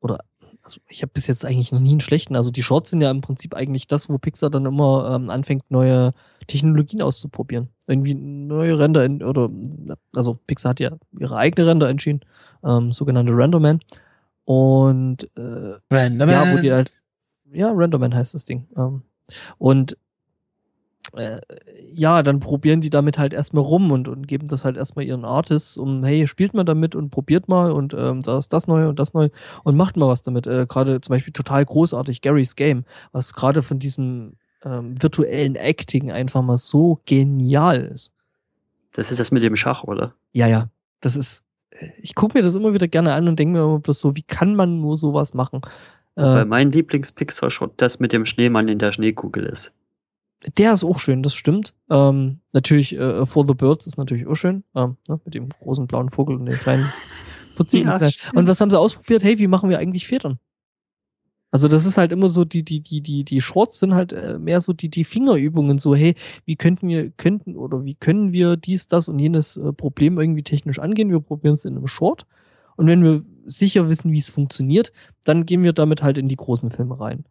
Oder also ich habe bis jetzt eigentlich noch nie einen schlechten. Also die Shorts sind ja im Prinzip eigentlich das, wo Pixar dann immer ähm, anfängt, neue Technologien auszuprobieren. Irgendwie neue Render in, oder also Pixar hat ja ihre eigene Render entschieden, ähm, sogenannte Renderman. Und äh, Randomman. ja, wo die halt, ja, Randomman heißt das Ding. Ähm, und äh, ja, dann probieren die damit halt erstmal rum und, und geben das halt erstmal ihren Artists, um, hey, spielt mal damit und probiert mal und ähm, da ist das neu und das neu und macht mal was damit. Äh, gerade zum Beispiel total großartig, Gary's Game, was gerade von diesem ähm, virtuellen Acting einfach mal so genial ist. Das ist das mit dem Schach, oder? Ja, ja. Das ist ich gucke mir das immer wieder gerne an und denke mir immer bloß so, wie kann man nur sowas machen? Weil äh, mein Lieblings-Pixar-Shot das mit dem Schneemann in der Schneekugel ist. Der ist auch schön, das stimmt. Ähm, natürlich, äh, For the Birds ist natürlich auch schön, ähm, ne, mit dem großen blauen Vogel und den kleinen Putzigen. ja, und was haben sie ausprobiert? Hey, wie machen wir eigentlich Federn? Also das ist halt immer so, die, die, die, die, die Shorts sind halt äh, mehr so die, die Fingerübungen, so, hey, wie könnten wir, könnten oder wie können wir dies, das und jenes äh, Problem irgendwie technisch angehen? Wir probieren es in einem Short. Und wenn wir sicher wissen, wie es funktioniert, dann gehen wir damit halt in die großen Filme rein.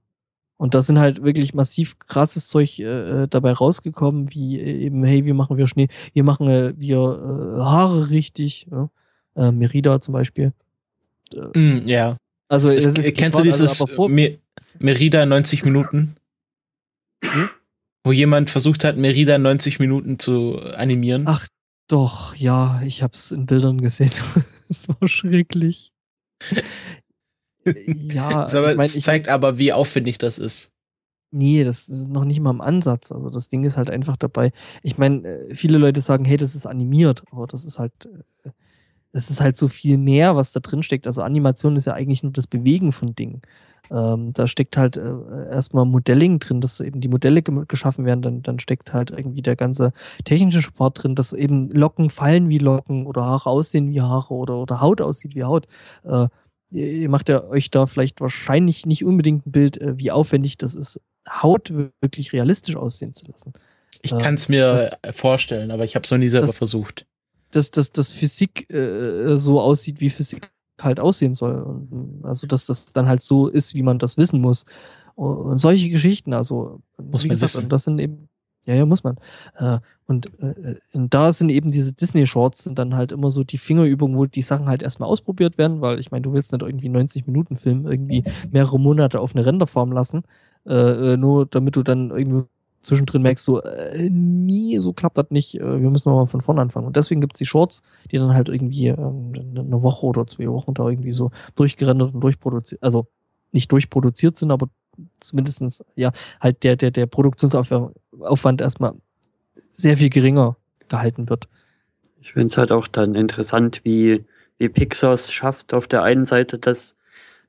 Und da sind halt wirklich massiv krasses Zeug äh, äh dabei rausgekommen, wie eben, hey, wie machen wir Schnee, wie machen äh, wir äh, Haare richtig, ja? äh, Merida zum Beispiel. Mm, ja. Also es, es ist kennst du dieses also, Mer Merida 90 Minuten? Hm? Wo jemand versucht hat, Merida 90 Minuten zu animieren? Ach doch, ja, ich hab's in Bildern gesehen. Es war schrecklich. Ja, aber ich mein, es zeigt aber, wie aufwendig das ist. Nee, das ist noch nicht mal im Ansatz. Also das Ding ist halt einfach dabei. Ich meine, äh, viele Leute sagen, hey, das ist animiert, aber das ist halt äh, es ist halt so viel mehr, was da drin steckt. Also Animation ist ja eigentlich nur das Bewegen von Dingen. Ähm, da steckt halt äh, erstmal Modelling drin, dass eben die Modelle geschaffen werden, dann, dann steckt halt irgendwie der ganze technische Sport drin, dass eben Locken fallen wie Locken oder Haare aussehen wie Haare oder, oder Haut aussieht wie Haut. Äh, ihr macht ja euch da vielleicht wahrscheinlich nicht unbedingt ein Bild, äh, wie aufwendig das ist, Haut wirklich realistisch aussehen zu lassen. Ich kann es mir das, vorstellen, aber ich habe es noch nie selber das, versucht dass, dass, dass Physik äh, so aussieht, wie Physik halt aussehen soll. Und, also, dass das dann halt so ist, wie man das wissen muss. Und solche Geschichten, also, muss wie gesagt, wissen. das sind eben, ja, ja, muss man. Äh, und, äh, und da sind eben diese Disney-Shorts sind dann halt immer so die Fingerübungen, wo die Sachen halt erstmal ausprobiert werden, weil ich meine, du willst nicht irgendwie 90 Minuten Film irgendwie mehrere Monate auf eine Renderform lassen, äh, nur damit du dann irgendwie zwischendrin merkst du, äh, nie, so klappt das nicht, äh, wir müssen nochmal von vorne anfangen. Und deswegen gibt's die Shorts, die dann halt irgendwie ähm, eine Woche oder zwei Wochen da irgendwie so durchgerendert und durchproduziert, also nicht durchproduziert sind, aber zumindestens ja, halt der, der, der Produktionsaufwand erstmal sehr viel geringer gehalten wird. Ich finde es halt auch dann interessant, wie, wie Pixar es schafft, auf der einen Seite, dass,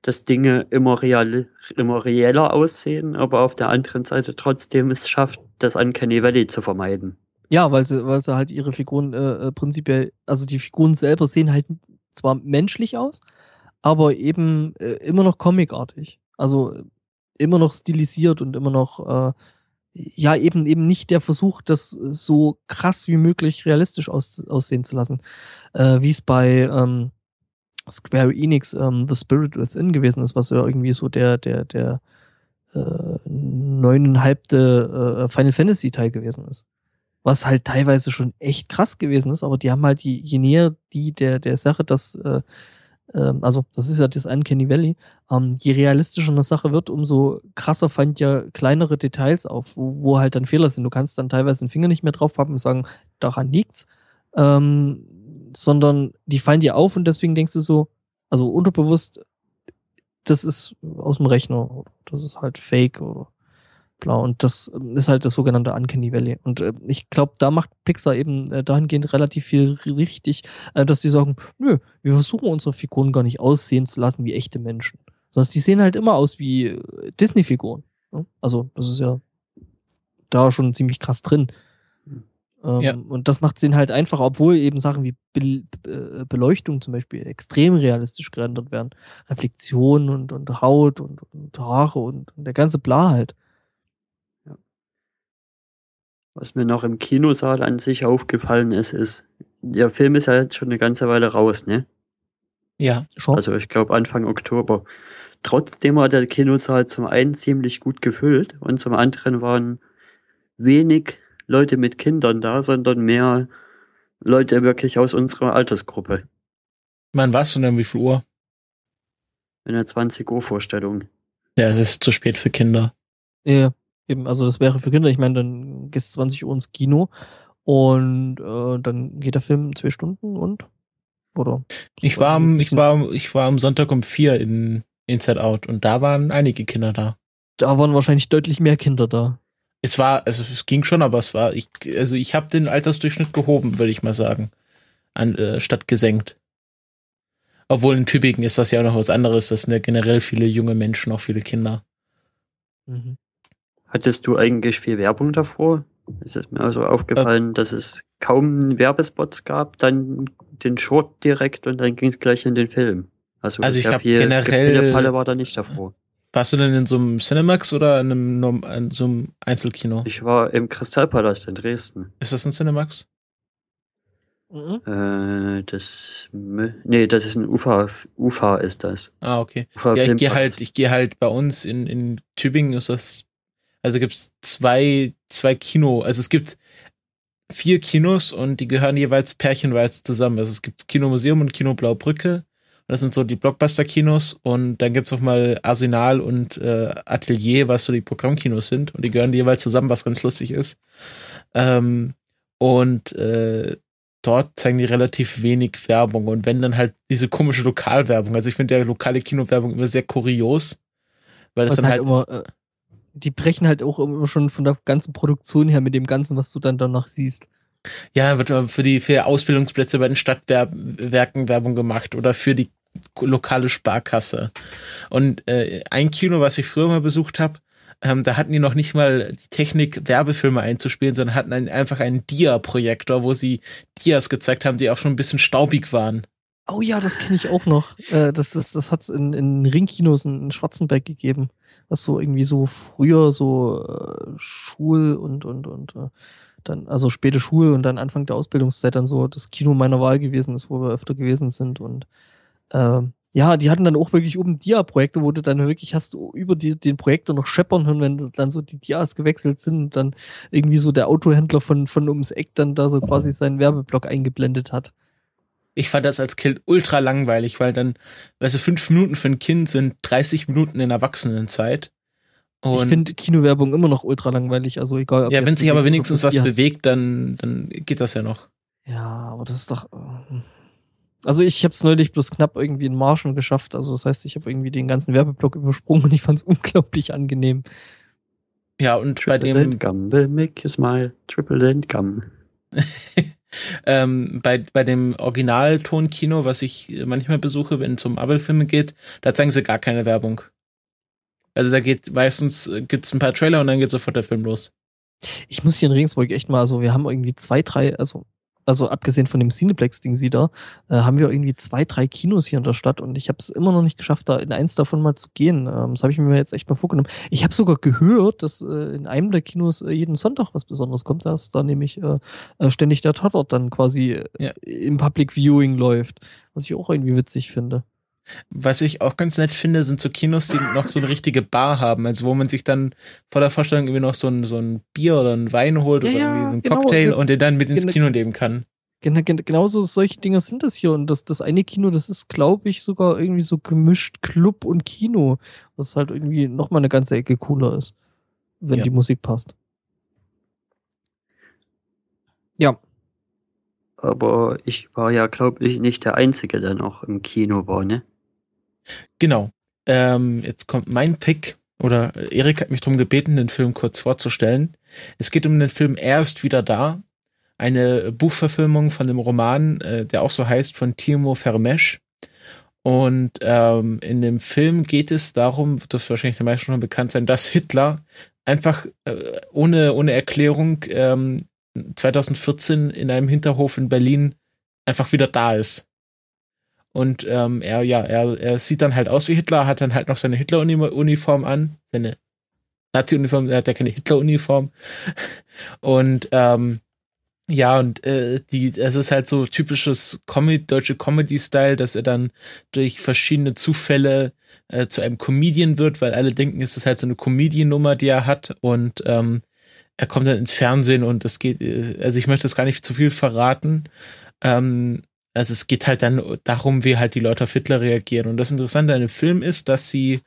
dass Dinge immer, real, immer reeller aussehen, aber auf der anderen Seite trotzdem es schafft, das Uncanny Valley zu vermeiden. Ja, weil sie, weil sie halt ihre Figuren äh, äh prinzipiell, also die Figuren selber sehen halt zwar menschlich aus, aber eben äh, immer noch comicartig. Also immer noch stilisiert und immer noch, äh, ja, eben, eben nicht der Versuch, das so krass wie möglich realistisch aus, aussehen zu lassen. Äh, wie es bei ähm, Square Enix ähm, The Spirit Within gewesen ist, was ja irgendwie so der, der, der äh, neuneinhalbte äh, Final Fantasy Teil gewesen ist. Was halt teilweise schon echt krass gewesen ist, aber die haben halt die, je näher die der, der Sache das äh, ähm, also das ist ja das Uncanny Valley, ähm, je realistischer eine Sache wird, umso krasser fand ja kleinere Details auf, wo, wo halt dann Fehler sind. Du kannst dann teilweise den Finger nicht mehr draufpappen und sagen, daran liegt's, ähm, sondern die fallen dir auf und deswegen denkst du so, also unterbewusst, das ist aus dem Rechner, das ist halt Fake oder Blau. Und das ähm, ist halt das sogenannte Uncanny Valley. Und äh, ich glaube, da macht Pixar eben äh, dahingehend relativ viel richtig, äh, dass die sagen, nö, wir versuchen unsere Figuren gar nicht aussehen zu lassen wie echte Menschen. Sondern die sehen halt immer aus wie äh, Disney-Figuren. Ne? Also, das ist ja da schon ziemlich krass drin. Ähm, ja. Und das macht es halt einfach, obwohl eben Sachen wie Be Be äh, Beleuchtung zum Beispiel extrem realistisch gerendert werden. Reflexion und, und Haut und, und Haare und, und der ganze Bla halt. Was mir noch im Kinosaal an sich aufgefallen ist, ist, der Film ist ja jetzt schon eine ganze Weile raus, ne? Ja, schon. Also ich glaube Anfang Oktober. Trotzdem war der Kinosaal zum einen ziemlich gut gefüllt und zum anderen waren wenig Leute mit Kindern da, sondern mehr Leute wirklich aus unserer Altersgruppe. Wann warst du denn? Wie viel Uhr? In der 20 Uhr Vorstellung. Ja, es ist zu spät für Kinder. Ja. Eben, also das wäre für Kinder, ich meine, dann gehst du 20 Uhr ins Kino und äh, dann geht der Film zwei Stunden und oder? Ich war am, ich war, ich war am Sonntag um vier in Inside Out und da waren einige Kinder da. Da waren wahrscheinlich deutlich mehr Kinder da. Es war, also es ging schon, aber es war, ich, also ich habe den Altersdurchschnitt gehoben, würde ich mal sagen, an, äh, statt gesenkt. Obwohl in Tübingen ist das ja auch noch was anderes. Das sind ja generell viele junge Menschen, auch viele Kinder. Mhm. Hattest du eigentlich viel Werbung davor? Es ist mir also aufgefallen, äh, dass es kaum Werbespots gab, dann den Short direkt und dann ging es gleich in den Film. Also, also ich, ich habe generell Palle war da nicht davor. Warst du denn in so einem Cinemax oder in, einem, in so einem Einzelkino? Ich war im Kristallpalast in Dresden. Ist das ein Cinemax? Mhm. Äh, das, nee, das ist ein UFA, UFA ist das. Ah, okay. UFA ja, ich gehe halt, ich gehe halt bei uns in, in Tübingen ist das also gibt es zwei, zwei Kino, also es gibt vier Kinos und die gehören jeweils pärchenweise zusammen. Also es gibt Kino Museum und Kino Blaubrücke. Das sind so die Blockbuster-Kinos und dann gibt's auch mal Arsenal und äh, Atelier, was so die Programmkinos sind und die gehören jeweils zusammen, was ganz lustig ist. Ähm, und äh, dort zeigen die relativ wenig Werbung und wenn dann halt diese komische Lokalwerbung. Also ich finde ja lokale Kinowerbung immer sehr kurios, weil das was dann halt, halt immer, äh, die brechen halt auch immer schon von der ganzen Produktion her mit dem Ganzen, was du dann danach siehst. Ja, wird für die für Ausbildungsplätze bei den Stadtwerken Werbung gemacht oder für die lokale Sparkasse. Und äh, ein Kino, was ich früher mal besucht habe, ähm, da hatten die noch nicht mal die Technik, Werbefilme einzuspielen, sondern hatten ein, einfach einen Dia-Projektor, wo sie Dias gezeigt haben, die auch schon ein bisschen staubig waren. Oh ja, das kenne ich auch noch. Äh, das das, das hat es in, in Ringkinos in, in Schwarzenberg gegeben was so irgendwie so früher so äh, Schul und und und äh, dann also späte Schule und dann Anfang der Ausbildungszeit dann so das Kino meiner Wahl gewesen ist, wo wir öfter gewesen sind und äh, ja, die hatten dann auch wirklich oben Dia-Projekte, wo du dann wirklich hast du über die, den Projektor noch scheppern hören, wenn dann so die Dias gewechselt sind und dann irgendwie so der Autohändler von, von ums Eck dann da so quasi seinen Werbeblock eingeblendet hat ich fand das als Kind ultra langweilig, weil dann, weißt du, fünf Minuten für ein Kind sind 30 Minuten in Erwachsenenzeit. Und ich finde Kinowerbung immer noch ultra langweilig, also egal. Ob ja, wenn sich aber wenigstens was bewegt, dann, dann geht das ja noch. Ja, aber das ist doch. Äh, also ich habe es neulich bloß knapp irgendwie in Marschen geschafft. Also das heißt, ich habe irgendwie den ganzen Werbeblock übersprungen und ich fand es unglaublich angenehm. Ja, und Triple bei dem Gum will make you smile. Triple Dent Gum. ähm, bei, bei dem Originaltonkino, was ich manchmal besuche, wenn es um Marvel-Filme geht, da zeigen sie gar keine Werbung. Also da geht meistens äh, gibt's ein paar Trailer und dann geht sofort der Film los. Ich muss hier in Regensburg echt mal, also wir haben irgendwie zwei, drei, also also abgesehen von dem Cineplex-Ding sie da, äh, haben wir irgendwie zwei, drei Kinos hier in der Stadt und ich habe es immer noch nicht geschafft, da in eins davon mal zu gehen. Ähm, das habe ich mir jetzt echt mal vorgenommen. Ich habe sogar gehört, dass äh, in einem der Kinos äh, jeden Sonntag was Besonderes kommt, dass da nämlich äh, äh ständig der Tatort dann quasi äh, ja. im Public Viewing läuft, was ich auch irgendwie witzig finde. Was ich auch ganz nett finde, sind so Kinos, die noch so eine richtige Bar haben, also wo man sich dann vor der Vorstellung irgendwie noch so ein, so ein Bier oder ein Wein holt ja, oder irgendwie so ein genau, Cocktail und den dann mit ins Kino nehmen kann. Genau, genauso solche Dinger sind das hier. Und das, das eine Kino, das ist, glaube ich, sogar irgendwie so gemischt Club und Kino, was halt irgendwie nochmal eine ganze Ecke cooler ist, wenn ja. die Musik passt. Ja. Aber ich war ja, glaube ich, nicht der Einzige, der noch im Kino war, ne? Genau. Ähm, jetzt kommt mein Pick, oder Erik hat mich darum gebeten, den Film kurz vorzustellen. Es geht um den Film Er ist wieder da. Eine Buchverfilmung von dem Roman, äh, der auch so heißt, von Timo Vermesch. Und ähm, in dem Film geht es darum, wird das wahrscheinlich den meisten schon bekannt sein, dass Hitler einfach äh, ohne, ohne Erklärung ähm, 2014 in einem Hinterhof in Berlin einfach wieder da ist. Und ähm, er, ja, er, er sieht dann halt aus wie Hitler, hat dann halt noch seine Hitler-Uniform an, seine Nazi-Uniform, er hat ja keine Hitler-Uniform. Und ähm, ja, und äh, die, es ist halt so typisches Comedy, deutsche Comedy-Style, dass er dann durch verschiedene Zufälle äh, zu einem Comedian wird, weil alle denken, es ist halt so eine Comedian-Nummer, die er hat. Und ähm, er kommt dann ins Fernsehen und es geht, äh, also ich möchte das gar nicht zu viel verraten. Ähm, also es geht halt dann darum, wie halt die Leute auf Hitler reagieren. Und das Interessante an dem Film ist, dass sie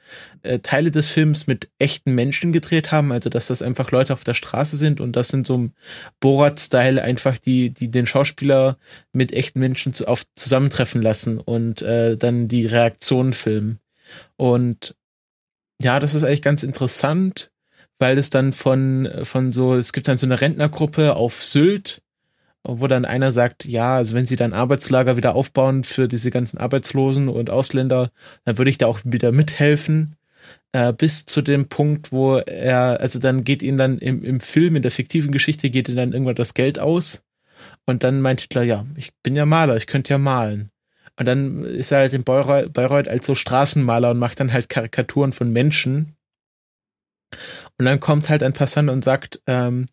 äh, Teile des Films mit echten Menschen gedreht haben, also dass das einfach Leute auf der Straße sind und das sind so ein Borat-Style einfach die, die den Schauspieler mit echten Menschen zu, auf zusammentreffen lassen und äh, dann die Reaktionen filmen. Und ja, das ist eigentlich ganz interessant, weil es dann von, von so, es gibt dann so eine Rentnergruppe auf Sylt, wo dann einer sagt, ja, also wenn sie dann Arbeitslager wieder aufbauen für diese ganzen Arbeitslosen und Ausländer, dann würde ich da auch wieder mithelfen. Äh, bis zu dem Punkt, wo er, also dann geht ihn dann im, im Film, in der fiktiven Geschichte, geht ihm dann irgendwann das Geld aus. Und dann meint Hitler, ja, ich bin ja Maler, ich könnte ja malen. Und dann ist er halt in Bayreuth, Bayreuth als so Straßenmaler und macht dann halt Karikaturen von Menschen. Und dann kommt halt ein Passant und sagt, ähm,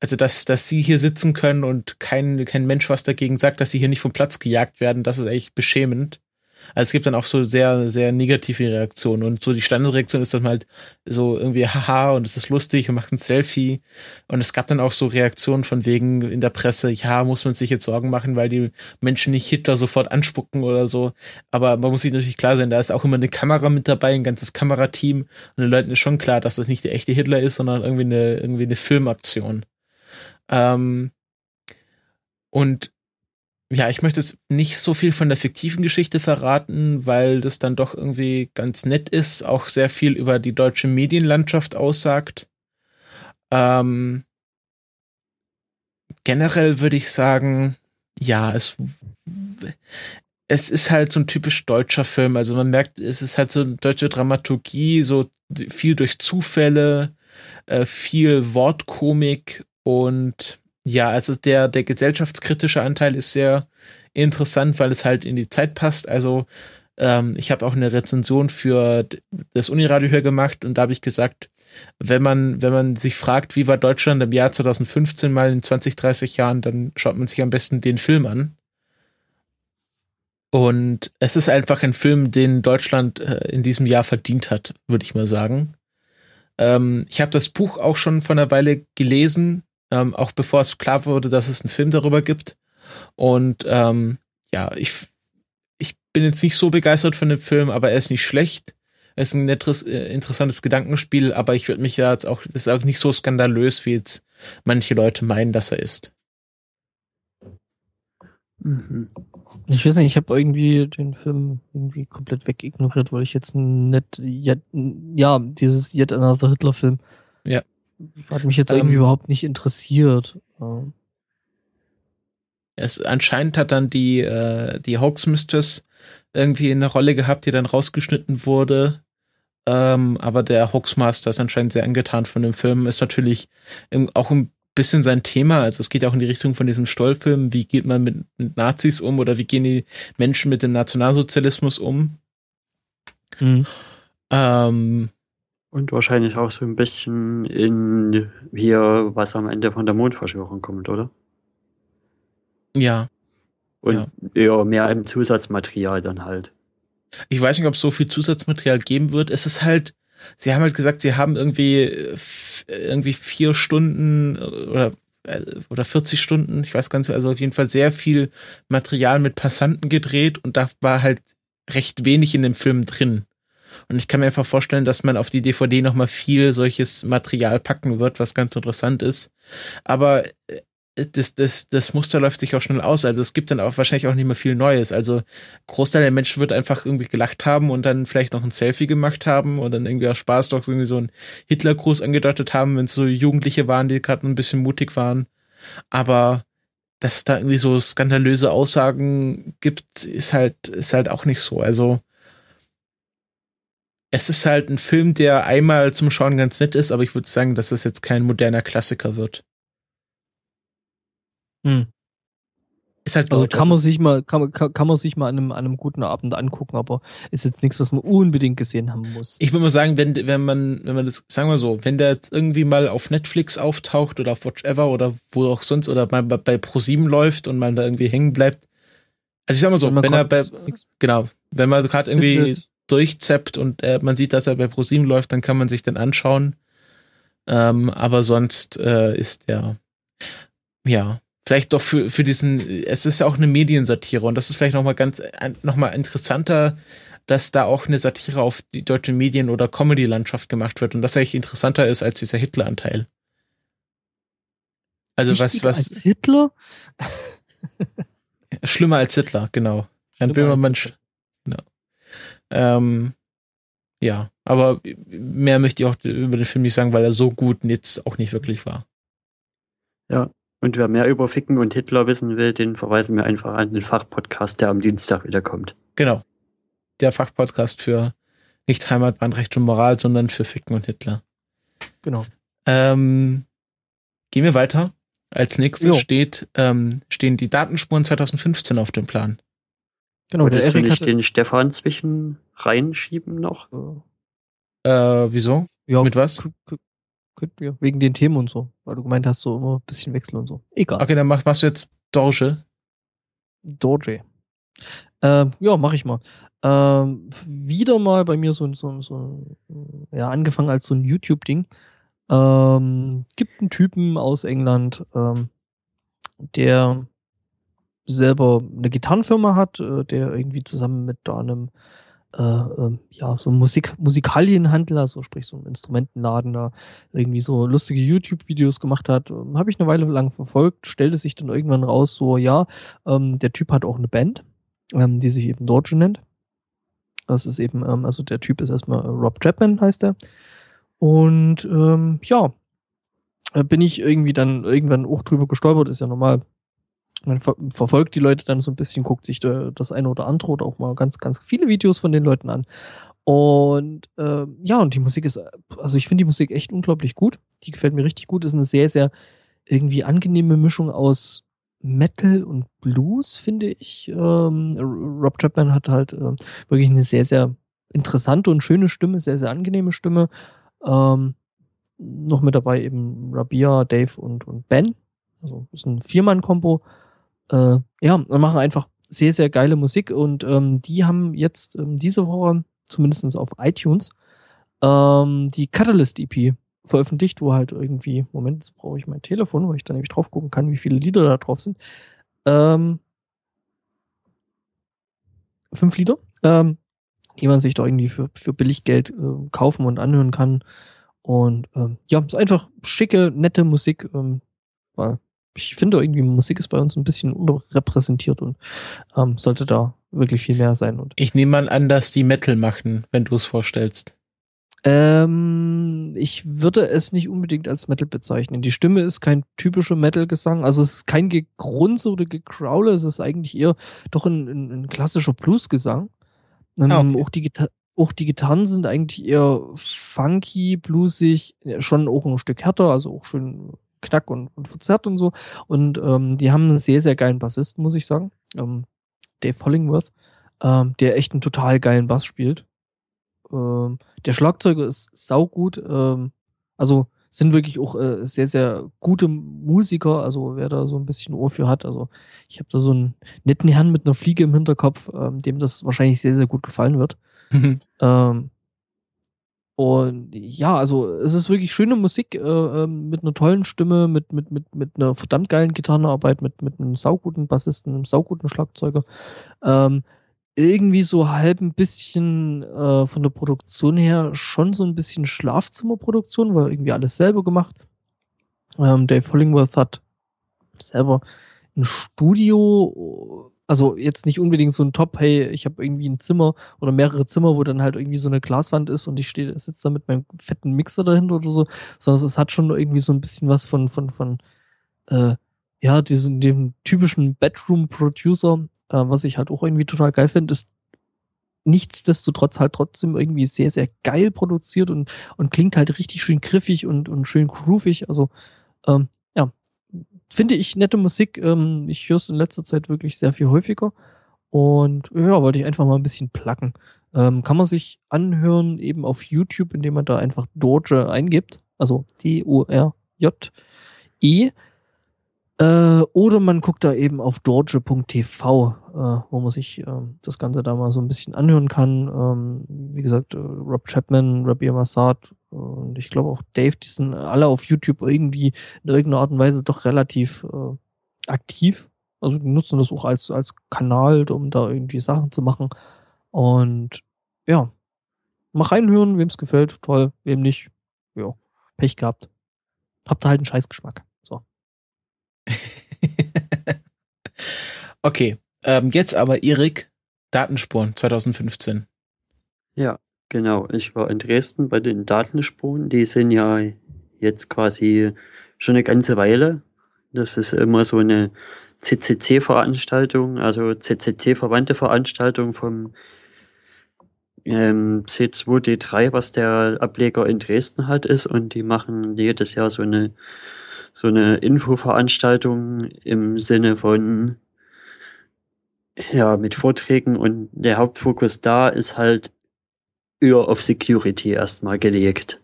also dass, dass sie hier sitzen können und kein, kein Mensch was dagegen sagt, dass sie hier nicht vom Platz gejagt werden, das ist echt beschämend. Also es gibt dann auch so sehr, sehr negative Reaktionen und so die Standardreaktion ist dann halt so irgendwie haha und es ist lustig und macht ein Selfie und es gab dann auch so Reaktionen von wegen in der Presse, ja, muss man sich jetzt Sorgen machen, weil die Menschen nicht Hitler sofort anspucken oder so, aber man muss sich natürlich klar sein, da ist auch immer eine Kamera mit dabei, ein ganzes Kamerateam und den Leuten ist schon klar, dass das nicht der echte Hitler ist, sondern irgendwie eine, irgendwie eine Filmaktion. Ähm, und ja, ich möchte jetzt nicht so viel von der fiktiven Geschichte verraten, weil das dann doch irgendwie ganz nett ist, auch sehr viel über die deutsche Medienlandschaft aussagt. Ähm, generell würde ich sagen, ja, es, es ist halt so ein typisch deutscher Film. Also man merkt, es ist halt so eine deutsche Dramaturgie, so viel durch Zufälle, äh, viel Wortkomik und ja, also der, der gesellschaftskritische Anteil ist sehr interessant, weil es halt in die Zeit passt. Also ähm, ich habe auch eine Rezension für das Uniradio hier gemacht und da habe ich gesagt, wenn man, wenn man sich fragt, wie war Deutschland im Jahr 2015 mal in 20, 30 Jahren, dann schaut man sich am besten den Film an. Und es ist einfach ein Film, den Deutschland äh, in diesem Jahr verdient hat, würde ich mal sagen. Ähm, ich habe das Buch auch schon vor einer Weile gelesen ähm, auch bevor es klar wurde, dass es einen Film darüber gibt. Und ähm, ja, ich, ich bin jetzt nicht so begeistert von dem Film, aber er ist nicht schlecht. ist ein nettes, äh, interessantes Gedankenspiel, aber ich würde mich ja jetzt auch, das ist auch nicht so skandalös, wie jetzt manche Leute meinen, dass er ist. Mhm. Ich weiß nicht, ich habe irgendwie den Film irgendwie komplett wegignoriert, weil ich jetzt nicht, yet, ja, dieses Yet Another Hitler-Film. Ja. Hat mich jetzt irgendwie ähm, überhaupt nicht interessiert. Es, anscheinend hat dann die, äh, die Hawks Mistress irgendwie eine Rolle gehabt, die dann rausgeschnitten wurde. Ähm, aber der Hoaxmaster ist anscheinend sehr angetan von dem Film. Ist natürlich auch ein bisschen sein Thema. Also es geht auch in die Richtung von diesem Stollfilm. Wie geht man mit, mit Nazis um oder wie gehen die Menschen mit dem Nationalsozialismus um? Mhm. Ähm, und wahrscheinlich auch so ein bisschen in hier, was am Ende von der Mondverschwörung kommt, oder? Ja. Und ja, ja mehr im Zusatzmaterial dann halt. Ich weiß nicht, ob es so viel Zusatzmaterial geben wird. Es ist halt, sie haben halt gesagt, sie haben irgendwie, irgendwie vier Stunden oder, äh, oder 40 Stunden, ich weiß gar nicht, also auf jeden Fall sehr viel Material mit Passanten gedreht und da war halt recht wenig in dem Film drin. Und ich kann mir einfach vorstellen, dass man auf die DVD nochmal viel solches Material packen wird, was ganz interessant ist. Aber äh, das, das, das Muster läuft sich auch schnell aus. Also es gibt dann auch wahrscheinlich auch nicht mehr viel Neues. Also Großteil der Menschen wird einfach irgendwie gelacht haben und dann vielleicht noch ein Selfie gemacht haben und dann irgendwie aus Spaß doch irgendwie so einen Hitlergruß angedeutet haben, wenn es so Jugendliche waren, die gerade ein bisschen mutig waren. Aber dass es da irgendwie so skandalöse Aussagen gibt, ist halt, ist halt auch nicht so. Also es ist halt ein Film, der einmal zum Schauen ganz nett ist, aber ich würde sagen, dass es jetzt kein moderner Klassiker wird. Hm. Ist halt also kann man sich mal, kann, kann, kann man sich mal an einem, an einem guten Abend angucken, aber ist jetzt nichts, was man unbedingt gesehen haben muss. Ich würde mal sagen, wenn, wenn man, wenn man das, sagen wir so, wenn der jetzt irgendwie mal auf Netflix auftaucht oder auf Whatever oder wo auch sonst oder mal bei, bei Pro7 läuft und man da irgendwie hängen bleibt. Also ich sag mal so, wenn, wenn er bei, genau, wenn man gerade irgendwie findet. Durchzappt und äh, man sieht, dass er bei Pro7 läuft, dann kann man sich den anschauen. Ähm, aber sonst äh, ist der, ja, vielleicht doch für, für diesen, es ist ja auch eine Mediensatire und das ist vielleicht nochmal ganz, nochmal interessanter, dass da auch eine Satire auf die deutsche Medien- oder Comedy-Landschaft gemacht wird und das eigentlich interessanter ist als dieser Hitler-Anteil. Also was, was. Als Hitler? Schlimmer als Hitler, genau. Ein Böhmermann, genau. Ähm, ja, aber mehr möchte ich auch über den Film nicht sagen, weil er so gut jetzt auch nicht wirklich war. Ja, und wer mehr über Ficken und Hitler wissen will, den verweisen wir einfach an den Fachpodcast, der am Dienstag wiederkommt. Genau. Der Fachpodcast für nicht Heimatbahn, Recht und Moral, sondern für Ficken und Hitler. Genau. Ähm, gehen wir weiter. Als nächstes steht, ähm, stehen die Datenspuren 2015 auf dem Plan. Genau, der Erik nicht den Stefan zwischen reinschieben noch. Äh, wieso? Ja, Mit was? Könnten wir. Wegen den Themen und so. Weil du gemeint hast, so immer ein bisschen wechseln und so. Egal. Okay, dann mach, machst du jetzt Dorje. Dorje. Ähm, ja, mach ich mal. Ähm, wieder mal bei mir so, so, so ja, angefangen als so ein YouTube-Ding. Ähm, gibt einen Typen aus England, ähm, der selber eine Gitarrenfirma hat, äh, der irgendwie zusammen mit da einem äh, äh, ja, so Musik, Musikalienhandler, so sprich so ein Instrumentenladen da irgendwie so lustige YouTube-Videos gemacht hat, ähm, habe ich eine Weile lang verfolgt, stellte sich dann irgendwann raus, so ja, ähm, der Typ hat auch eine Band, ähm, die sich eben Dorje nennt. Das ist eben, ähm, also der Typ ist erstmal Rob Chapman, heißt er. Und ähm, ja, äh, bin ich irgendwie dann irgendwann auch drüber gestolpert, ist ja normal, man ver verfolgt die Leute dann so ein bisschen, guckt sich das eine oder andere oder auch mal ganz, ganz viele Videos von den Leuten an. Und äh, ja, und die Musik ist, also ich finde die Musik echt unglaublich gut. Die gefällt mir richtig gut. Ist eine sehr, sehr irgendwie angenehme Mischung aus Metal und Blues, finde ich. Ähm, Rob Chapman hat halt äh, wirklich eine sehr, sehr interessante und schöne Stimme, sehr, sehr angenehme Stimme. Ähm, noch mit dabei eben Rabia, Dave und, und Ben. Also ist ein Viermann-Kombo äh, ja, wir machen einfach sehr, sehr geile Musik und ähm, die haben jetzt ähm, diese Woche, zumindest auf iTunes, ähm, die Catalyst EP veröffentlicht, wo halt irgendwie, Moment, jetzt brauche ich mein Telefon, wo ich dann nämlich drauf gucken kann, wie viele Lieder da drauf sind. Ähm, fünf Lieder. Ähm, die man sich da irgendwie für, für billig äh, kaufen und anhören kann. Und ähm, ja, ist einfach schicke, nette Musik, weil ich finde irgendwie Musik ist bei uns ein bisschen unterrepräsentiert und ähm, sollte da wirklich viel mehr sein. Und ich nehme mal an, dass die Metal machten, wenn du es vorstellst. Ähm, ich würde es nicht unbedingt als Metal bezeichnen. Die Stimme ist kein typischer Metal-Gesang. Also es ist kein Gegrunze oder Gekraule. Es ist eigentlich eher doch ein, ein, ein klassischer Blues-Gesang. Ähm, ah, okay. auch, die auch die Gitarren sind eigentlich eher funky, bluesig, schon auch ein Stück härter, also auch schön knack und, und verzerrt und so. Und ähm, die haben einen sehr, sehr geilen Bassisten, muss ich sagen. Ähm, Dave Hollingworth, ähm, der echt einen total geilen Bass spielt. Ähm, der Schlagzeuger ist saugut. Ähm, also sind wirklich auch äh, sehr, sehr gute Musiker. Also wer da so ein bisschen Ohr für hat. Also ich habe da so einen netten Herrn mit einer Fliege im Hinterkopf, ähm, dem das wahrscheinlich sehr, sehr gut gefallen wird. ähm, und ja, also es ist wirklich schöne Musik äh, ähm, mit einer tollen Stimme, mit, mit, mit, mit einer verdammt geilen Gitarrenarbeit, mit, mit einem sauguten Bassisten, einem sauguten Schlagzeuger. Ähm, irgendwie so halb ein bisschen äh, von der Produktion her schon so ein bisschen Schlafzimmerproduktion, weil irgendwie alles selber gemacht. Ähm, Dave Hollingworth hat selber ein Studio, also jetzt nicht unbedingt so ein Top, hey, ich habe irgendwie ein Zimmer oder mehrere Zimmer, wo dann halt irgendwie so eine Glaswand ist und ich stehe, sitze da mit meinem fetten Mixer dahinter oder so, sondern es hat schon irgendwie so ein bisschen was von, von, von, äh, ja, diesen, dem typischen Bedroom-Producer, äh, was ich halt auch irgendwie total geil finde, ist nichtsdestotrotz halt trotzdem irgendwie sehr, sehr geil produziert und, und klingt halt richtig schön griffig und, und schön groovig. Also, ähm, finde ich nette Musik. Ähm, ich höre es in letzter Zeit wirklich sehr viel häufiger. Und ja, wollte ich einfach mal ein bisschen placken. Ähm, kann man sich anhören eben auf YouTube, indem man da einfach Dorje eingibt. Also D-O-R-J-E. Äh, oder man guckt da eben auf dorje.tv, äh, wo man sich äh, das Ganze da mal so ein bisschen anhören kann. Ähm, wie gesagt, äh, Rob Chapman, Rabia Massad und ich glaube auch Dave, die sind alle auf YouTube irgendwie in irgendeiner Art und Weise doch relativ äh, aktiv. Also die nutzen das auch als, als Kanal, um da irgendwie Sachen zu machen. Und ja, mal reinhören, wem es gefällt, toll, wem nicht, ja, Pech gehabt. Habt ihr halt einen Scheißgeschmack. okay, ähm, jetzt aber Erik, Datenspuren 2015. Ja, genau. Ich war in Dresden bei den Datenspuren. Die sind ja jetzt quasi schon eine ganze Weile. Das ist immer so eine CCC-Veranstaltung, also CCC-verwandte Veranstaltung vom ähm, C2D3, was der Ableger in Dresden hat, ist. Und die machen jedes Jahr so eine so eine Infoveranstaltung im Sinne von ja, mit Vorträgen und der Hauptfokus da ist halt eher auf Security erstmal gelegt.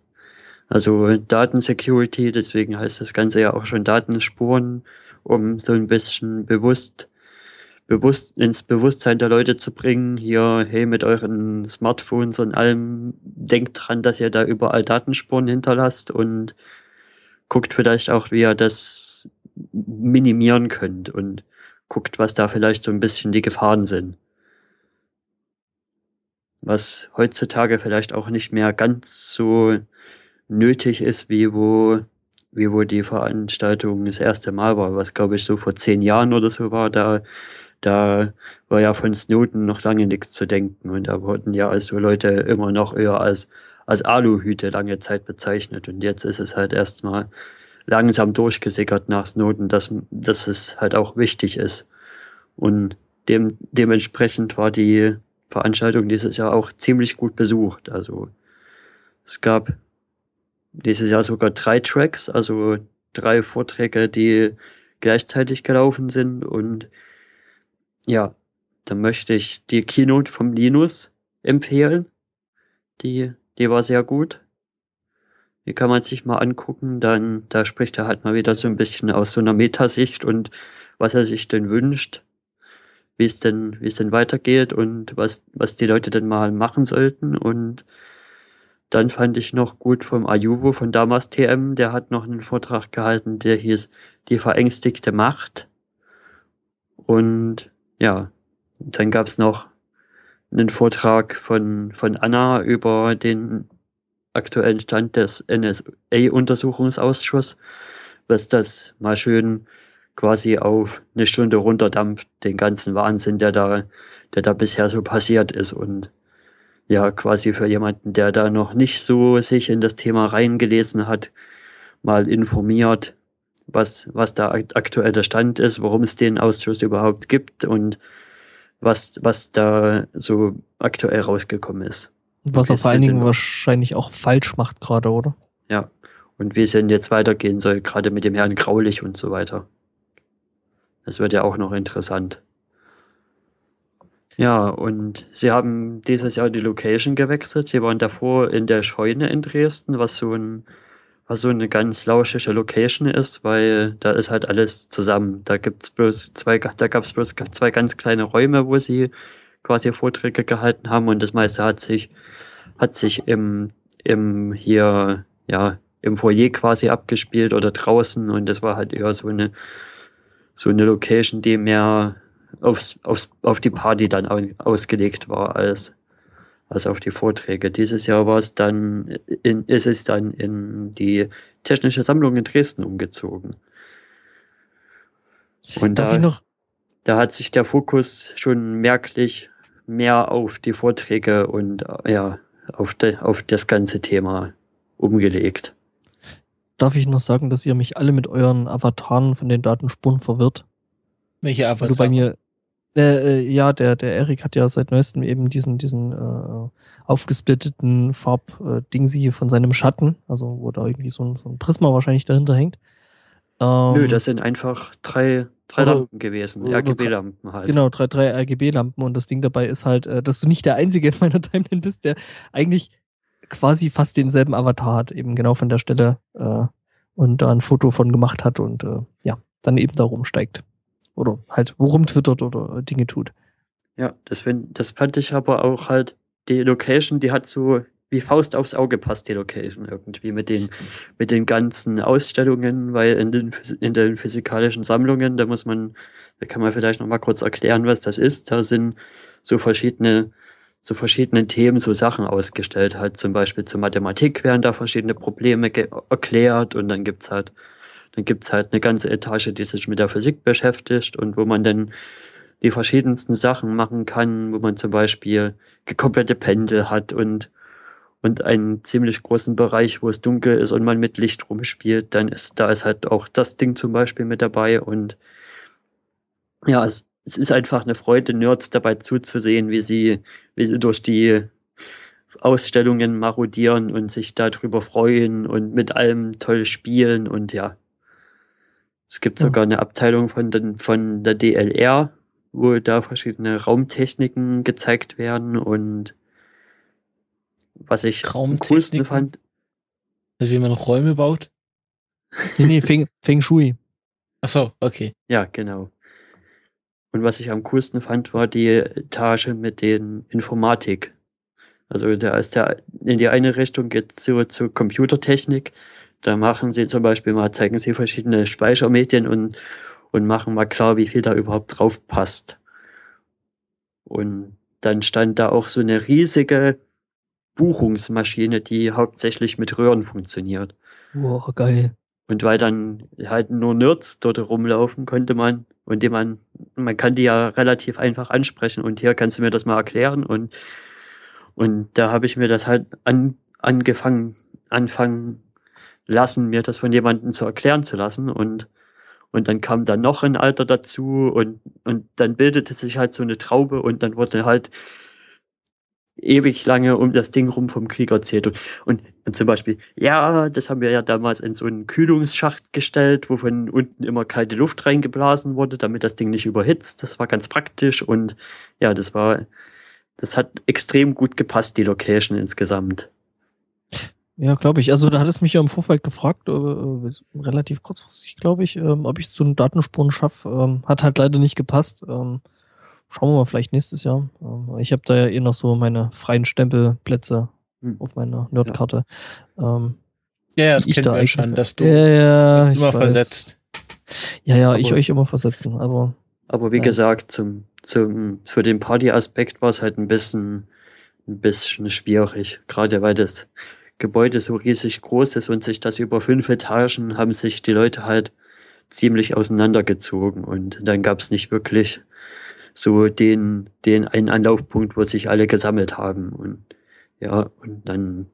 Also Datensecurity, deswegen heißt das Ganze ja auch schon Datenspuren, um so ein bisschen bewusst, bewusst ins Bewusstsein der Leute zu bringen, hier, hey, mit euren Smartphones und allem, denkt dran, dass ihr da überall Datenspuren hinterlasst und guckt vielleicht auch, wie ihr das minimieren könnt und guckt, was da vielleicht so ein bisschen die Gefahren sind. Was heutzutage vielleicht auch nicht mehr ganz so nötig ist, wie wo, wie wo die Veranstaltung das erste Mal war, was glaube ich so vor zehn Jahren oder so war, da, da war ja von Snowden noch lange nichts zu denken und da wurden ja also Leute immer noch eher als als Aluhüte lange Zeit bezeichnet. Und jetzt ist es halt erstmal langsam durchgesickert nach Snowden, dass, dass es halt auch wichtig ist. Und dem, dementsprechend war die Veranstaltung dieses Jahr auch ziemlich gut besucht. Also es gab dieses Jahr sogar drei Tracks, also drei Vorträge, die gleichzeitig gelaufen sind. Und ja, da möchte ich die Keynote vom Linus empfehlen, die die war sehr gut. Die kann man sich mal angucken. Dann, da spricht er halt mal wieder so ein bisschen aus so einer Metasicht und was er sich denn wünscht, wie es denn, wie es denn weitergeht und was, was die Leute denn mal machen sollten. Und dann fand ich noch gut vom Ayubo von damals TM, der hat noch einen Vortrag gehalten, der hieß Die verängstigte Macht. Und ja, dann gab's noch einen Vortrag von, von Anna über den aktuellen Stand des NSA-Untersuchungsausschusses, was das mal schön quasi auf eine Stunde runterdampft, den ganzen Wahnsinn, der da, der da bisher so passiert ist. Und ja, quasi für jemanden, der da noch nicht so sich in das Thema reingelesen hat, mal informiert, was, was da aktuell der Stand ist, warum es den Ausschuss überhaupt gibt und was, was da so aktuell rausgekommen ist. Was er vor allen Dingen wahrscheinlich auch falsch macht gerade, oder? Ja. Und wie es denn jetzt weitergehen soll, gerade mit dem Herrn Graulich und so weiter. Das wird ja auch noch interessant. Ja, und sie haben dieses Jahr die Location gewechselt. Sie waren davor in der Scheune in Dresden, was so ein was so eine ganz lauschige Location ist, weil da ist halt alles zusammen. Da gibt's bloß zwei, da gab's bloß zwei ganz kleine Räume, wo sie quasi Vorträge gehalten haben und das meiste hat sich, hat sich im, im hier, ja, im Foyer quasi abgespielt oder draußen und das war halt eher so eine, so eine Location, die mehr aufs, aufs, auf die Party dann ausgelegt war als, als auf die Vorträge. Dieses Jahr war es dann, in, ist es dann in die Technische Sammlung in Dresden umgezogen. Und Darf da, da hat sich der Fokus schon merklich mehr auf die Vorträge und ja, auf, de, auf das ganze Thema umgelegt. Darf ich noch sagen, dass ihr mich alle mit euren Avataren von den Datenspuren verwirrt? Welche Avatar? Du bei mir, äh, äh, ja, der, der Erik hat ja seit neuestem eben diesen, diesen äh, aufgesplitteten Farb-Dingsi von seinem Schatten, also wo da irgendwie so ein, so ein Prisma wahrscheinlich dahinter hängt. Ähm, Nö, das sind einfach drei, drei oder, Lampen gewesen, RGB-Lampen halt. Genau, drei, drei RGB-Lampen und das Ding dabei ist halt, äh, dass du nicht der Einzige in meiner Timeline bist, der eigentlich quasi fast denselben Avatar hat, eben genau von der Stelle äh, und da ein Foto von gemacht hat und äh, ja, dann eben da rumsteigt. Oder halt worum twittert oder Dinge tut. Ja, das, find, das fand ich aber auch halt, die Location, die hat so wie Faust aufs Auge passt, die Location irgendwie mit den, mit den ganzen Ausstellungen, weil in den, in den physikalischen Sammlungen, da muss man, da kann man vielleicht noch mal kurz erklären, was das ist. Da sind so verschiedene, so verschiedene Themen, so Sachen ausgestellt. Halt zum Beispiel zur Mathematik werden da verschiedene Probleme erklärt und dann gibt's halt dann gibt's halt eine ganze Etage, die sich mit der Physik beschäftigt und wo man dann die verschiedensten Sachen machen kann, wo man zum Beispiel gekoppelte Pendel hat und, und einen ziemlich großen Bereich, wo es dunkel ist und man mit Licht rumspielt, dann ist, da ist halt auch das Ding zum Beispiel mit dabei und ja, es, es ist einfach eine Freude, Nerds dabei zuzusehen, wie sie, wie sie durch die Ausstellungen marodieren und sich darüber freuen und mit allem toll spielen und ja, es gibt sogar eine Abteilung von, den, von der DLR, wo da verschiedene Raumtechniken gezeigt werden und was ich am coolsten fand. Also wie man Räume baut? Nee, nee, Feng, Feng Shui. Ach so, okay. Ja, genau. Und was ich am coolsten fand, war die Etage mit den Informatik. Also da ist der in die eine Richtung geht zu, zu Computertechnik da machen sie zum Beispiel mal, zeigen sie verschiedene Speichermedien und, und machen mal klar, wie viel da überhaupt drauf passt. Und dann stand da auch so eine riesige Buchungsmaschine, die hauptsächlich mit Röhren funktioniert. Boah, geil. Und weil dann halt nur Nerds dort rumlaufen, konnte man, und die man, man kann die ja relativ einfach ansprechen und hier kannst du mir das mal erklären und, und da habe ich mir das halt an, angefangen, anfangen lassen, mir das von jemandem zu erklären zu lassen und und dann kam dann noch ein Alter dazu und, und dann bildete sich halt so eine Traube und dann wurde halt ewig lange um das Ding rum vom Krieg erzählt. Und, und, und zum Beispiel, ja, das haben wir ja damals in so einen Kühlungsschacht gestellt, wo von unten immer kalte Luft reingeblasen wurde, damit das Ding nicht überhitzt. Das war ganz praktisch und ja, das war, das hat extrem gut gepasst, die Location insgesamt. Ja, glaube ich. Also da hat es mich ja im Vorfeld gefragt, äh, äh relativ kurzfristig, glaube ich, ähm, ob ich es zu den Datenspuren schaffe. Ähm, hat halt leider nicht gepasst. Ähm, schauen wir mal vielleicht nächstes Jahr. Ähm, ich habe da ja eh noch so meine freien Stempelplätze hm. auf meiner Nerdkarte. Ja, ähm, ja, ja das kennen da wir schon, dass du ja, ja, immer versetzt. Ja, ja, aber ich euch immer versetzen, aber Aber wie Ja. gesagt, zum, zum, für den Party-Aspekt war es halt ein bisschen, ein bisschen schwierig. Gerade weil das Gebäude so riesig groß ist und sich das über fünf Etagen haben sich die Leute halt ziemlich auseinandergezogen und dann gab es nicht wirklich so den, den einen Anlaufpunkt, wo sich alle gesammelt haben und ja, und dann,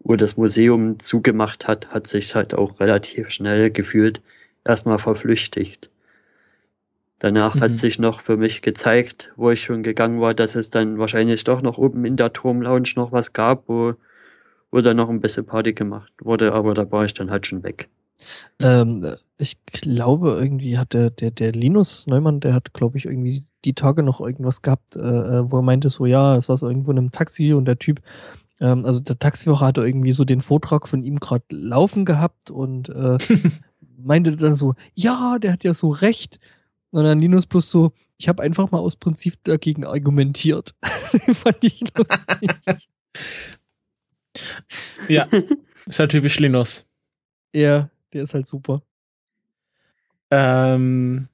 wo das Museum zugemacht hat, hat sich halt auch relativ schnell gefühlt erstmal verflüchtigt. Danach Mhm. hat sich noch für mich gezeigt, wo ich schon gegangen war, dass es dann wahrscheinlich doch noch oben in der Turmlounge noch was gab, wo, wo dann noch ein bisschen Party gemacht wurde, aber da war ich dann halt schon weg. Ähm, ich glaube, irgendwie hat der, der, der Linus Neumann, der hat, glaube ich, irgendwie die Tage noch irgendwas gehabt, äh, äh, wo er meinte so, ja, es saß irgendwo in einem Taxi und der Typ, ähm, also der Taxifahrer hatte irgendwie so den Vortrag von ihm gerade laufen gehabt und äh, meinte dann so, ja, der hat ja so recht. Und dann Linus bloß so, ich habe einfach mal aus Prinzip dagegen argumentiert. Fand ich lustig. Ja, ist halt typisch Linus. ja, der ist halt super. Ähm,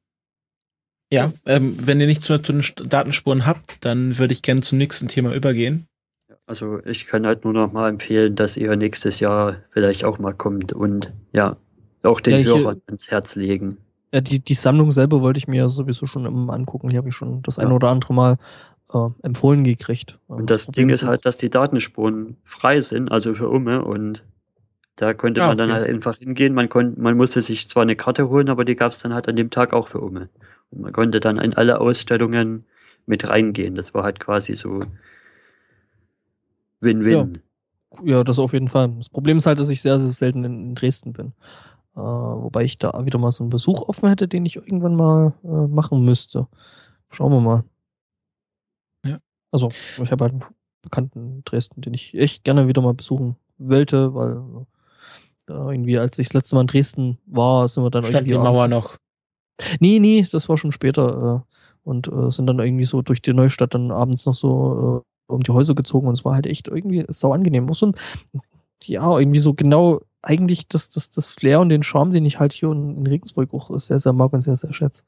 ja, ähm, wenn ihr nichts mehr zu den Datenspuren habt, dann würde ich gerne zum nächsten Thema übergehen. Also ich kann halt nur noch mal empfehlen, dass ihr nächstes Jahr vielleicht auch mal kommt und ja, auch den Ja, ich- Hörern ins Herz legen. Ja, die, die Sammlung selber wollte ich mir ja sowieso schon immer angucken. Die habe ich schon das Ja. eine oder andere Mal äh, empfohlen gekriegt. Und das Ding ist halt, dass die Datenspuren frei sind, also für Umme und da konnte Ah, man dann okay. halt einfach hingehen. Man konnte, man musste sich zwar eine Karte holen, aber die gab es dann halt an dem Tag auch für Umme. Und man konnte dann in alle Ausstellungen mit reingehen. Das war halt quasi so Win-Win. Ja, das auf jeden Fall. Das Problem ist halt, dass ich sehr, sehr selten in, in Dresden bin. Äh, wobei ich da wieder mal so einen Besuch offen hätte, den ich irgendwann mal äh, machen müsste. Schauen wir mal. Ja. Also, ich habe halt einen Bekannten in Dresden, den ich echt gerne wieder mal besuchen wollte, weil äh, da irgendwie, als ich das letzte Mal in Dresden war, sind wir dann Stand die irgendwie. Mauer abends- noch. Nee, nee, das war schon später. Äh, und äh, sind dann irgendwie so durch die Neustadt dann abends noch so äh, um die Häuser gezogen und es war halt echt irgendwie sau angenehm. Auch so ein, ja, irgendwie so genau eigentlich das, das, das Flair und den Charme, den ich halt hier in, in Regensburg auch sehr, sehr mag und sehr, sehr schätze.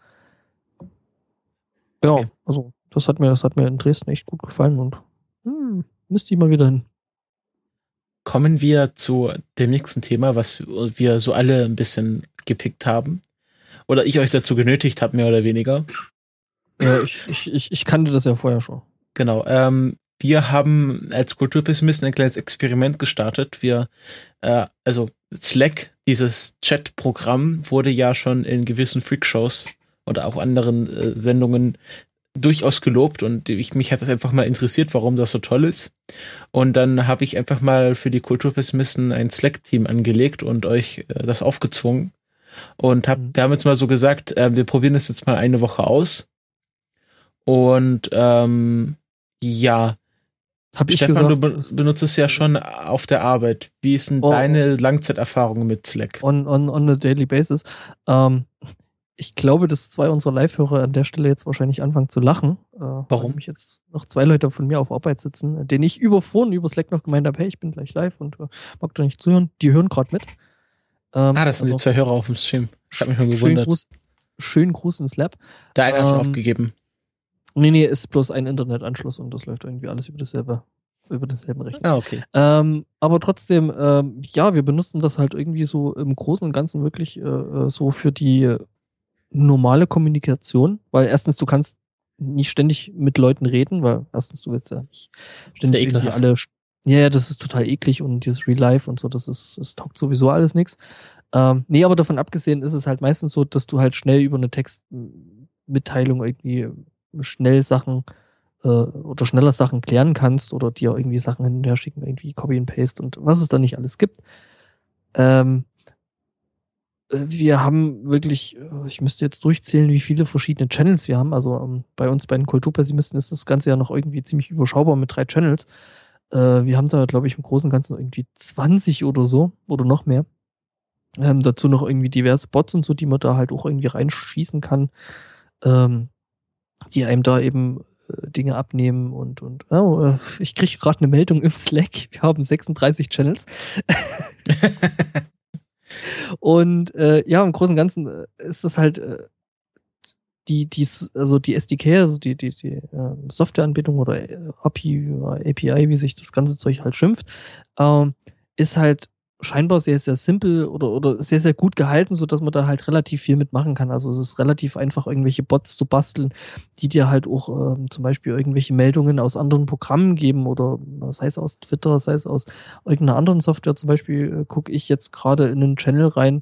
Ja, Okay. also das hat mir, das hat mir in Dresden echt gut gefallen und hm, müsste ich mal wieder hin. Kommen wir zu dem nächsten Thema, was wir so alle ein bisschen gepickt haben. Oder ich euch dazu genötigt habe, mehr oder weniger. Ja, ich, ich, ich, ich kannte das ja vorher schon. Genau. Ähm, wir haben als Kulturpessimisten ein kleines Experiment gestartet. Wir, äh, also Slack, dieses Chat-Programm, wurde ja schon in gewissen Freakshows oder auch anderen äh, Sendungen durchaus gelobt und ich, mich hat das einfach mal interessiert, warum das so toll ist. Und dann habe ich einfach mal für die Kulturpessimisten ein Slack-Team angelegt und euch äh, das aufgezwungen. Und hab, Mhm. wir haben jetzt mal so gesagt, äh, wir probieren es jetzt mal eine Woche aus. Und ähm, ja, Hab ich Stefan, du gesagt, be benutzt es ja schon auf der Arbeit. Wie ist denn Oh. deine Langzeiterfahrung mit Slack? on, on, on a daily basis. Ähm, ich glaube, dass zwei unserer Live-Hörer an der Stelle jetzt wahrscheinlich anfangen zu lachen. Äh, Warum? Weil nämlich jetzt noch zwei Leute von mir auf Arbeit sitzen, denen ich über Phone, über Slack noch gemeint habe, hey, ich bin gleich live und äh, mag da nicht zuhören. Die hören gerade mit. Ähm, Ah, das sind also die zwei Hörer auf dem Stream. Ich habe mich schon schönen gewundert. Gruß, schönen Gruß ins Lab. Der eine hat schon Ähm, aufgegeben. Nee, nee, ist bloß ein Internetanschluss und das läuft irgendwie alles über dasselbe, über denselben Rechner. Ah, okay. Ähm, aber trotzdem, ähm, ja, wir benutzen das halt irgendwie so im Großen und Ganzen wirklich äh, äh, so für die normale Kommunikation, weil erstens, du kannst nicht ständig mit Leuten reden, weil erstens, du willst ja nicht ständig ekelhaft. alle. Ja, ja, das ist total eklig und dieses Real Life und so, das ist, das taugt sowieso alles nichts. Ähm, nee, aber davon abgesehen ist es halt meistens so, dass du halt schnell über eine Textmitteilung irgendwie schnell Sachen äh, oder schneller Sachen klären kannst oder dir irgendwie Sachen hin und her schicken, irgendwie Copy and Paste und was es da nicht alles gibt. Ähm, äh, wir haben wirklich, äh, ich müsste jetzt durchzählen, wie viele verschiedene Channels wir haben. Also ähm, bei uns bei den Kulturpessimisten ist das Ganze ja noch irgendwie ziemlich überschaubar mit drei Channels. Äh, wir haben da, glaube ich, im Großen und Ganzen irgendwie 20 oder so oder noch mehr. Ähm, dazu noch irgendwie diverse Bots und so, die man da halt auch irgendwie reinschießen kann, ähm, die einem da eben äh, Dinge abnehmen und, und oh, äh, ich kriege gerade eine Meldung im Slack. Wir haben 36 Channels. Und äh, ja, im Großen und Ganzen äh, ist das halt, äh, die, die, also die SDK, also die, die, die äh, Softwareanbindung oder API, API, wie sich das ganze Zeug halt schimpft, ähm, ist halt scheinbar sehr, sehr simpel oder, oder sehr, sehr gut gehalten, so dass man da halt relativ viel mitmachen kann. Also es ist relativ einfach, irgendwelche Bots zu basteln, die dir halt auch ähm, zum Beispiel irgendwelche Meldungen aus anderen Programmen geben oder sei es aus Twitter, sei es aus irgendeiner anderen Software. Zum Beispiel äh, gucke ich jetzt gerade in einen Channel rein.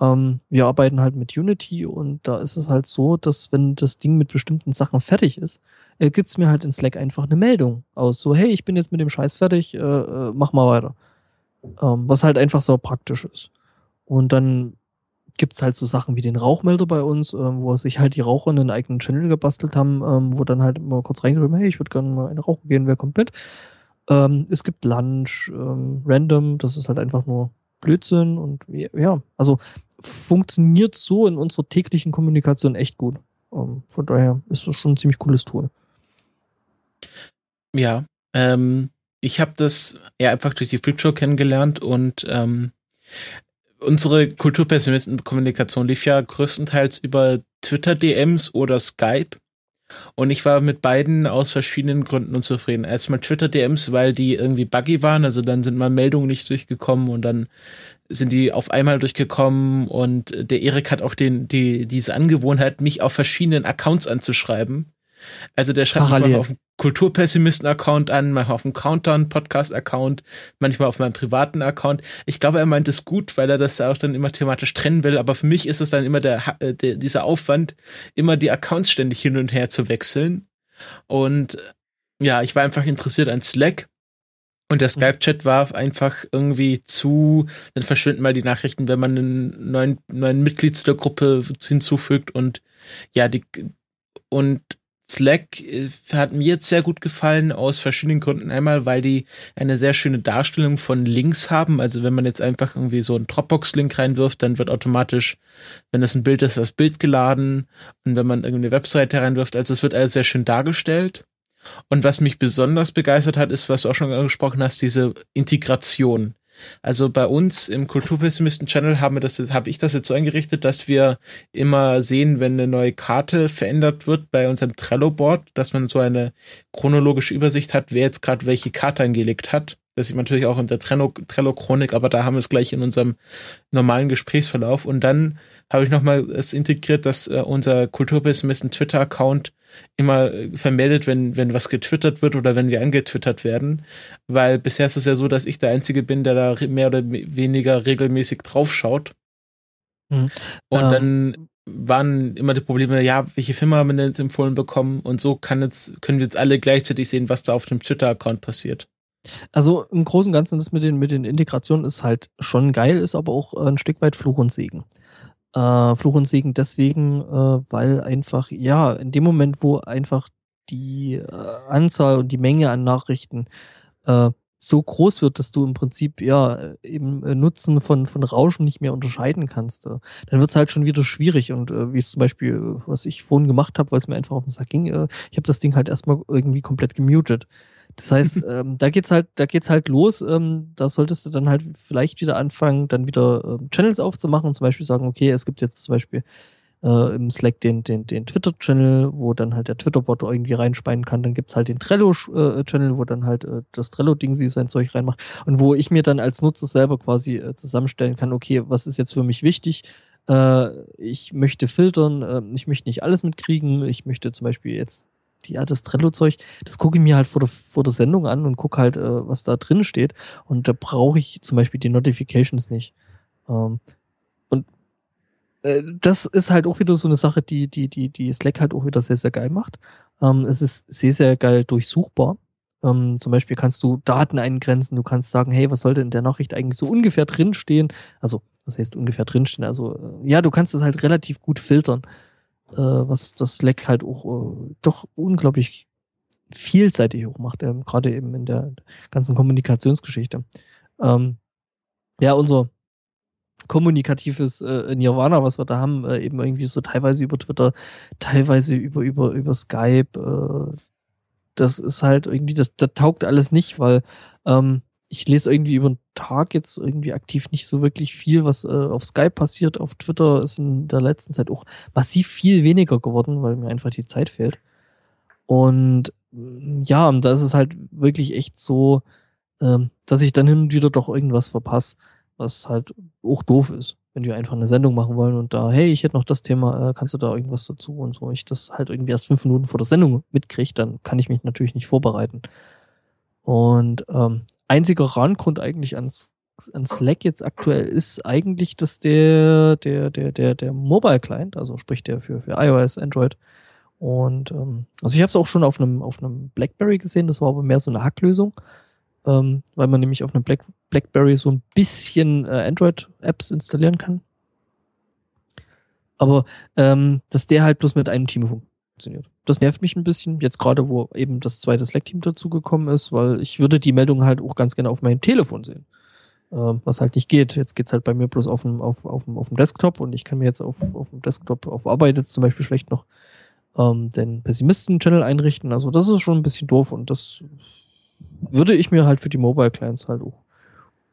Ähm, wir arbeiten halt mit Unity und da ist es halt so, dass wenn das Ding mit bestimmten Sachen fertig ist, äh, gibt es mir halt in Slack einfach eine Meldung aus. So, hey, ich bin jetzt mit dem Scheiß fertig, äh, äh mach mal weiter. Ähm, was halt einfach so praktisch ist. Und dann gibt's halt so Sachen wie den Rauchmelder bei uns, ähm, wo sich halt die Raucher einen eigenen Channel gebastelt haben, ähm, wo dann halt immer kurz reingeschrieben, hey, ich würde gerne mal eine Rauchen gehen, wer kommt mit? Ähm, es gibt Lunch, ähm, Random, das ist halt einfach nur Blödsinn und ja, also funktioniert so in unserer täglichen Kommunikation echt gut. Ähm, von daher ist das schon ein ziemlich cooles Tool. Ja, ähm, ich habe das eher einfach durch die Freakshow kennengelernt und ähm, unsere Kulturpessimisten-Kommunikation lief ja größtenteils über Twitter-DMs oder Skype. Und ich war mit beiden aus verschiedenen Gründen unzufrieden. Erstmal Twitter-DMs, weil die irgendwie buggy waren, also dann sind mal Meldungen nicht durchgekommen und dann sind die auf einmal durchgekommen und der Erik hat auch den, die, diese Angewohnheit, mich auf verschiedenen Accounts anzuschreiben. Also der schreibt Parallel. mich auf dem Kulturpessimisten-Account an, manchmal auf dem Countdown-Podcast-Account, manchmal auf meinem privaten Account. Ich glaube, er meint es gut, weil er das auch dann immer thematisch trennen will. Aber für mich ist es dann immer der, äh, der dieser Aufwand, immer die Accounts ständig hin und her zu wechseln. Und ja, ich war einfach interessiert an Slack. Und der mhm. Skype-Chat war einfach irgendwie zu, dann verschwinden mal die Nachrichten, wenn man einen neuen, neuen Mitglied zu der Gruppe hinzufügt und ja, die, und Slack äh, hat mir jetzt sehr gut gefallen aus verschiedenen Gründen. Einmal, weil die eine sehr schöne Darstellung von Links haben. Also wenn man jetzt einfach irgendwie so einen Dropbox-Link reinwirft, dann wird automatisch, wenn das ein Bild ist, das Bild geladen. Und wenn man irgendeine Webseite reinwirft, also es wird alles sehr schön dargestellt. Und was mich besonders begeistert hat, ist, was du auch schon angesprochen hast, diese Integration. Also bei uns im Kulturpessimisten-Channel habe ich das jetzt so eingerichtet, dass wir immer sehen, wenn eine neue Karte verändert wird bei unserem Trello-Board, dass man so eine chronologische Übersicht hat, wer jetzt gerade welche Karte angelegt hat. Das sieht man natürlich auch in der Trello-Chronik, aber da haben wir es gleich in unserem normalen Gesprächsverlauf. Und dann habe ich nochmal es integriert, dass äh, unser Kulturpessimisten Twitter-Account immer äh, vermeldet, wenn, wenn was getwittert wird oder wenn wir angetwittert werden. Weil bisher ist es ja so, dass ich der Einzige bin, der da mehr oder weniger regelmäßig draufschaut. Mhm. Und ähm. dann waren immer die Probleme, ja, welche Firma haben wir denn jetzt empfohlen bekommen? Und so kann jetzt, können wir jetzt alle gleichzeitig sehen, was da auf dem Twitter-Account passiert. Also im Großen und Ganzen das mit den, mit den Integrationen ist halt schon geil, ist aber auch ein Stück weit Fluch und Segen. Äh, Fluch und Segen deswegen, äh, weil einfach, ja, in dem Moment, wo einfach die äh, Anzahl und die Menge an Nachrichten äh, so groß wird, dass du im Prinzip ja im äh, Nutzen von, von Rauschen nicht mehr unterscheiden kannst, äh, dann wird es halt schon wieder schwierig. Und äh, wie es zum Beispiel, äh, was ich vorhin gemacht habe, weil es mir einfach auf den Sack ging, äh, ich habe das Ding halt erstmal irgendwie komplett gemutet. Das heißt, ähm, da geht's halt, da geht's halt los. Ähm, da solltest du dann halt vielleicht wieder anfangen, dann wieder ähm, Channels aufzumachen und zum Beispiel sagen, okay, es gibt jetzt zum Beispiel äh, im Slack den, den, den Twitter-Channel, wo dann halt der Twitter-Bot irgendwie reinspeien kann. Dann gibt's halt den Trello-Channel, wo dann halt äh, das Trello-Ding sie sein Zeug reinmacht. Und wo ich mir dann als Nutzer selber quasi äh, zusammenstellen kann, okay, was ist jetzt für mich wichtig? Äh, ich möchte filtern, äh, ich möchte nicht alles mitkriegen, ich möchte zum Beispiel jetzt ja, das Trello-Zeug, das gucke ich mir halt vor der, vor der Sendung an und gucke halt, äh, was da drin steht. Und da brauche ich zum Beispiel die Notifications nicht. Ähm, und äh, das ist halt auch wieder so eine Sache, die, die, die, die Slack halt auch wieder sehr, sehr geil macht. Ähm, es ist sehr, sehr geil durchsuchbar. Ähm, zum Beispiel kannst du Daten eingrenzen, du kannst sagen, hey, was sollte in der Nachricht eigentlich so ungefähr drinstehen? Also, was heißt ungefähr drinstehen? Also, äh, ja, du kannst es halt relativ gut filtern äh, was das Slack halt auch äh, doch unglaublich vielseitig auch macht, ähm, gerade eben in der ganzen Kommunikationsgeschichte. Ähm, ja, unser kommunikatives äh, Nirvana, was wir da haben, äh, eben irgendwie so teilweise über Twitter, teilweise über über über Skype. Äh, das ist halt irgendwie, das, das taugt alles nicht, weil ähm, ich lese irgendwie über den Tag jetzt irgendwie aktiv nicht so wirklich viel, was äh, auf Skype passiert. Auf Twitter ist in der letzten Zeit auch massiv viel weniger geworden, weil mir einfach die Zeit fehlt. Und mm, ja, und da ist es halt wirklich echt so, ähm, dass ich dann hin und wieder doch irgendwas verpasse, was halt auch doof ist. Wenn wir einfach eine Sendung machen wollen und da, hey, ich hätte noch das Thema, äh, kannst du da irgendwas dazu und so. Ich das halt irgendwie erst fünf Minuten vor der Sendung mitkriege, dann kann ich mich natürlich nicht vorbereiten. Und ähm, einziger Randgrund eigentlich ans, an Slack jetzt aktuell ist eigentlich, dass der, der, der, der, der Mobile Client, also sprich der für, für iOS, Android, und ähm, also ich habe es auch schon auf einem auf einem BlackBerry gesehen, das war aber mehr so eine Hacklösung, ähm, weil man nämlich auf einem Black, BlackBerry so ein bisschen äh, Android-Apps installieren kann. Aber ähm, dass der halt bloß mit einem Team funktioniert. Das nervt mich ein bisschen, jetzt gerade wo eben das zweite Slack-Team dazugekommen ist, weil ich würde die Meldung halt auch ganz gerne auf meinem Telefon sehen. Ähm, was halt nicht geht. Jetzt geht's halt bei mir bloß auf dem, auf, auf, auf dem Desktop und ich kann mir jetzt auf, auf dem Desktop auf Arbeit jetzt zum Beispiel schlecht noch ähm, den Pessimisten-Channel einrichten. Also das ist schon ein bisschen doof und das würde ich mir halt für die Mobile Clients halt auch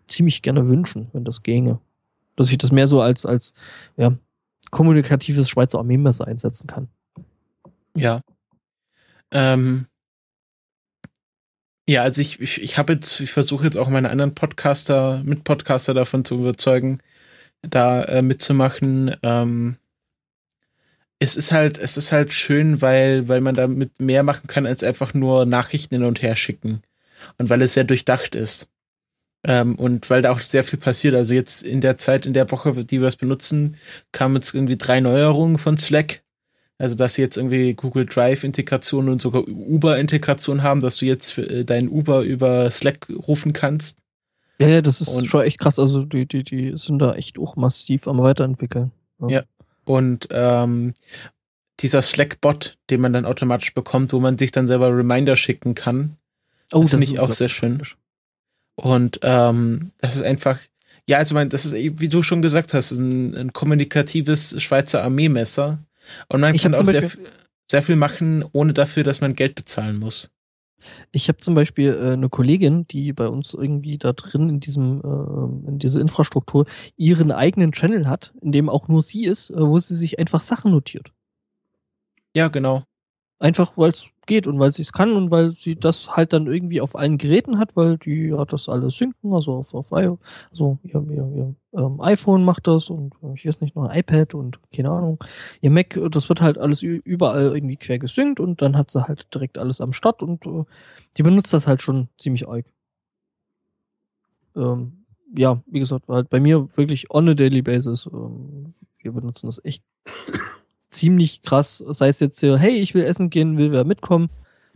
ziemlich gerne wünschen, wenn das ginge. Dass ich das mehr so als, als ja, kommunikatives Schweizer Armeemesser einsetzen kann. Ja. Ähm, ja, also ich, ich, ich habe jetzt, ich versuche jetzt auch meine anderen Podcaster, Mitpodcaster davon zu überzeugen, da äh, mitzumachen. Ähm, es ist halt, es ist halt schön, weil, weil man damit mehr machen kann, als einfach nur Nachrichten hin und her schicken. Und weil es sehr durchdacht ist. Ähm, und weil da auch sehr viel passiert. Also jetzt in der Zeit, in der Woche, die wir es benutzen, kamen jetzt irgendwie drei Neuerungen von Slack. Also, dass sie jetzt irgendwie Google Drive-Integration und sogar Uber-Integration haben, dass du jetzt für, äh, deinen Uber über Slack rufen kannst. Ja, ja, das ist und, schon echt krass. Also, die, die, die sind da echt auch massiv am Weiterentwickeln. Ja. ja. Und ähm, dieser Slack-Bot, den man dann automatisch bekommt, wo man sich dann selber Reminder schicken kann. Oh, das finde ich auch sehr schön. Und ähm, das ist einfach, ja, also mein, das ist, wie du schon gesagt hast, ein, ein kommunikatives Schweizer Armeemesser. Und man ich kann auch sehr, sehr viel machen, ohne dafür, dass man Geld bezahlen muss. Ich habe zum Beispiel äh, eine Kollegin, die bei uns irgendwie da drin in diesem, äh, in dieser Infrastruktur ihren eigenen Channel hat, in dem auch nur sie ist, äh, wo sie sich einfach Sachen notiert. Ja, genau. Einfach weil es geht und weil sie es kann und weil sie das halt dann irgendwie auf allen Geräten hat, weil die hat das alles synken, also auf, auf also ihr, ihr, ihr ähm, iPhone macht das und äh, ich weiß nicht, noch ein iPad und keine Ahnung. Ihr Mac, das wird halt alles überall irgendwie quer gesynkt und dann hat sie halt direkt alles am Start und äh, die benutzt das halt schon ziemlich arg. Ähm, ja, wie gesagt, halt bei mir wirklich on a daily basis. Ähm, wir benutzen das echt ziemlich krass, sei es jetzt hier, hey, ich will essen gehen, will wer mitkommen,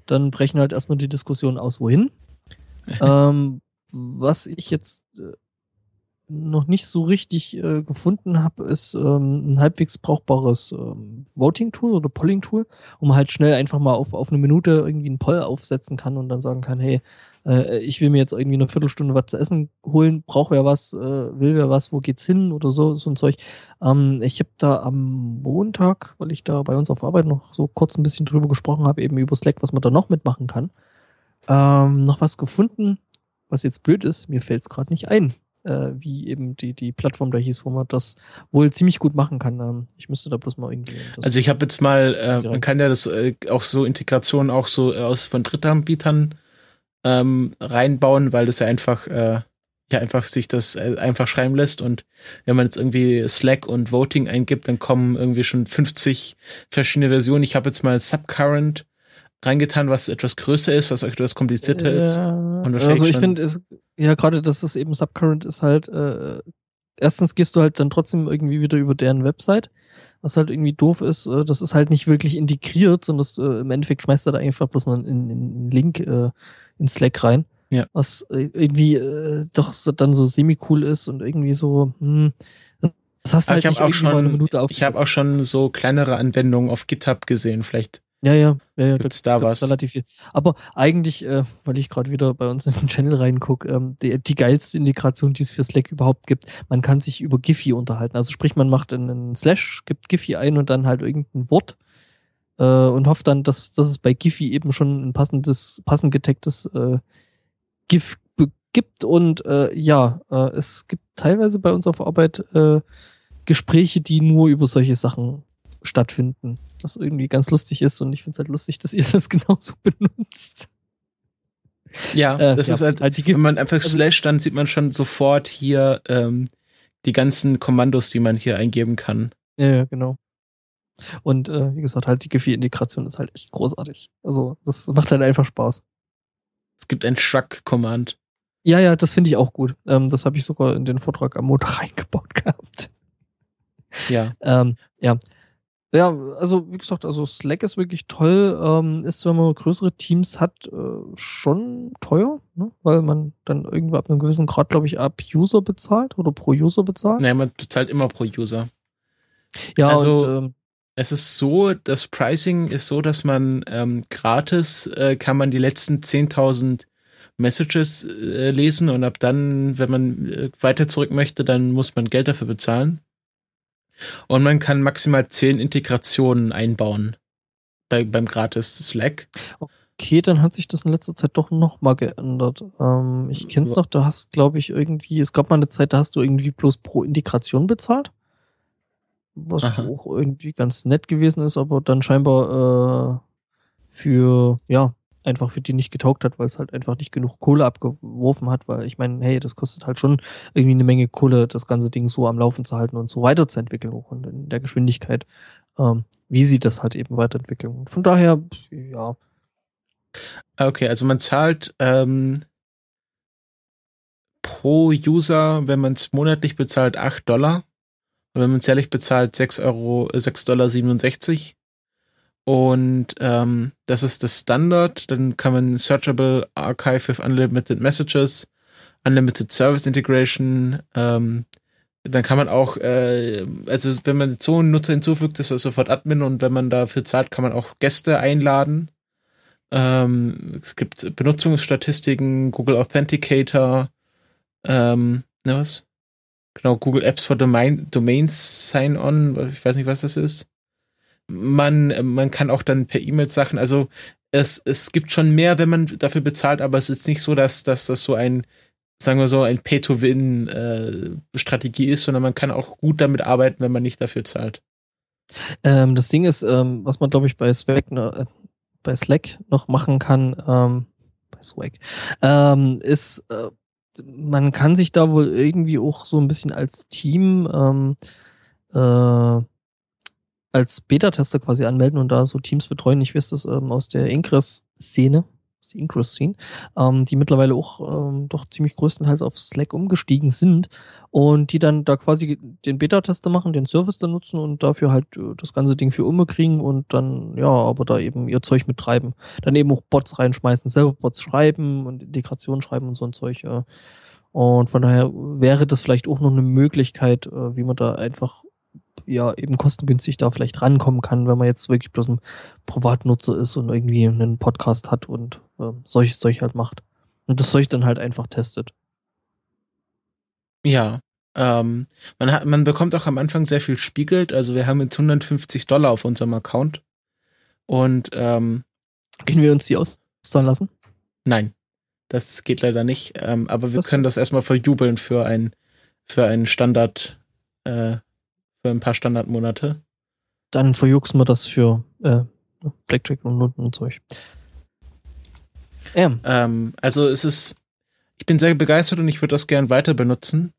dann brechen halt erstmal die Diskussionen aus, wohin. ähm, was ich jetzt äh, noch nicht so richtig äh, gefunden habe, ist ähm, ein halbwegs brauchbares ähm, Voting-Tool oder Polling-Tool, wo man halt schnell einfach mal auf, auf eine Minute irgendwie einen Poll aufsetzen kann und dann sagen kann, hey, äh, ich will mir jetzt irgendwie eine Viertelstunde was zu essen holen, braucht wer was, äh, will wer was, wo geht's hin oder so, so ein Zeug. Ähm, ich habe da am Montag, weil ich da bei uns auf Arbeit noch so kurz ein bisschen drüber gesprochen habe, eben über Slack, was man da noch mitmachen kann, ähm, noch was gefunden, was jetzt blöd ist, mir fällt's gerade nicht ein äh, wie eben die, die Plattform da hieß, wo man das wohl ziemlich gut machen kann. Ähm, ich müsste da bloß mal irgendwie. Also ich habe jetzt mal, äh, man kann ja das äh, auch so Integrationen auch so aus von Drittanbietern ähm, reinbauen, weil das ja einfach äh, ja einfach sich das äh, einfach schreiben lässt und wenn man jetzt irgendwie Slack und Voting eingibt, dann kommen irgendwie schon 50 verschiedene Versionen. Ich habe jetzt mal Subcurrent reingetan, was etwas größer ist, was etwas komplizierter ja, ist. also ich finde, ja gerade, dass es eben Subcurrent ist halt, äh, erstens gehst du halt dann trotzdem irgendwie wieder über deren Website, was halt irgendwie doof ist, äh, das ist halt nicht wirklich integriert, sondern das, äh, im Endeffekt schmeißt er da einfach bloß einen, einen Link äh, in Slack rein. Ja. Was äh, irgendwie äh, doch so, dann so semi-cool ist und irgendwie so, hm, das hast du halt ich nicht auch schon, eine Minute Ich habe auch schon so kleinere Anwendungen auf GitHub gesehen, vielleicht. Ja, ja, ja, ja gibt's da, da was. Relativ viel. Aber eigentlich, äh, weil ich gerade wieder bei uns in den Channel reingucke, ähm, die, die geilste Integration, die es für Slack überhaupt gibt, man kann sich über Giphy unterhalten. Also sprich, man macht einen Slash, gibt Giphy ein und dann halt irgendein Wort äh, und hofft dann, dass, dass es bei Giphy eben schon ein passendes, passend getagtes äh, GIF gibt und äh, ja, äh, es gibt teilweise bei uns auf Arbeit äh, Gespräche, die nur über solche Sachen stattfinden, was irgendwie ganz lustig ist und ich finde es halt lustig, dass ihr das genauso benutzt. Ja, äh, das ja, ist halt, halt wenn man einfach also, slash, dann sieht man schon sofort hier ähm, die ganzen Kommandos, die man hier eingeben kann. Ja, ja genau. Und äh, wie gesagt, halt die Gefi-Integration ist halt echt großartig. Also das macht halt einfach Spaß. Es gibt ein Shrug-Command. Ja, ja, das finde ich auch gut. Ähm, das habe ich sogar in den Vortrag am Montag reingebaut gehabt. Ja. ähm, ja. Ja, also wie gesagt, also Slack ist wirklich toll. Ähm, ist, wenn man größere Teams hat, äh, schon teuer, ne? weil man dann irgendwo ab einem gewissen Grad, glaube ich, ab User bezahlt oder pro User bezahlt. Naja, man bezahlt immer pro User. Ja, also, und, ähm, es ist so, das Pricing ist so, dass man ähm, gratis äh, kann man die letzten 10.000 Messages äh, lesen und ab dann, wenn man äh, weiter zurück möchte, dann muss man Geld dafür bezahlen. Und man kann maximal zehn Integrationen einbauen bei, beim gratis Slack. Okay, dann hat sich das in letzter Zeit doch noch mal geändert. Ähm, ich kenn's noch, du hast, glaube ich, irgendwie, es gab mal eine Zeit, da hast du irgendwie bloß pro Integration bezahlt. Was Aha. auch irgendwie ganz nett gewesen ist, aber dann scheinbar äh, für, ja, einfach für die nicht getaugt hat, weil es halt einfach nicht genug Kohle abgeworfen hat, weil ich meine, hey, das kostet halt schon irgendwie eine Menge Kohle, das ganze Ding so am Laufen zu halten und so weiterzuentwickeln, auch in der Geschwindigkeit, ähm, wie sie das halt eben weiterentwickeln. Und von daher, ja. Okay, also man zahlt ähm, pro User, wenn man es monatlich bezahlt, 8 Dollar. Und wenn man es jährlich bezahlt, 6 Euro, 6 Dollar 67. Und ähm, das ist das Standard. Dann kann man Searchable Archive with Unlimited Messages, Unlimited Service Integration. Ähm, dann kann man auch, äh, also wenn man so einen Nutzer hinzufügt, ist er sofort Admin und wenn man dafür zahlt, kann man auch Gäste einladen. Ähm, es gibt Benutzungsstatistiken, Google Authenticator, ähm, ne was? Genau, Google Apps for Domain, Domains Sign-On, ich weiß nicht, was das ist man, man kann auch dann per E-Mail Sachen, also es, es gibt schon mehr, wenn man dafür bezahlt, aber es ist nicht so, dass, dass das so ein, sagen wir so, ein Pay-to-Win-Strategie äh, ist, sondern man kann auch gut damit arbeiten, wenn man nicht dafür zahlt. Ähm, das Ding ist, ähm, was man, glaube ich, bei Slack, äh, bei Slack noch machen kann, ähm, bei Swag, ähm, ist, äh, man kann sich da wohl irgendwie auch so ein bisschen als Team ähm, äh, als Beta-Tester quasi anmelden und da so Teams betreuen. Ich weiß das ähm, aus der Ingress-Szene, die Ingress-Szene, ähm, die mittlerweile auch ähm, doch ziemlich größtenteils auf Slack umgestiegen sind und die dann da quasi den Beta-Tester machen, den Service dann nutzen und dafür halt äh, das ganze Ding für Umme kriegen und dann, ja, aber da eben ihr Zeug mittreiben. Dann eben auch Bots reinschmeißen, selber Bots schreiben und Integration schreiben und so ein Zeug. Äh. Und von daher wäre das vielleicht auch noch eine Möglichkeit, äh, wie man da einfach ja eben kostengünstig da vielleicht rankommen kann, wenn man jetzt wirklich bloß ein Privatnutzer ist und irgendwie einen Podcast hat und äh, solches Zeug halt macht. Und das Zeug dann halt einfach testet. Ja, ähm, man hat, man bekommt auch am Anfang sehr viel Spiegelt. Also wir haben jetzt 150 Dollar auf unserem Account. Und ähm, können wir uns die auszahlen lassen? Nein, das geht leider nicht. Ähm, aber wir Was können das erstmal verjubeln für ein für einen Standard äh, für ein paar Standardmonate. Dann verjuxen wir das für äh, Blackjack und Noten und Zeug. Ja. Ähm, also es ist, ich bin sehr begeistert und ich würde das gern weiter benutzen.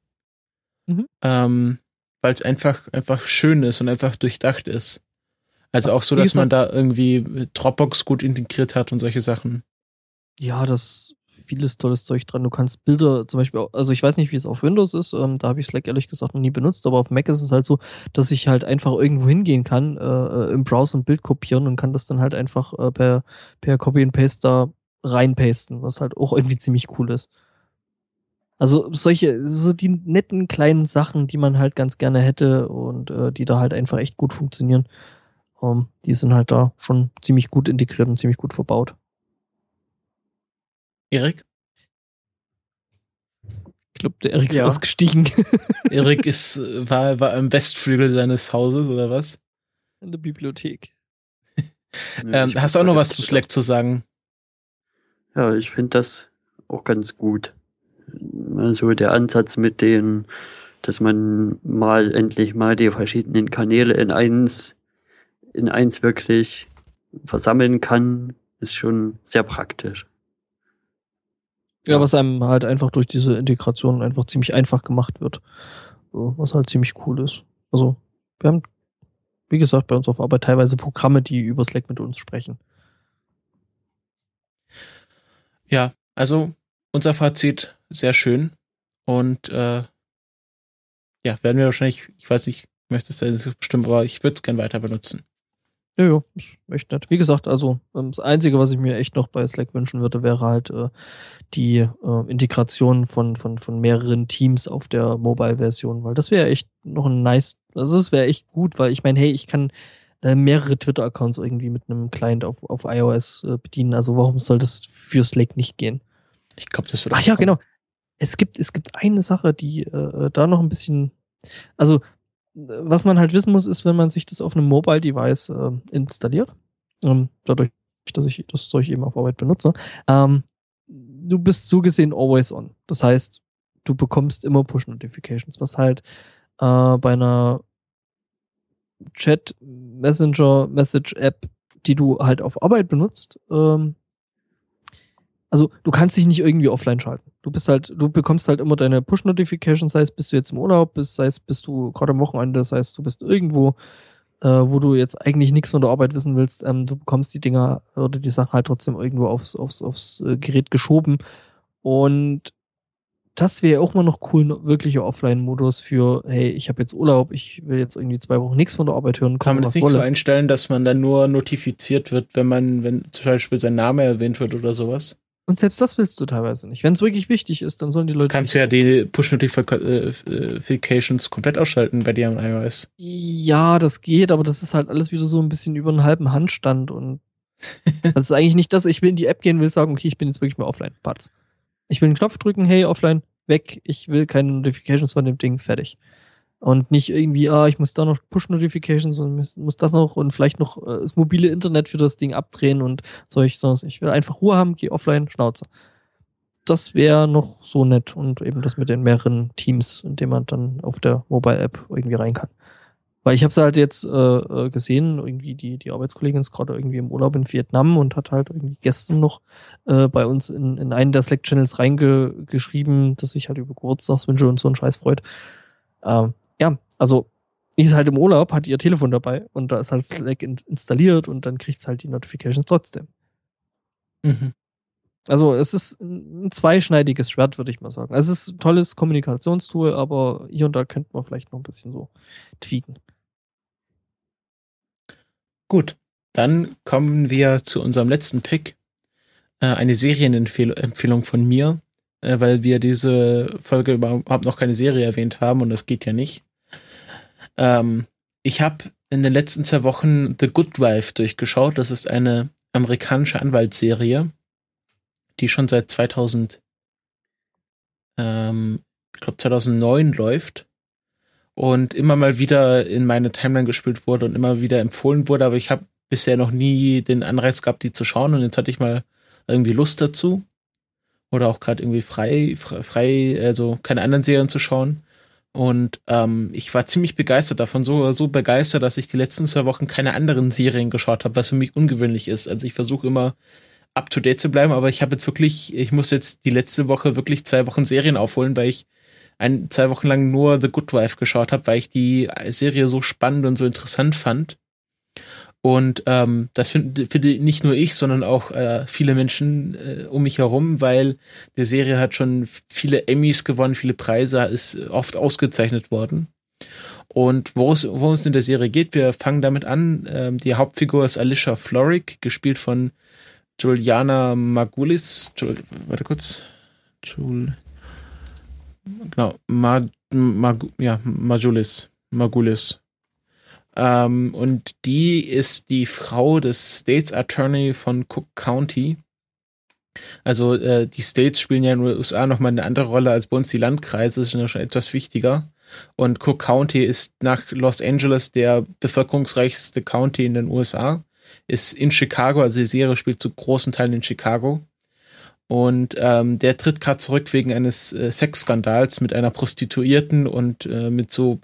Mhm. Ähm, weil es einfach, einfach schön ist und einfach durchdacht ist. Also auch so, dass man da irgendwie Dropbox gut integriert hat und solche Sachen. Ja, das vieles tolles Zeug dran. Du kannst Bilder zum Beispiel, also ich weiß nicht, wie es auf Windows ist, ähm, da habe ich Slack ehrlich gesagt noch nie benutzt, aber auf Mac ist es halt so, dass ich halt einfach irgendwo hingehen kann, äh, äh im Browser ein Bild kopieren und kann das dann halt einfach äh, per, per Copy and Paste da reinpasten, was halt auch irgendwie ziemlich cool ist. Also solche, so die netten kleinen Sachen, die man halt ganz gerne hätte und äh, die da halt einfach echt gut funktionieren, ähm, die sind halt da schon ziemlich gut integriert und ziemlich gut verbaut. Erik? Ich glaube, der Erik ist ja. ausgestiegen. Erik ist, war, war im Westflügel seines Hauses, oder was? In der Bibliothek. ähm, hast du auch noch was zu Slack zu sagen? Ja, ich finde das auch ganz gut. so der Ansatz mit den, dass man mal endlich mal die verschiedenen Kanäle in eins, in eins wirklich versammeln kann, ist schon sehr praktisch. Ja, was einem halt einfach durch diese Integration einfach ziemlich einfach gemacht wird. Was halt ziemlich cool ist. Also, wir haben, wie gesagt, bei uns auf Arbeit teilweise Programme, die über Slack mit uns sprechen. Ja, also unser Fazit sehr schön. Und äh, ja, werden wir wahrscheinlich, ich weiß nicht, möchtest du das bestimmt, aber ich würde es gern weiter benutzen. Ja, ja, ist echt nett. Wie gesagt, also ähm, das Einzige, was ich mir echt noch bei Slack wünschen würde, wäre halt äh, die äh, Integration von, von, von mehreren Teams auf der Mobile-Version, weil das wäre echt noch ein nice, also das wäre echt gut, weil ich meine, hey, ich kann äh, mehrere Twitter-Accounts irgendwie mit einem Client auf, auf iOS äh, bedienen, also warum soll das für Slack nicht gehen? Ich glaube, das wird Ach ja, genau. Es gibt, es gibt eine Sache, die äh, da noch ein bisschen, also was man halt wissen muss, ist, wenn man sich das auf einem Mobile Device äh, installiert, ähm, dadurch, dass ich das Zeug eben auf Arbeit benutze, ähm, du bist so gesehen always on. Das heißt, du bekommst immer Push-Notifications, was halt äh, bei einer Chat, Messenger, Message-App, die du halt auf Arbeit benutzt, ähm, also du kannst dich nicht irgendwie offline schalten. Du bist halt, du bekommst halt immer deine Push-Notifications, sei es bist du jetzt im Urlaub, bist, sei es bist du gerade am Wochenende, sei es du bist irgendwo, äh, wo du jetzt eigentlich nichts von der Arbeit wissen willst, ähm, du bekommst die Dinger oder die Sachen halt trotzdem irgendwo aufs, aufs, aufs äh, Gerät geschoben. Und das wäre auch mal noch cool, wirklicher Offline-Modus für, hey, ich habe jetzt Urlaub, ich will jetzt irgendwie zwei Wochen nichts von der Arbeit hören. Kann man das nicht wolle. so einstellen, dass man dann nur notifiziert wird, wenn man, wenn zum Beispiel sein Name erwähnt wird oder sowas? Und selbst das willst du teilweise nicht. Wenn es wirklich wichtig ist, dann sollen die Leute. Kannst du ja die Push-Notifications komplett ausschalten bei dir am iOS. Ja, das geht, aber das ist halt alles wieder so ein bisschen über einen halben Handstand und das ist eigentlich nicht das, ich will in die App gehen, will sagen, okay, ich bin jetzt wirklich mal offline. Parts. Ich will einen Knopf drücken, hey, offline, weg, ich will keine Notifications von dem Ding, fertig. Und nicht irgendwie, ah, ich muss da noch Push-Notifications und muss das noch und vielleicht noch äh, das mobile Internet für das Ding abdrehen und solch, sonst ich will einfach Ruhe haben, geh offline, Schnauze. Das wäre noch so nett und eben das mit den mehreren Teams, in dem man dann auf der Mobile-App irgendwie rein kann. Weil ich habe es halt jetzt äh, äh, gesehen, irgendwie die, die Arbeitskollegin ist gerade irgendwie im Urlaub in Vietnam und hat halt irgendwie gestern noch äh, bei uns in, in einen der Slack-Channels reingeschrieben, dass sich halt über Geburtstagswünsche und so einen Scheiß freut. Ähm, ja, also die ist halt im Urlaub, hat ihr Telefon dabei und da ist halt Slack in installiert und dann kriegt es halt die Notifications trotzdem. Mhm. Also es ist ein zweischneidiges Schwert, würde ich mal sagen. Also es ist ein tolles Kommunikationstool, aber hier und da könnte man vielleicht noch ein bisschen so tweaken. Gut, dann kommen wir zu unserem letzten Pick. Äh, eine Serienempfehlung von mir, äh, weil wir diese Folge überhaupt noch keine Serie erwähnt haben und das geht ja nicht. Ähm, ich habe in den letzten zwei Wochen The Good Wife durchgeschaut. Das ist eine amerikanische Anwaltsserie, die schon seit 2000, ähm, ich glaube 2009 läuft und immer mal wieder in meine Timeline gespielt wurde und immer wieder empfohlen wurde, aber ich habe bisher noch nie den Anreiz gehabt, die zu schauen und jetzt hatte ich mal irgendwie Lust dazu oder auch gerade irgendwie frei, frei, also keine anderen Serien zu schauen und ähm, ich war ziemlich begeistert davon, so, so begeistert, dass ich die letzten zwei Wochen keine anderen Serien geschaut habe, was für mich ungewöhnlich ist. Also ich versuche immer up to date zu bleiben, aber ich habe jetzt wirklich, ich muss jetzt die letzte Woche wirklich zwei Wochen Serien aufholen, weil ich ein, zwei Wochen lang nur The Good Wife geschaut habe, weil ich die Serie so spannend und so interessant fand. Und ähm, das finde find nicht nur ich, sondern auch äh, viele Menschen äh, um mich herum, weil die Serie hat schon viele Emmys gewonnen, viele Preise, ist oft ausgezeichnet worden. Und worum es in der Serie geht, wir fangen damit an. Ähm, die Hauptfigur ist Alicia Florrick, gespielt von Juliana Magulis. Jul, warte kurz. Jul, genau, Ma, Ma, ja, Magulis. Magulis. Ähm, und die ist die Frau des States Attorney von Cook County. Also äh, die States spielen ja in den USA nochmal eine andere Rolle als bei uns die Landkreise, sind ja schon etwas wichtiger. Und Cook County ist nach Los Angeles der bevölkerungsreichste County in den USA. Ist in Chicago, also die Serie spielt zu großen Teilen in Chicago. Und ähm, der tritt gerade zurück wegen eines äh, Sexskandals mit einer Prostituierten und äh, mit so,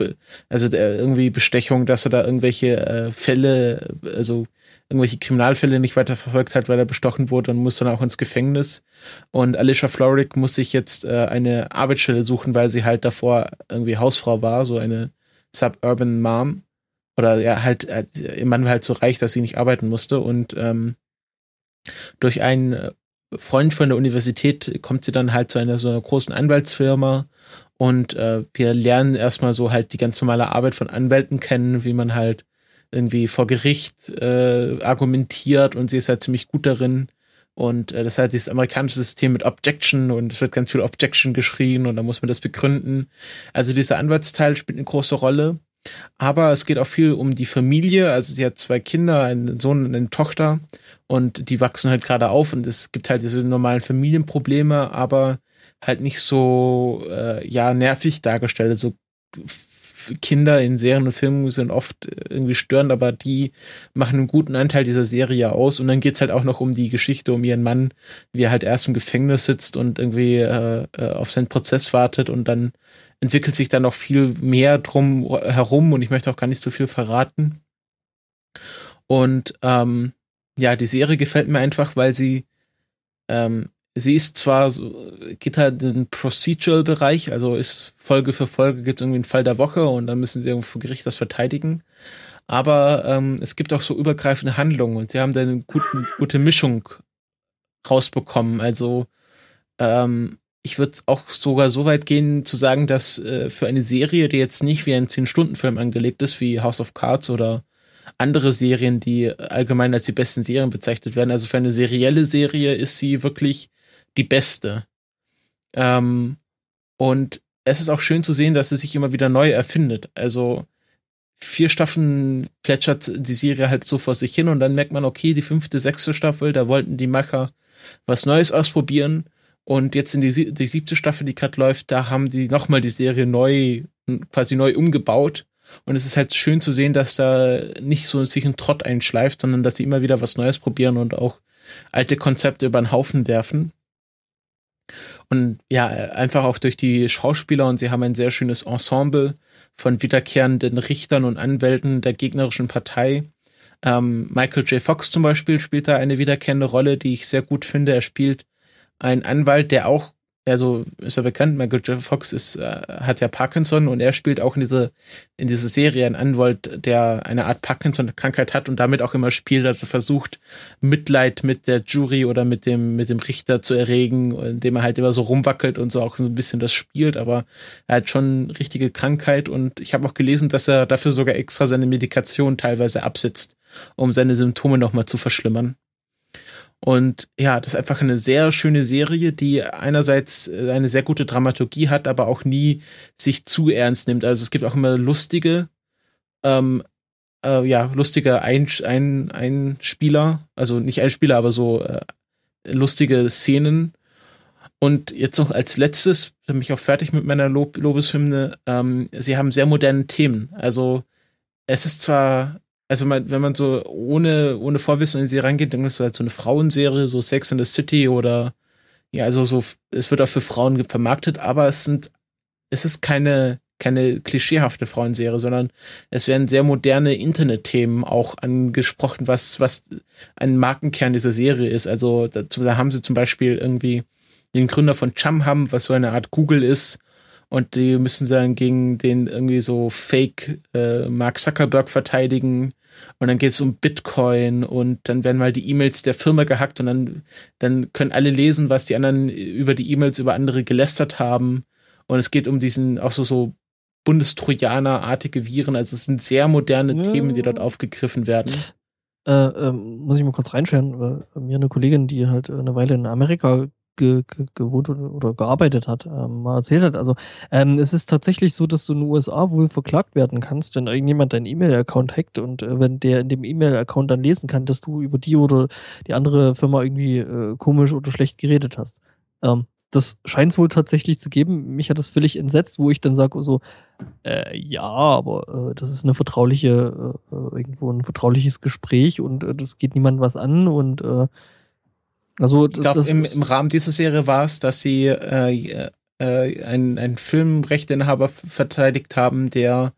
also der, irgendwie Bestechung, dass er da irgendwelche äh, Fälle, also irgendwelche Kriminalfälle nicht weiter verfolgt hat, weil er bestochen wurde und muss dann auch ins Gefängnis. Und Alicia Florrick muss sich jetzt äh, eine Arbeitsstelle suchen, weil sie halt davor irgendwie Hausfrau war, so eine Suburban Mom. Oder ja, halt, äh, ihr Mann war halt so reich, dass sie nicht arbeiten musste. Und ähm, durch einen äh, Freund von der Universität kommt sie dann halt zu einer so einer großen Anwaltsfirma und äh, wir lernen erstmal so halt die ganz normale Arbeit von Anwälten kennen, wie man halt irgendwie vor Gericht äh, argumentiert und sie ist halt ziemlich gut darin. Und äh, das ist halt dieses amerikanische System mit Objection und es wird ganz viel Objection geschrien und da muss man das begründen. Also dieser Anwaltsteil spielt eine große Rolle. Aber es geht auch viel um die Familie. Also sie hat zwei Kinder, einen Sohn und eine Tochter und die wachsen halt gerade auf und es gibt halt diese normalen Familienprobleme, aber halt nicht so äh, ja nervig dargestellt. So Kinder in Serien und Filmen sind oft irgendwie störend, aber die machen einen guten Anteil dieser Serie aus. Und dann geht's halt auch noch um die Geschichte um ihren Mann, wie er halt erst im Gefängnis sitzt und irgendwie äh, äh auf seinen Prozess wartet und dann entwickelt sich dann noch viel mehr drum herum und ich möchte auch gar nicht so viel verraten. Und ähm, ja, die Serie gefällt mir einfach, weil sie ähm, sie ist zwar so, geht halt in den Procedural-Bereich, also ist Folge für Folge gibt irgendwie einen Fall der Woche und dann müssen sie irgendwo vor Gericht das verteidigen. Aber ähm, es gibt auch so übergreifende Handlungen und sie haben da eine guten, gute Mischung rausbekommen. Also ähm, ich würde auch sogar so weit gehen zu sagen, dass äh, für eine Serie, die jetzt nicht wie ein 10-Stunden-Film angelegt ist, wie House of Cards oder andere Serien, die allgemein als die besten Serien bezeichnet werden, also für eine serielle Serie ist sie wirklich die beste. Ähm, und es ist auch schön zu sehen, dass sie sich immer wieder neu erfindet. Also vier Staffeln plätschert die Serie halt so vor sich hin und dann merkt man, okay, die fünfte, sechste Staffel, da wollten die Macher was Neues ausprobieren und jetzt in die, die siebte Staffel, die gerade läuft, da haben die nochmal die Serie neu, quasi neu umgebaut. Und es ist halt schön zu sehen, dass da nicht so sich ein Trott einschleift, sondern dass sie immer wieder was Neues probieren und auch alte Konzepte über den Haufen werfen. Und ja, einfach auch durch die Schauspieler und sie haben ein sehr schönes Ensemble von wiederkehrenden Richtern und Anwälten der gegnerischen Partei. Ähm, Michael J. Fox zum Beispiel spielt da eine wiederkehrende Rolle, die ich sehr gut finde. Er spielt einen Anwalt, der auch also ist ja bekannt, Michael J. Fox ist, äh, hat ja Parkinson und er spielt auch in diese, in diese Serie einen Anwalt, der eine Art Parkinson-Krankheit hat und damit auch immer spielt, also versucht, Mitleid mit der Jury oder mit dem, mit dem Richter zu erregen, indem er halt immer so rumwackelt und so auch so ein bisschen das spielt, aber er hat schon richtige Krankheit und ich habe auch gelesen, dass er dafür sogar extra seine Medikation teilweise absetzt, um seine Symptome nochmal zu verschlimmern. Und ja, das ist einfach eine sehr schöne Serie, die einerseits äh, eine sehr gute Dramaturgie hat, aber auch nie sich zu ernst nimmt. Also es gibt auch immer lustige, ähm, äh, ja, lustige Ein Ein Einspieler, also nicht Einspieler, aber so äh, lustige Szenen. Und jetzt noch als letztes, bin ich auch fertig mit meiner Lob Lobeshymne, ähm, sie haben sehr moderne Themen. Also es ist zwar also man, wenn man so ohne, ohne Vorwissen in sie reingeht, dann ist es halt so eine Frauenserie, so Sex in the City oder ja, also so, es wird auch für Frauen vermarktet, aber es sind, es ist keine, keine klischeehafte Frauenserie, sondern es werden sehr moderne Internetthemen auch angesprochen, was, was ein Markenkern dieser Serie ist. Also da, da haben sie zum Beispiel irgendwie den Gründer von Chumham, was so eine Art Google ist, und die müssen dann gegen den irgendwie so Fake äh, Mark Zuckerberg verteidigen und dann geht es um Bitcoin und dann werden mal die E-Mails der Firma gehackt und dann, dann können alle lesen, was die anderen über die E-Mails über andere gelästert haben. Und es geht um diesen auch so, so Bundestrojaner-artige Viren. Also es sind sehr moderne ja. Themen, die dort aufgegriffen werden. Äh, ähm, muss ich mal kurz reinschauen, weil mir eine Kollegin, die halt eine Weile in Amerika ge, ge, gewohnt oder gearbeitet hat, ähm, mal erzählt hat. Also ähm, es ist tatsächlich so, dass du in den USA wohl verklagt werden kannst, wenn irgendjemand deinen E-Mail-Account hackt und äh, wenn der in dem E-Mail-Account dann lesen kann, dass du über die oder die andere Firma irgendwie äh, komisch oder schlecht geredet hast. Ähm, das scheint es wohl tatsächlich zu geben. Mich hat das völlig entsetzt, wo ich dann sage so, äh, ja, aber äh, das ist eine vertrauliche, äh, äh irgendwo ein vertrauliches Gespräch und äh, das geht niemand was an und äh, Also ich glaube, im, im Rahmen dieser Serie war es, dass sie äh, äh, einen, einen Filmrechteinhaber verteidigt haben, der,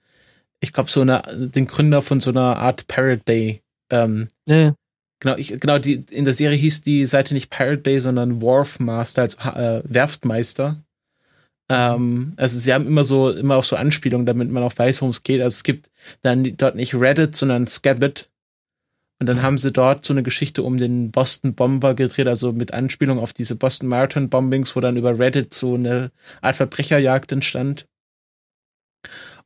ich glaube, so eine, den Gründer von so einer Art Pirate Bay. Ähm, ja. Genau, ich, genau, die, in der Serie hieß die Seite nicht Pirate Bay, sondern Wharf Master, also äh, Werftmeister. Ähm, also sie haben immer so, immer auch so Anspielungen, damit man auch weiß, worum es geht. Also es gibt dann dort nicht Reddit, sondern Scabbit. Und dann haben sie dort so eine Geschichte um den Boston Bomber gedreht, also mit Anspielung auf diese Boston Marathon Bombings, wo dann über Reddit so eine Art Verbrecherjagd entstand.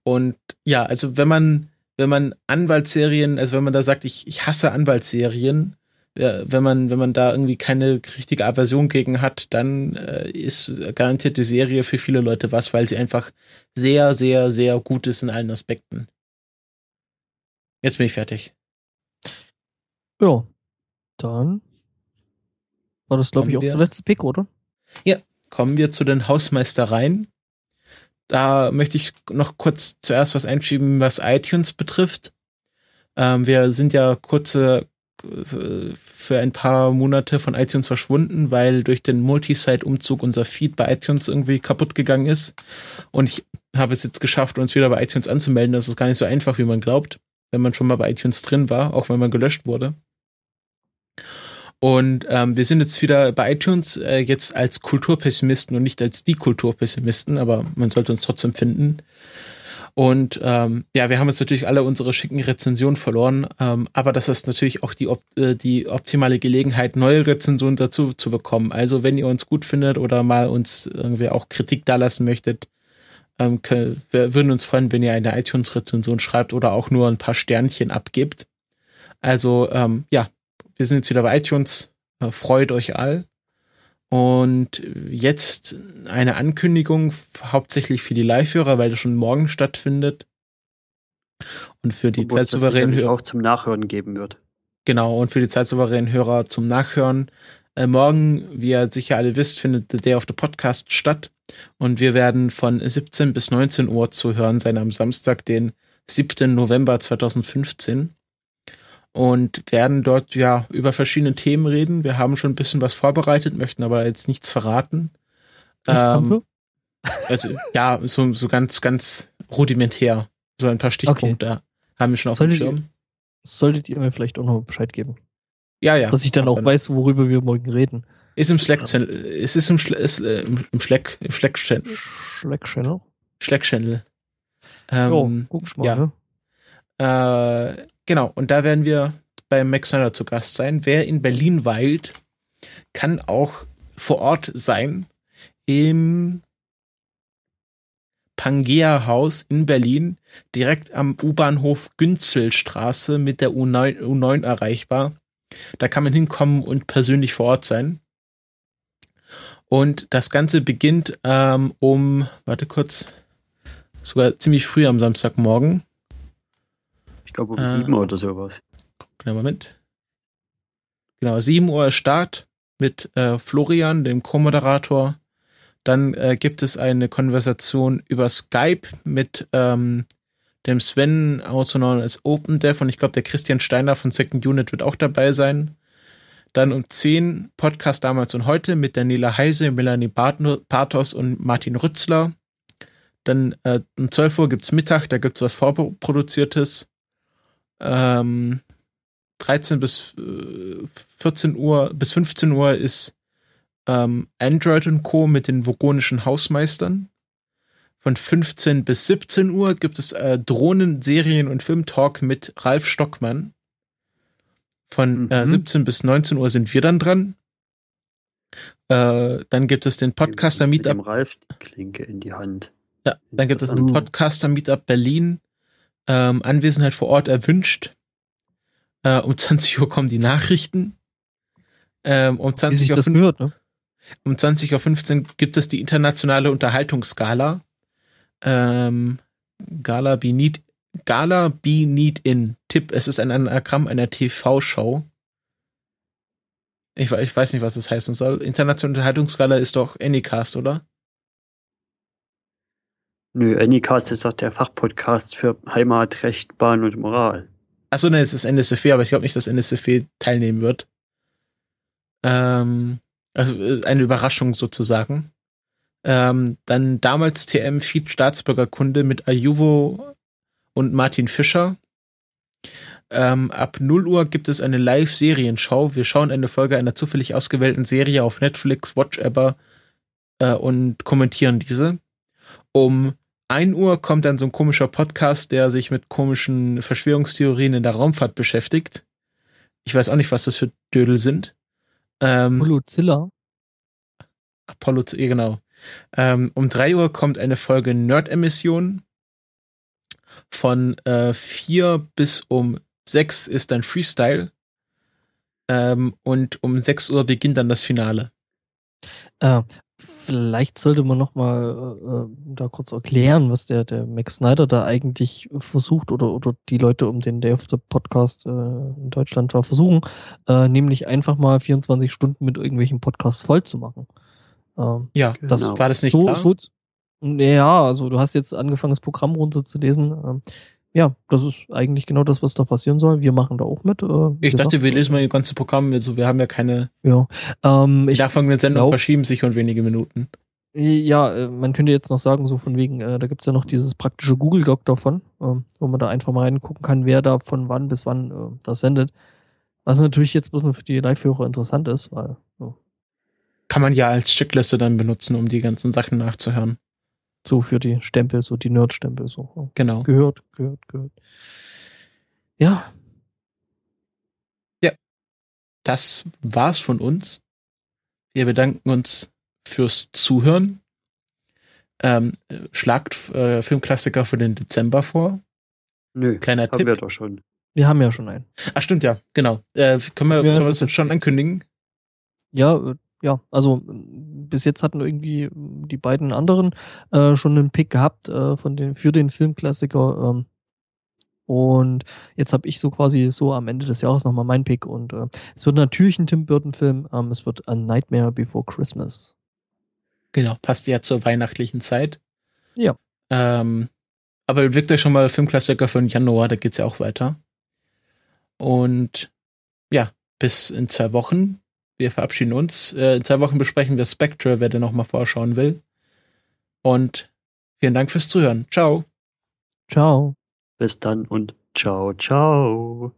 Und ja, also wenn man, wenn man Anwaltsserien, also wenn man da sagt, ich, ich hasse Anwaltsserien, wenn man, wenn man da irgendwie keine richtige Aversion gegen hat, dann äh, ist garantiert die Serie für viele Leute was, weil sie einfach sehr, sehr, sehr gut ist in allen Aspekten. Jetzt bin ich fertig. Ja, dann war das, glaube ich, auch wir, der letzte Pick, oder? Ja, kommen wir zu den Hausmeistereien. Da möchte ich noch kurz zuerst was einschieben, was iTunes betrifft. Ähm, wir sind ja kurze für ein paar Monate von iTunes verschwunden, weil durch den Multisite-Umzug unser Feed bei iTunes irgendwie kaputt gegangen ist. Und ich habe es jetzt geschafft, uns wieder bei iTunes anzumelden. Das ist gar nicht so einfach, wie man glaubt, wenn man schon mal bei iTunes drin war, auch wenn man gelöscht wurde. Und ähm, wir sind jetzt wieder bei iTunes äh, jetzt als Kulturpessimisten und nicht als die Kulturpessimisten, aber man sollte uns trotzdem finden. Und ähm, ja, wir haben jetzt natürlich alle unsere schicken Rezensionen verloren, ähm, aber das ist natürlich auch die, äh, die optimale Gelegenheit, neue Rezensionen dazu zu bekommen. Also wenn ihr uns gut findet oder mal uns irgendwie auch Kritik dalassen möchtet, ähm, können, wir würden uns freuen, wenn ihr eine iTunes-Rezension schreibt oder auch nur ein paar Sternchen abgibt. Also ähm, ja, wir sind jetzt wieder bei iTunes. Freut euch all. Und jetzt eine Ankündigung, hauptsächlich für die Live-Hörer, weil das schon morgen stattfindet. Und für die zeitsouveränen Hörer. auch zum Nachhören geben wird. Genau, und für die zeitsouveränen Hörer zum Nachhören. Äh, morgen, wie ihr sicher alle wisst, findet der Day of the Podcast statt. Und wir werden von 17 bis 19 Uhr zu hören sein am Samstag, den 7. November 2015 und werden dort ja über verschiedene Themen reden. Wir haben schon ein bisschen was vorbereitet, möchten aber jetzt nichts verraten. Ähm, also ja, so, so ganz, ganz rudimentär. So ein paar Stichpunkte okay. haben wir schon auf solltet dem Schirm. Ihr, solltet ihr mir vielleicht auch noch Bescheid geben? Ja, ja. Dass ich dann auch dann weiß, worüber wir morgen reden. Ist im Slack, es ist im, ist, äh, im Slack, im Slack Channel. Slack Channel. Slack Channel. Ähm, jo, guck mal, ja. Ne? Äh, Genau, und da werden wir bei Max Snyder zu Gast sein. Wer in Berlin weilt, kann auch vor Ort sein im Pangea-Haus in Berlin, direkt am U-Bahnhof Günzelstraße mit der U9, U9 erreichbar. Da kann man hinkommen und persönlich vor Ort sein. Und das Ganze beginnt ähm, um, warte kurz, sogar ziemlich früh am Samstagmorgen glaube um äh, 7 Uhr oder sowas. Kleinen Moment. Genau, 7 Uhr Start mit äh, Florian, dem Co-Moderator. Dann äh, gibt es eine Konversation über Skype mit ähm, dem Sven, also known als OpenDev und ich glaube, der Christian Steiner von Second Unit wird auch dabei sein. Dann um 10 Podcast damals und heute mit Daniela Heise, Melanie Pathos und Martin Rützler. Dann äh, um 12 Uhr gibt's Mittag, da gibt's was Vorproduziertes ähm, 13 bis äh, 14 Uhr bis 15 Uhr ist ähm, Android und Co. mit den vogonischen Hausmeistern. Von 15 bis 17 Uhr gibt es äh, Drohnen, Serien und Filmtalk mit Ralf Stockmann. Von äh, mhm. äh, 17 bis 19 Uhr sind wir dann dran. Äh, dann gibt es den Podcaster Meetup. Ralf die Klinke in die Hand. Ja, dann gibt es den Podcaster Meetup Berlin ähm, Anwesenheit vor Ort erwünscht. Äh, um 20 Uhr kommen die Nachrichten. Ähm, um 20 Uhr das gehört, ne? Um 20.15 Uhr gibt es die internationale Unterhaltungsgala. Ähm, Gala Be Need, Gala Be Need In. Tipp, es ist ein Anagramm einer TV-Show. Ich, ich, weiß nicht, was das heißen soll. Internationale Unterhaltungsgala ist doch Anycast, oder? Nö, Anycast ist doch der Fachpodcast für Heimat, Recht, Bahn und Moral. Achso, ne, es ist NSFW, aber ich glaube nicht, dass NSFW teilnehmen wird. Ähm, also äh, eine Überraschung sozusagen. Ähm, dann damals TM Feed Staatsbürgerkunde mit Ayuvo und Martin Fischer. Ähm, ab 0 Uhr gibt es eine Live-Serienschau. Wir schauen eine Folge einer zufällig ausgewählten Serie auf Netflix, WatchEver äh, und kommentieren diese. Um 1 Uhr kommt dann so ein komischer Podcast, der sich mit komischen Verschwörungstheorien in der Raumfahrt beschäftigt. Ich weiß auch nicht, was das für Dödel sind. Ähm, Apollo-Zilla. Apollo, genau. Ähm, um 3 Uhr kommt eine Folge Nerd-Emission. Von äh, 4 bis um 6 ist dann Freestyle. Ähm, und um 6 Uhr beginnt dann das Finale. Äh, vielleicht sollte man noch mal äh, äh, da kurz erklären, was der, der Max Snyder da eigentlich versucht oder, oder die Leute um den Day of the Podcast äh, in Deutschland da versuchen, äh, nämlich einfach mal 24 Stunden mit irgendwelchen Podcasts voll zu machen. Ähm, ja, das genau. war das nicht so, klar? So, ja, also du hast jetzt angefangen, das Programm runterzulesen. Ähm, ja, das ist eigentlich genau das, was da passieren soll. Wir machen da auch mit. Äh, ich gesagt, dachte, wir lesen mal das ganze Programm. Also wir haben ja keine. Ja. Ähm, die nachfolgenden Sendungen verschieben sich um wenige Minuten. Ja, äh, man könnte jetzt noch sagen, so von wegen, äh, da gibt's ja noch dieses praktische Google-Doc davon, äh, wo man da einfach mal reingucken kann, wer da von wann bis wann äh, das sendet. Was natürlich jetzt bloß nur für die Live-Hörer interessant ist, weil. Ja. Kann man ja als Checkliste dann benutzen, um die ganzen Sachen nachzuhören. So für die Stempel, so die Nerd-Stempel, so. Genau. Gehört, gehört, gehört. Ja. Ja. Das war's von uns. Wir bedanken uns fürs Zuhören. Ähm, schlagt äh, Filmklassiker für den Dezember vor. Nö, kleiner haben Tipp. wir doch schon. Wir haben ja schon einen. Ach stimmt ja, genau. Äh, können wir, wir schon, schon ankündigen? Ja, äh, ja, also bis jetzt hatten irgendwie die beiden anderen äh, schon einen Pick gehabt äh, von den für den Filmklassiker. Ähm, und jetzt habe ich so quasi so am Ende des Jahres nochmal meinen Pick. Und äh, es wird natürlich ein Tim Burton-Film. Ähm, es wird A Nightmare Before Christmas. Genau, passt ja zur weihnachtlichen Zeit. Ja. Ähm, aber wirkt ja schon mal Filmklassiker den Januar, da geht's ja auch weiter. Und ja, bis in zwei Wochen wir verabschieden uns. Äh, in zwei Wochen besprechen wir Spectre, wer da nochmal vorschauen will. Und vielen Dank fürs Zuhören. Ciao. Ciao. Bis dann und ciao, ciao.